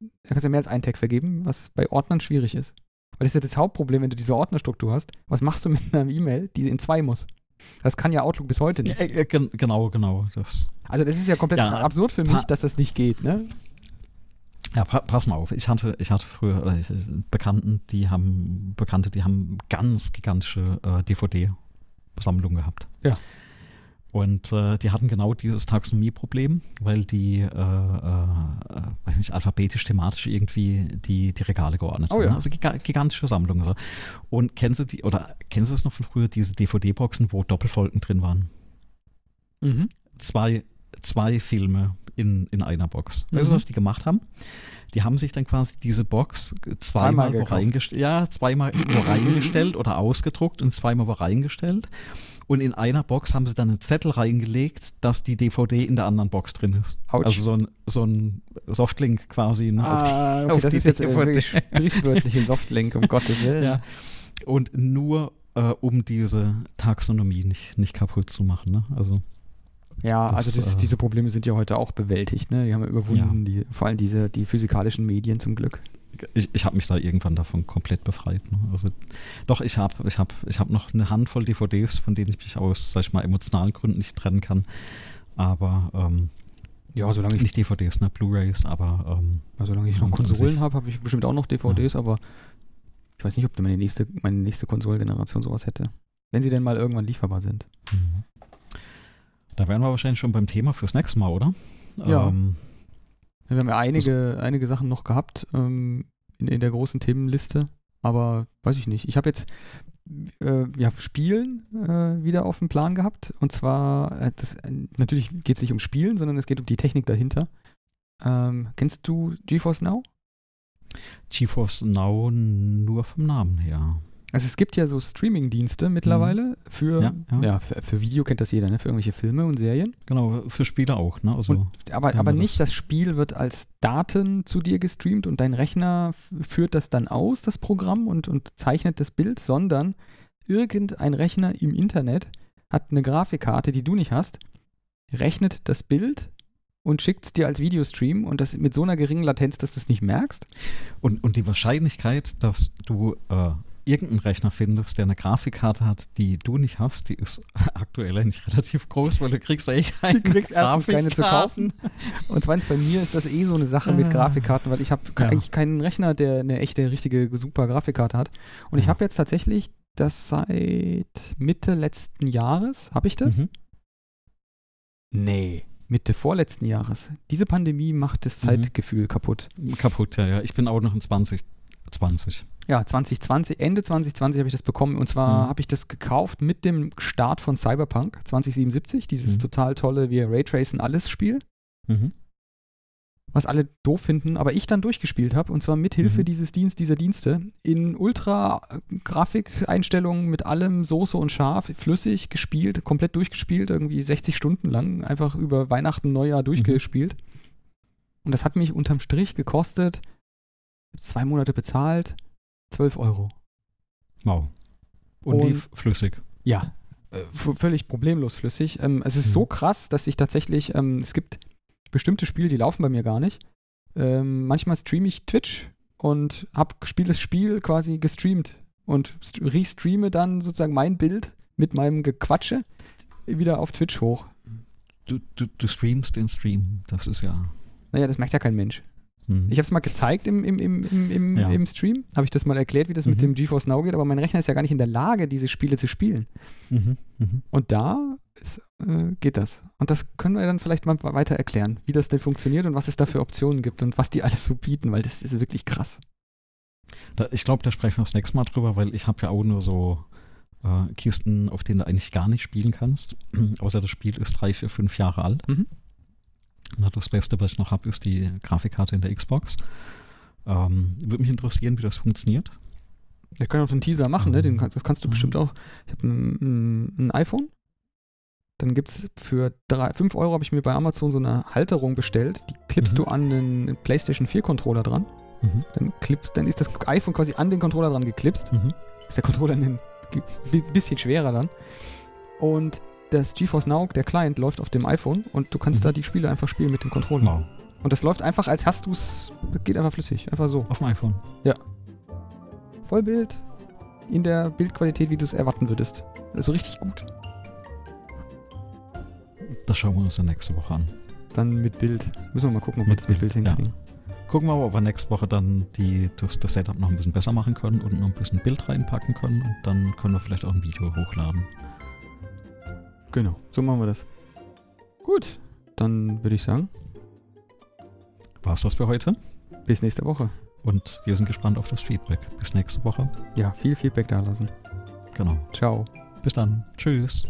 du kannst ja mehr als einen Tag vergeben, was bei Ordnern schwierig ist. Weil das ist ja das Hauptproblem, wenn du diese Ordnerstruktur hast. Was machst du mit einer E-Mail, die in zwei muss? Das kann ja Outlook bis heute nicht. Ja, äh, genau, genau. Das. Also das ist ja komplett ja, absurd für mich, dass das nicht geht, ne? Ja, pa pass mal auf. Ich hatte, ich hatte früher äh, Bekannten, die haben Bekannte, die haben ganz gigantische äh, DVD-Sammlungen gehabt. Ja. Und äh, die hatten genau dieses Taxonomie-Problem, weil die, äh, äh, weiß nicht, alphabetisch, thematisch irgendwie die, die Regale geordnet oh, haben. Ja. Also gigantische Sammlungen. So. Und kennst du die, oder kennst du das noch von früher, diese DVD-Boxen, wo Doppelfolgen drin waren? Mhm. Zwei, zwei Filme in, in einer Box. Mhm. Weißt du, was die gemacht haben? Die haben sich dann quasi diese Box zweimal, zweimal wo reingestellt, ja, zweimal wo reingestellt oder ausgedruckt und zweimal wo reingestellt. Und in einer Box haben sie dann einen Zettel reingelegt, dass die DVD in der anderen Box drin ist. Ouch. Also so ein, so ein Softlink quasi. Ne, ah, okay, auf das ist jetzt DVD. sprichwörtlich ein Softlink, um Gottes Willen. Ja. Und nur äh, um diese Taxonomie nicht, nicht kaputt zu machen. Ne? Also ja, das, also das, äh, diese Probleme sind ja heute auch bewältigt. Ne? Die haben wir überwunden, ja. die, vor allem diese, die physikalischen Medien zum Glück ich, ich habe mich da irgendwann davon komplett befreit. Ne? Also, doch, ich habe ich hab, ich hab noch eine Handvoll DVDs, von denen ich mich aus, sag ich mal, emotionalen Gründen nicht trennen kann. Aber ähm, ja, solange ich nicht DVDs, ne, Blu-rays, aber ähm, solange ich noch Konsolen habe, habe ich bestimmt auch noch DVDs, ja. aber ich weiß nicht, ob meine nächste, meine nächste Konsolengeneration sowas hätte. Wenn sie denn mal irgendwann lieferbar sind. Mhm. Da wären wir wahrscheinlich schon beim Thema fürs nächste Mal, oder? Ja. Ähm, wir haben ja einige, einige Sachen noch gehabt ähm, in, in der großen Themenliste, aber weiß ich nicht. Ich habe jetzt äh, ja, Spielen äh, wieder auf dem Plan gehabt. Und zwar, äh, das, natürlich geht es nicht um Spielen, sondern es geht um die Technik dahinter. Ähm, kennst du GeForce Now? GeForce Now nur vom Namen her. Also es gibt ja so Streaming-Dienste mittlerweile mhm. für, ja, ja. ja für, für, Video kennt das jeder, ne? für irgendwelche Filme und Serien. Genau, für Spiele auch. Ne? Also, und, aber aber nicht, das. das Spiel wird als Daten zu dir gestreamt und dein Rechner führt das dann aus, das Programm, und, und zeichnet das Bild, sondern irgendein Rechner im Internet hat eine Grafikkarte, die du nicht hast, rechnet das Bild und schickt es dir als Videostream und das mit so einer geringen Latenz, dass du es nicht merkst. Und, und die Wahrscheinlichkeit, dass du äh, irgendeinen Rechner findest, der eine Grafikkarte hat, die du nicht hast, die ist aktuell eigentlich relativ groß, weil du kriegst eh keine Du kriegst erstens keine zu kaufen und zweitens bei mir ist das eh so eine Sache mit ah. Grafikkarten, weil ich habe ja. eigentlich keinen Rechner, der eine echte, richtige, super Grafikkarte hat und ja. ich habe jetzt tatsächlich das seit Mitte letzten Jahres, habe ich das? Mhm. Nee. Mitte vorletzten Jahres. Diese Pandemie macht das. Zeitgefühl mhm. kaputt. Kaputt, ja, ja. Ich bin auch noch in 20 20. Ja, 2020, Ende 2020 habe ich das bekommen. Und zwar Mhm. habe ich das gekauft mit dem Start von Cyberpunk 2077, dieses Mhm. total tolle, wir Raytracen alles Spiel, Mhm. was alle doof finden, aber ich dann durchgespielt habe. Und zwar mit Hilfe Mhm. dieses Dienst, dieser Dienste in Ultra-Grafikeinstellungen mit allem Soße und Scharf, flüssig gespielt, komplett durchgespielt, irgendwie 60 Stunden lang, einfach über Weihnachten, Neujahr durchgespielt. Und das hat mich unterm Strich gekostet, zwei Monate bezahlt, 12 Euro. Wow. Und, Und- lief flüssig. Ja, äh, völlig problemlos flüssig. Ähm, es ist Mhm. so krass, dass ich tatsächlich, ähm, es gibt bestimmte Spiele, die laufen bei mir gar nicht. Ähm, manchmal streame ich Twitch und habe das Spiel quasi gestreamt und st- restreame dann sozusagen mein Bild mit meinem Gequatsche wieder auf Twitch hoch. Du, du, du streamst den Stream. Das ist ja. Naja, das merkt ja kein Mensch. Mhm. Ich habe es mal gezeigt im, im, im, im, Ja. im Stream, habe ich das mal erklärt, wie das mit Mhm. dem GeForce Now geht, aber mein Rechner ist ja gar nicht in der Lage, diese Spiele zu spielen. Mhm. Mhm. Und da ist, äh, geht das. Und das können wir dann vielleicht mal weiter erklären, wie das denn funktioniert und was es da für Optionen gibt und was die alles so bieten, weil das ist wirklich krass. Da, ich glaube, da sprechen wir das nächste Mal drüber, weil ich habe ja auch nur so äh, Kisten, auf denen du eigentlich gar nicht spielen kannst. Außer das Spiel ist drei, vier, fünf Jahre alt. Mhm. Na, das Beste, was ich noch habe, ist die Grafikkarte in der Xbox. Ähm, Würde mich interessieren, wie das funktioniert. Wir können auch einen Teaser machen, ne? Den, kannst- das kannst du bestimmt auch. Ich habe ein, ein, iPhone. Dann gibt es für 5 Euro habe ich mir bei Amazon so eine Halterung bestellt. Die klippst Mhm. du an den PlayStation 4 Controller dran. Mhm. Dann, klippst, dann ist das iPhone quasi an den Controller dran geklipst. Mhm. ist der Controller ein bi- bisschen schwerer dann. Und das GeForce Now, der Client, läuft auf dem iPhone und du kannst Mhm. da die Spiele einfach spielen mit dem Controller. Wow. Und das läuft einfach, als hast du es, geht einfach flüssig, einfach so. Auf dem iPhone. Vollbild in der Bildqualität, wie du es erwarten würdest. Also richtig gut. Das schauen wir uns dann nächste Woche an. Dann mit Bild. Müssen wir mal gucken, ob wir das mit Bild Bild, ja. hinkriegen. Gucken wir mal, ob wir nächste Woche dann die, das, das Setup noch ein bisschen besser machen können und noch ein bisschen Bild reinpacken können. Und dann können wir vielleicht auch ein Video hochladen. Genau, so machen wir das. Gut, dann würde ich sagen, War es das für heute? bis nächste Woche. Und wir sind gespannt auf das Feedback. Bis nächste Woche. Ja, viel Feedback da lassen. Genau. Ciao. Bis dann. Tschüss.